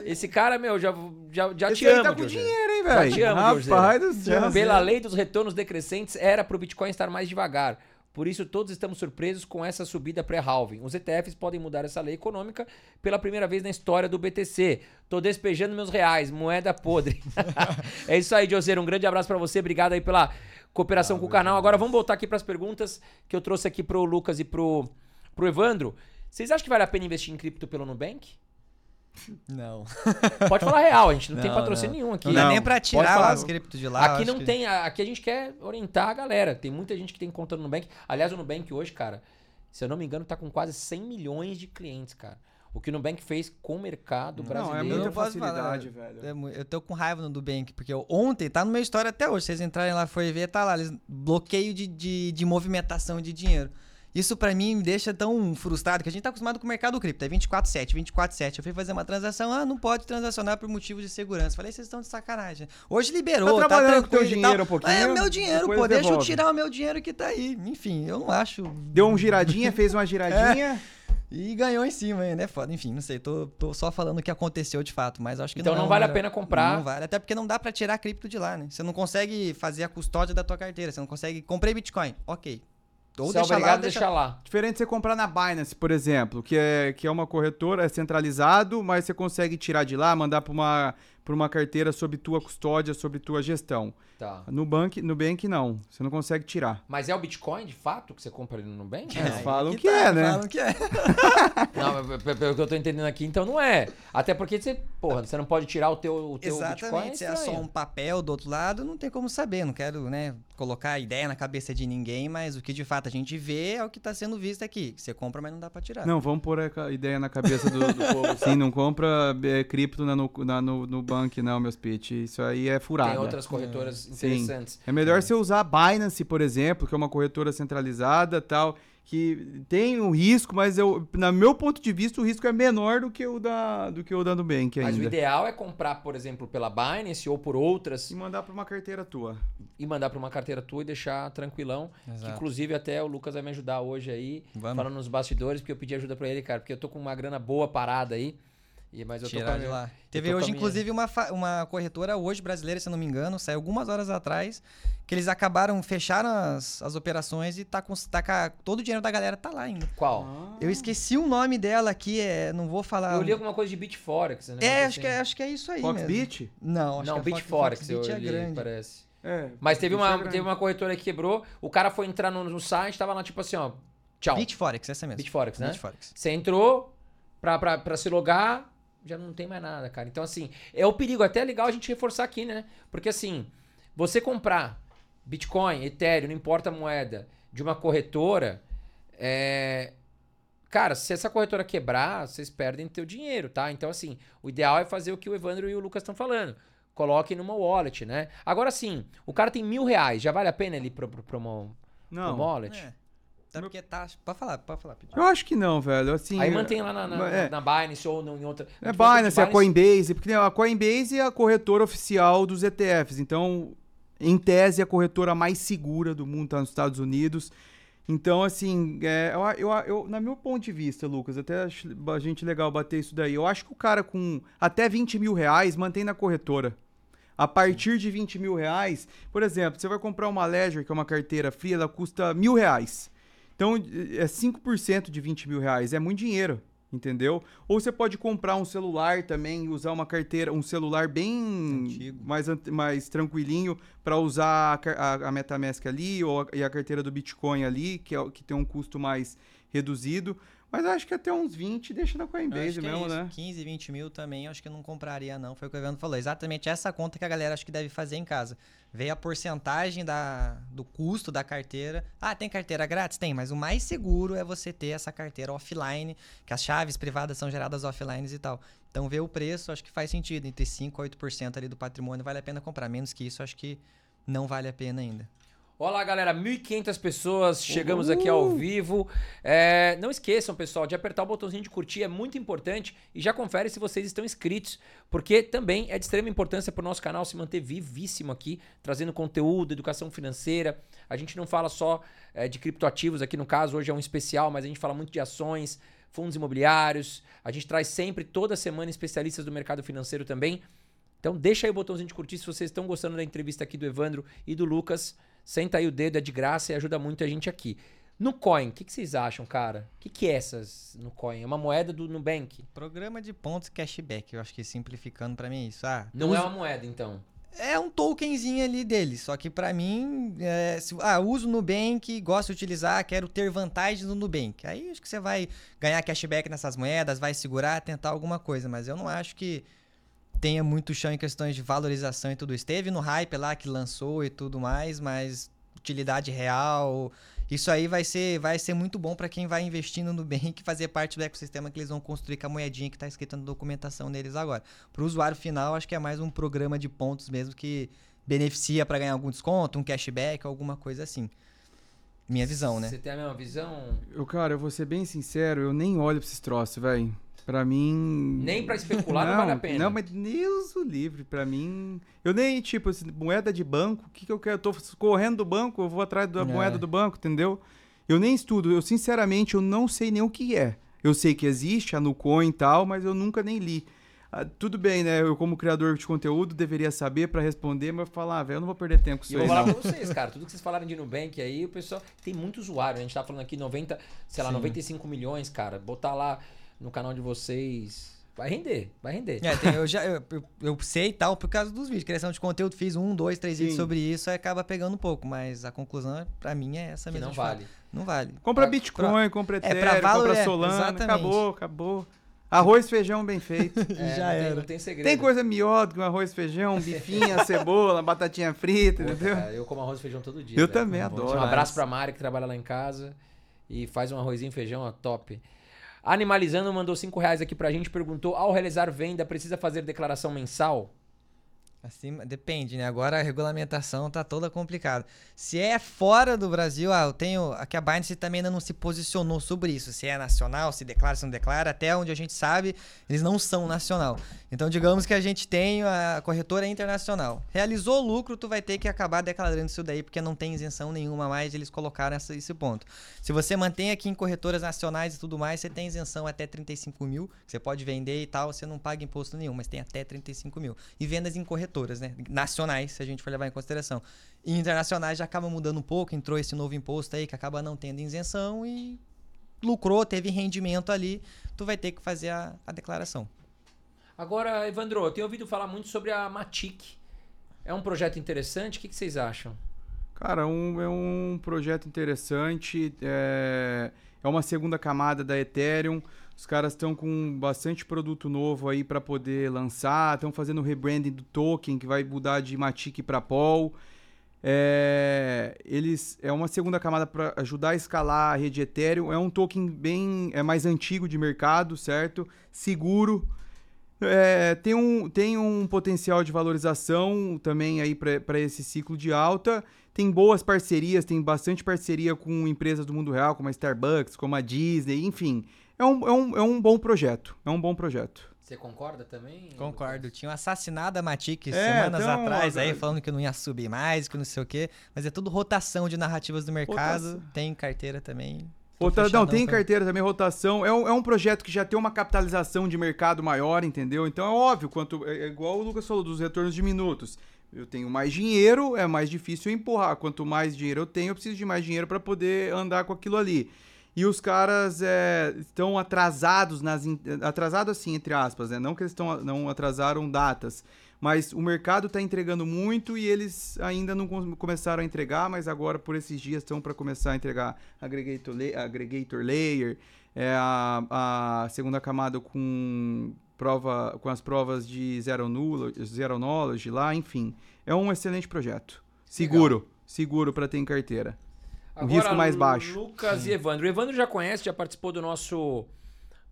esse cara, meu, já, já, já Esse te amo, tá com Joseira. dinheiro, hein, Já velho? te amo, Rapaz do céu. Pela lei dos retornos decrescentes, era pro Bitcoin estar mais devagar. Por isso, todos estamos surpresos com essa subida pré-halving. Os ETFs podem mudar essa lei econômica pela primeira vez na história do BTC. Tô despejando meus reais, moeda podre. é isso aí, Joseiro. Um grande abraço pra você. Obrigado aí pela cooperação com o canal. Agora vamos voltar aqui pras perguntas que eu trouxe aqui pro Lucas e pro, pro Evandro. Vocês acham que vale a pena investir em cripto pelo Nubank? Não. Pode falar real, a gente não, tem Não, patrocínio não. nenhum aqui. Não dá Não, nem pra pode tirar falar. as cripto de lá. Aqui não que- tem. Aqui a gente quer orientar a galera. Tem muita gente que tem conta no Nubank. Aliás, o Nubank hoje, cara, se eu não me engano, tá com quase 100 milhões de clientes, cara. O que o Nubank fez com o mercado Não, é brasileiro. muita Eu posso facilidade, falar. velho. É Eu tô com raiva no Nubank, porque eu- ontem, tá no meu história até hoje. Vocês entrarem lá for ver, tá lá. Eles, bloqueio de, de, de movimentação de dinheiro. Isso pra mim me deixa tão frustrado que a gente tá acostumado com o mercado cripto. É 24-7, 24-7. Eu fui fazer uma transação, ah, não pode transacionar por motivo de segurança. Falei, vocês estão de sacanagem. Hoje liberou, Tá tá, trabalhando com teu tranquilo dinheiro um pouquinho, É o meu dinheiro, pô. Deixa eu tirar o meu dinheiro que tá aí. Enfim, eu não acho. Deu uma giradinha, fez uma giradinha. E ganhou em cima ainda, é foda. Enfim, não sei, tô, tô só falando o que aconteceu de fato, mas acho que Então não, não é o vale a pena comprar. Não vale, até porque não dá pra tirar cripto de lá, né? Você não consegue fazer a custódia da tua carteira, você não consegue... Comprei Bitcoin, ok. Ou Você é deixa obrigado lá, deixa... deixar lá. Diferente de você comprar na Binance, por exemplo, que é, que é uma corretora, é centralizado, mas você consegue tirar de lá, mandar para uma, pra uma carteira sob tua custódia, sob tua gestão. Tá. No Bank, no Bank não, você não consegue tirar. Mas é o Bitcoin, de fato, que você compra ali no Nubank? Eles aí falam que que tá, é, né? Falam que é. Não, pelo que eu tô entendendo aqui, então não é. Até porque você, porra, você não pode tirar o teu, o teu Bitcoin. Exatamente, se é só um papel do outro lado, não tem como saber. Não quero, né, colocar ideia na cabeça de ninguém, mas o que de fato a gente vê é o que tá sendo visto aqui. Você compra, mas não dá pra tirar. Não, vamos pôr a ideia na cabeça do, do povo. Sim, não compra é, cripto na, no, na- no, no Bank, não, meus pitch. Isso aí é furada. Tem outras corretoras Sim. interessantes. É melhor você usar a Binance, por exemplo, que é uma corretora centralizada tal, que tem um risco, mas eu, na meu ponto de vista, o risco é menor do que o da, do que o da Nubank Mas o ainda. ideal é comprar, por exemplo, pela Binance ou por outras E mandar para uma carteira tua. e mandar para uma carteira tua e deixar tranquilão. Que, inclusive, até o Lucas vai me ajudar hoje aí, Vamos. falando nos bastidores, porque eu pedi ajuda para ele, cara, porque eu tô com uma grana boa parada aí. E, mas eu tô Tirar minha- lá. Teve tô hoje, inclusive, uma, uma corretora hoje brasileira, se eu não me engano, saiu algumas horas atrás, que eles acabaram, fecharam as, as operações e tá com, tá com todo o dinheiro da galera tá lá ainda. Qual? Eu esqueci o nome dela aqui, é, não vou falar. Eu li alguma coisa de Bitforex, né? É, acho que é, acho que é isso aí mesmo. Foxbit? Não, acho Não, que é Bitforex, Fox- eu é li, grande. parece. É. Mas teve é uma, grande. teve uma corretora que quebrou, o cara foi entrar no, no site, tava lá tipo assim, ó, tchau. Bitforex, essa mesmo. Bitforex, né? Bitforex. Você entrou pra, pra, pra se logar, já não tem mais nada, cara. Então, assim, é o perigo. Até é legal a gente reforçar aqui, né? Porque, assim, você comprar Bitcoin, Ethereum, não importa a moeda, de uma corretora, é... Cara, se essa corretora quebrar, vocês perdem teu dinheiro, tá? Então, assim, o ideal é fazer o que o Evandro e o Lucas estão falando. Coloque numa wallet, né? Agora, sim, o cara tem mil reais, já vale a pena ele pro, pro, pro, uma, Não. wallet? É. Até porque tá. Pode falar, pode falar, Pedro. Eu acho que não, velho. Assim, Aí é- mantém lá na, na, é. na Binance ou em outra. É Binance, é a Coinbase, porque a Coinbase é a corretora oficial dos ETFs. Então, em tese, a corretora mais segura do mundo está nos Estados Unidos. Então, assim, é, eu, eu, eu- na meu ponto de vista, Lucas, até acho a gente legal bater isso daí. Eu acho que o cara com até 20 mil reais mantém na corretora. A partir de 20 mil reais, por exemplo, você vai comprar uma Ledger, que é uma carteira fria, ela custa mil reais. Então, é 5% de 20 mil reais. É muito dinheiro, entendeu? Ou você pode comprar um celular também usar uma carteira, um celular bem Antigo. mais, mais tranquilinho para usar a, a, a MetaMask ali ou a, e a carteira do Bitcoin ali, que, é, o- que tem um custo mais reduzido. Mas eu acho que até uns 20 deixa na Coinbase é mesmo, isso. né? 15, 20 mil também, eu acho que eu não compraria, não. Foi o que o Evandro falou. Exatamente essa conta que a galera acho que deve fazer em casa. Ver a porcentagem da, do custo da carteira. Ah, tem carteira grátis? Tem, mas o mais seguro é você ter essa carteira offline, que as chaves privadas são geradas offline e tal. Então, ver o preço, acho que faz sentido. Entre 5% a 8% ali do patrimônio vale a pena comprar. Menos que isso, acho que não vale a pena ainda. Olá, galera. 1.500 pessoas. Chegamos aqui ao vivo. É, não esqueçam, pessoal, de apertar o botãozinho de curtir. É muito importante. E já confere se vocês estão inscritos. Porque também é de extrema importância para o nosso canal se manter vivíssimo aqui, trazendo conteúdo, educação financeira. A gente não fala só é, de criptoativos aqui, no caso, hoje é um especial, mas a gente fala muito de ações, fundos imobiliários. A gente traz sempre, toda semana, especialistas do mercado financeiro também. Então deixa aí o botãozinho de curtir se vocês estão gostando da entrevista aqui do Evandro e do Lucas. Senta aí o dedo, é de graça e ajuda muito a gente aqui. No Coin, o que, que vocês acham, cara? O que, que é essas no Coin? É uma moeda do Nubank? Programa de pontos cashback, eu acho que simplificando pra mim é isso. Ah, Não usa- é uma moeda, então. É um tokenzinho ali dele, só que pra mim, é, se, ah, uso o Nubank, gosto de utilizar, quero ter vantagens no Nubank. Aí acho que você vai ganhar cashback nessas moedas, vai segurar, tentar alguma coisa, mas eu não acho que tenha muito chão em questões de valorização e tudo isso. Teve no hype lá que lançou e tudo mais, mas utilidade real, isso aí vai ser, vai ser muito bom para quem vai investir no Nubank fazer parte do ecossistema que eles vão construir com a moedinha que está escrita na documentação deles agora. Para o usuário final, acho que é mais um programa de pontos mesmo que beneficia para ganhar algum desconto, um cashback, alguma coisa assim. Minha visão, né? Você tem a mesma visão? Eu, cara, eu vou ser bem sincero, eu nem olho pra esses troços, velho. Pra mim. Nem pra especular não, vale a pena. Não, mas Deus o livre. Pra mim. Eu nem, tipo, assim, moeda de banco, o que, que eu quero? Eu tô correndo do banco, eu vou atrás da é. moeda do banco, entendeu? Eu nem estudo. Eu, sinceramente, eu não sei nem o que é. Eu sei que existe, a Nucoin e tal, mas eu nunca nem li. Ah, tudo bem, né? Eu, como criador de conteúdo, deveria saber para responder, mas falar, ah, velho, eu não vou perder tempo com isso eu aí. Eu vou falar pra vocês, cara. Tudo que vocês falaram de Nubank aí, o pessoal. Tem muito usuário. A gente tá falando aqui 90, sei lá, Sim. 95 milhões, cara. Botar lá no canal de vocês Vai render, vai render. É, tem, eu já eu, eu, eu, sei tal por causa dos vídeos. Criação de conteúdo, fiz um, dois, três Sim. vídeos sobre isso, aí acaba pegando um pouco. Mas a conclusão, pra mim, é essa que mesmo. Não vale. Não vale. Compra Bitcoin, compra Ethereum, é, compra é, Solana, acabou, acabou. Arroz, feijão bem feito. É, já não era. Tem, não tem segredo. Tem coisa melhor do que um arroz, feijão, bifinha, cebola, batatinha frita, Pô, entendeu? Cara, eu como arroz e feijão todo dia. Eu velho. também adoro. Um abraço pra Mari que trabalha lá em casa e faz um arrozinho e feijão, ó, top. Animalizando mandou 5 reais aqui pra gente, perguntou: ao realizar venda, precisa fazer declaração mensal? Assim, depende, né? Agora a regulamentação tá toda complicada. Se é fora do Brasil, ah, eu tenho. Aqui a Binance também ainda não se posicionou sobre isso. Se é nacional, se declara, se não declara. Até onde a gente sabe, eles não são nacional. Então, digamos que a gente tem a corretora internacional. Realizou lucro, tu vai ter que acabar declarando isso daí, porque não tem isenção nenhuma mais. Eles colocaram essa, esse ponto. Se você mantém aqui em corretoras nacionais e tudo mais, você tem isenção até 35 mil. Você pode vender e tal, você não paga imposto nenhum, mas tem até 35 mil. E vendas em corretoras corretoras, né? Nacionais, se a gente for levar em consideração. E internacionais já acaba mudando um pouco, entrou esse novo imposto aí que acaba não tendo isenção e lucrou, teve rendimento ali, tu vai ter que fazer a, a declaração. Agora, Evandro, eu tenho ouvido falar muito sobre a Matic. É um projeto interessante? O que, que vocês acham? Cara, um, é um projeto interessante. É, é uma segunda camada da Ethereum. Os caras estão com bastante produto novo aí para poder lançar, estão fazendo o rebranding do token que vai mudar de Matic para Pol. É, eles é uma segunda camada para ajudar a escalar a rede Ethereum. É um token bem é mais antigo de mercado, certo? Seguro. É, tem, um, tem um potencial de valorização também aí para esse ciclo de alta. Tem boas parcerias, tem bastante parceria com empresas do mundo real, como a Starbucks, como a Disney, enfim é um, é um, é um bom projeto. É um bom projeto. Você concorda também? Concordo. Tinha assassinado a Matic é, semanas então, atrás aí, falando que não ia subir mais, que não sei o quê. Mas é tudo rotação de narrativas do mercado. Rotação. Tem carteira também. Rota... Não, tem carteira também, rotação. É um, é um projeto que já tem uma capitalização de mercado maior, entendeu? Então é óbvio, quanto é, é igual o Lucas falou dos retornos de minutos. Eu tenho mais dinheiro, é mais difícil empurrar. Quanto mais dinheiro eu tenho, eu preciso de mais dinheiro para poder andar com aquilo ali. E os caras é, estão atrasados nas. Atrasados assim, entre aspas, né? Não que eles estão, não atrasaram datas. Mas o mercado está entregando muito e eles ainda não começaram a entregar, mas agora por esses dias estão para começar a entregar aggregator, aggregator layer, é a, a segunda camada com prova com as provas de zero, nulo, zero knowledge lá, enfim. É um excelente projeto. Seguro, Legal. seguro para ter em carteira. Agora, um risco mais baixo. Lucas Sim. e Evandro. O Evandro já conhece, já participou do nosso,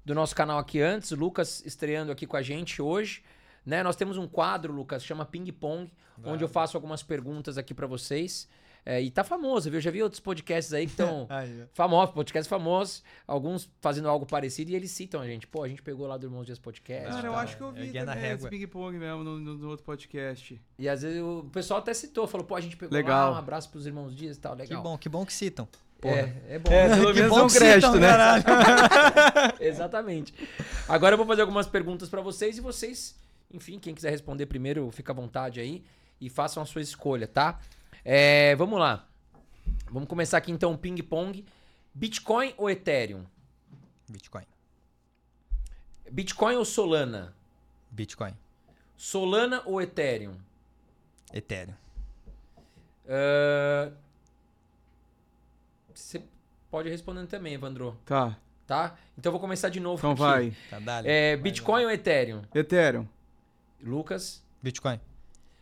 do nosso canal aqui antes. Lucas estreando aqui com a gente hoje. Né? Nós temos um quadro, Lucas, chama Ping Pong, onde eu faço algumas perguntas aqui para vocês. É, e tá famoso, viu? Já vi outros podcasts aí que estão famosos, podcasts famosos, alguns fazendo algo parecido e eles citam a gente. Pô, a gente pegou lá do Irmãos Dias Podcast. Cara, eu acho que eu vi é, também esse ping-pong mesmo no, no, no, outro podcast. E às vezes o pessoal até citou, falou, pô, a gente pegou legal. lá, um abraço pros Irmãos Dias e tal, legal. Que bom, que bom que citam. Porra. É, é bom. É, pelo menos é um crédito, né? Exatamente. Agora eu vou fazer algumas perguntas para vocês e vocês, enfim, quem quiser responder primeiro, fica à vontade aí e façam a sua escolha, tá? É, vamos lá. Vamos começar aqui então ping-pong. Bitcoin ou Ethereum? Bitcoin. Bitcoin ou Solana? Bitcoin. Solana ou Ethereum? Ethereum. Ah, Você pode ir respondendo também, Evandro. Tá, Tá? Então eu vou começar de novo então aqui. vai. Tá, dale. É, Vai, Bitcoin ou Ethereum? Ethereum, Lucas. Bitcoin.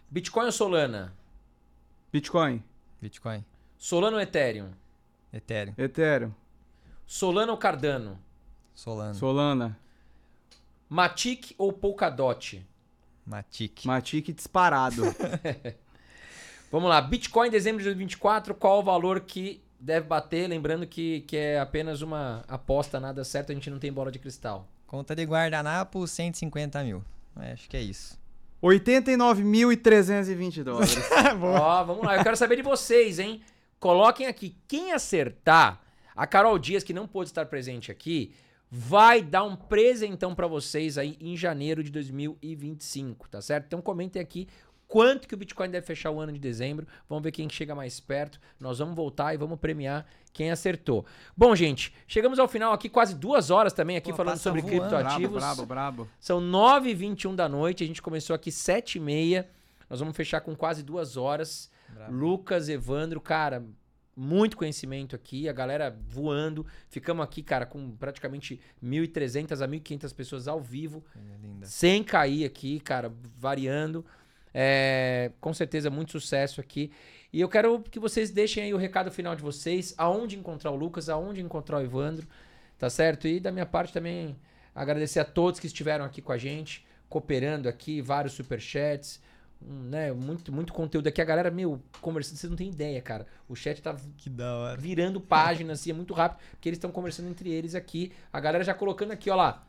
Bitcoin ou Solana? Bitcoin, Bitcoin. Solana ou Ethereum? Ethereum. Ethereum, Solana ou Cardano? Solana. Solana, Matic ou Polkadot? Matic. Matic disparado. Vamos lá, Bitcoin em dezembro de 2024, qual o valor que deve bater? Lembrando que, que é apenas uma aposta, nada certo, a gente não tem bola de cristal. Conta de guardanapo, 150 mil. É, acho que é isso. 89.320 dólares. Ó, vamos lá, eu quero saber de vocês, hein? Coloquem aqui, quem acertar, a Carol Dias, que não pôde estar presente aqui, vai dar um presentão pra vocês aí em janeiro de 2025, tá certo? Então comentem aqui quanto que o Bitcoin deve fechar o ano de dezembro. Vamos ver quem chega mais perto. Nós vamos voltar e vamos premiar quem acertou. Bom, gente, chegamos ao final aqui, quase duas horas também aqui Pô, falando sobre voando. criptoativos. brabo, brabo, brabo. São 9h21 da noite, a gente começou aqui 7h30. Nós vamos fechar com quase duas horas. Bravo. Lucas, Evandro, cara, muito conhecimento aqui, a galera voando. Ficamos aqui, cara, com praticamente 1.300 a 1.500 pessoas ao vivo, linda. sem cair aqui, cara, variando. É, com certeza, muito sucesso aqui. E eu quero que vocês deixem aí o recado final de vocês, aonde encontrar o Lucas, aonde encontrar o Evandro, tá certo? E da minha parte também agradecer a todos que estiveram aqui com a gente, cooperando aqui, vários superchats, né, muito, muito conteúdo aqui. A galera, meu, conversando, vocês não têm ideia, cara. O chat tá virando páginas, assim, é muito rápido, porque eles estão conversando entre eles aqui. A galera já colocando aqui, ó lá.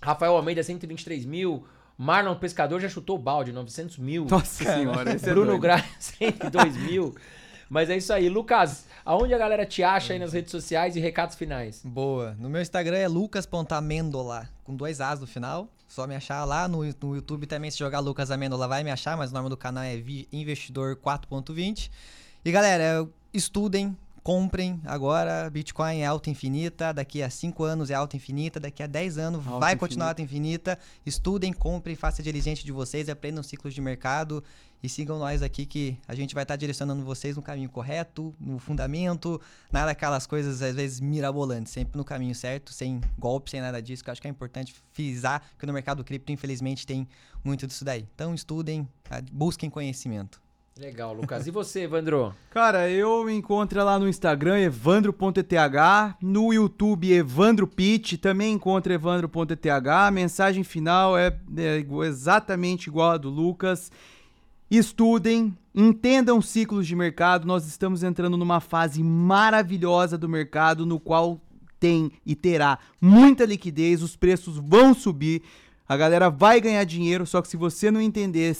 Rafael Almeida, 123 mil. Marlon Pescador já chutou o balde, 900 mil. Nossa senhora, esse é Bruno. Gra, 102 mil. Mas é isso aí. Lucas, aonde a galera te acha aí nas redes sociais e recados finais? Boa. No meu Instagram é lucas.amendola, com dois As no final. Só me achar lá. No, no YouTube também, se jogar Lucas Amendola, vai me achar, mas o nome do canal é Investidor 4.20. E galera, estudem, comprem agora. Bitcoin é alta infinita. Daqui a 5 anos é alta infinita. Daqui a 10 anos Alta vai continuar alta infinita. Estudem, comprem, façam diligente de vocês, aprendam ciclos de mercado. E sigam nós aqui que a gente vai estar direcionando vocês no caminho correto, no fundamento, nada daquelas coisas às vezes mirabolantes, sempre no caminho certo, sem golpe, sem nada disso, que eu acho que é importante frisar que no mercado cripto, infelizmente, tem muito disso daí. Então estudem, ah, busquem conhecimento. Legal, Lucas. E você, Evandro? Cara, eu me encontro lá no Instagram, evandro.eth, no YouTube, Evandro Pitt, também encontro evandro.eth. A mensagem final é, é exatamente igual a do Lucas. Estudem, entendam ciclos de mercado. Nós estamos entrando numa fase maravilhosa do mercado, no qual tem e terá muita liquidez, os preços vão subir. A galera vai ganhar dinheiro, só que se você não entender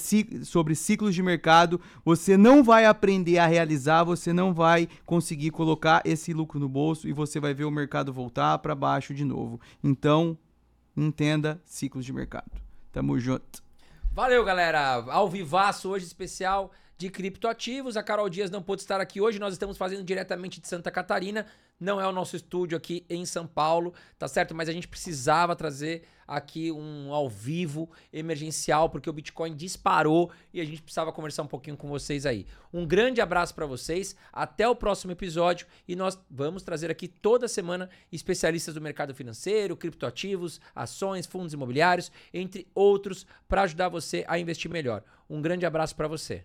sobre ciclos de mercado, você não vai aprender a realizar, você não vai conseguir colocar esse lucro no bolso e você vai ver o mercado voltar para baixo de novo. Então, entenda ciclos de mercado. Tamo junto. Valeu, galera. Ao vivaço hoje especial de criptoativos. A Carol Dias não pôde estar aqui hoje. Nós estamos fazendo diretamente de Santa Catarina. Não é o nosso estúdio aqui em São Paulo, tá certo? Mas a gente precisava trazer aqui um ao vivo emergencial porque o Bitcoin disparou e a gente precisava conversar um pouquinho com vocês aí. Um grande abraço para vocês. Até o próximo episódio e nós vamos trazer aqui toda semana especialistas do mercado financeiro, criptoativos, ações, fundos imobiliários, entre outros, para ajudar você a investir melhor. Um grande abraço para você.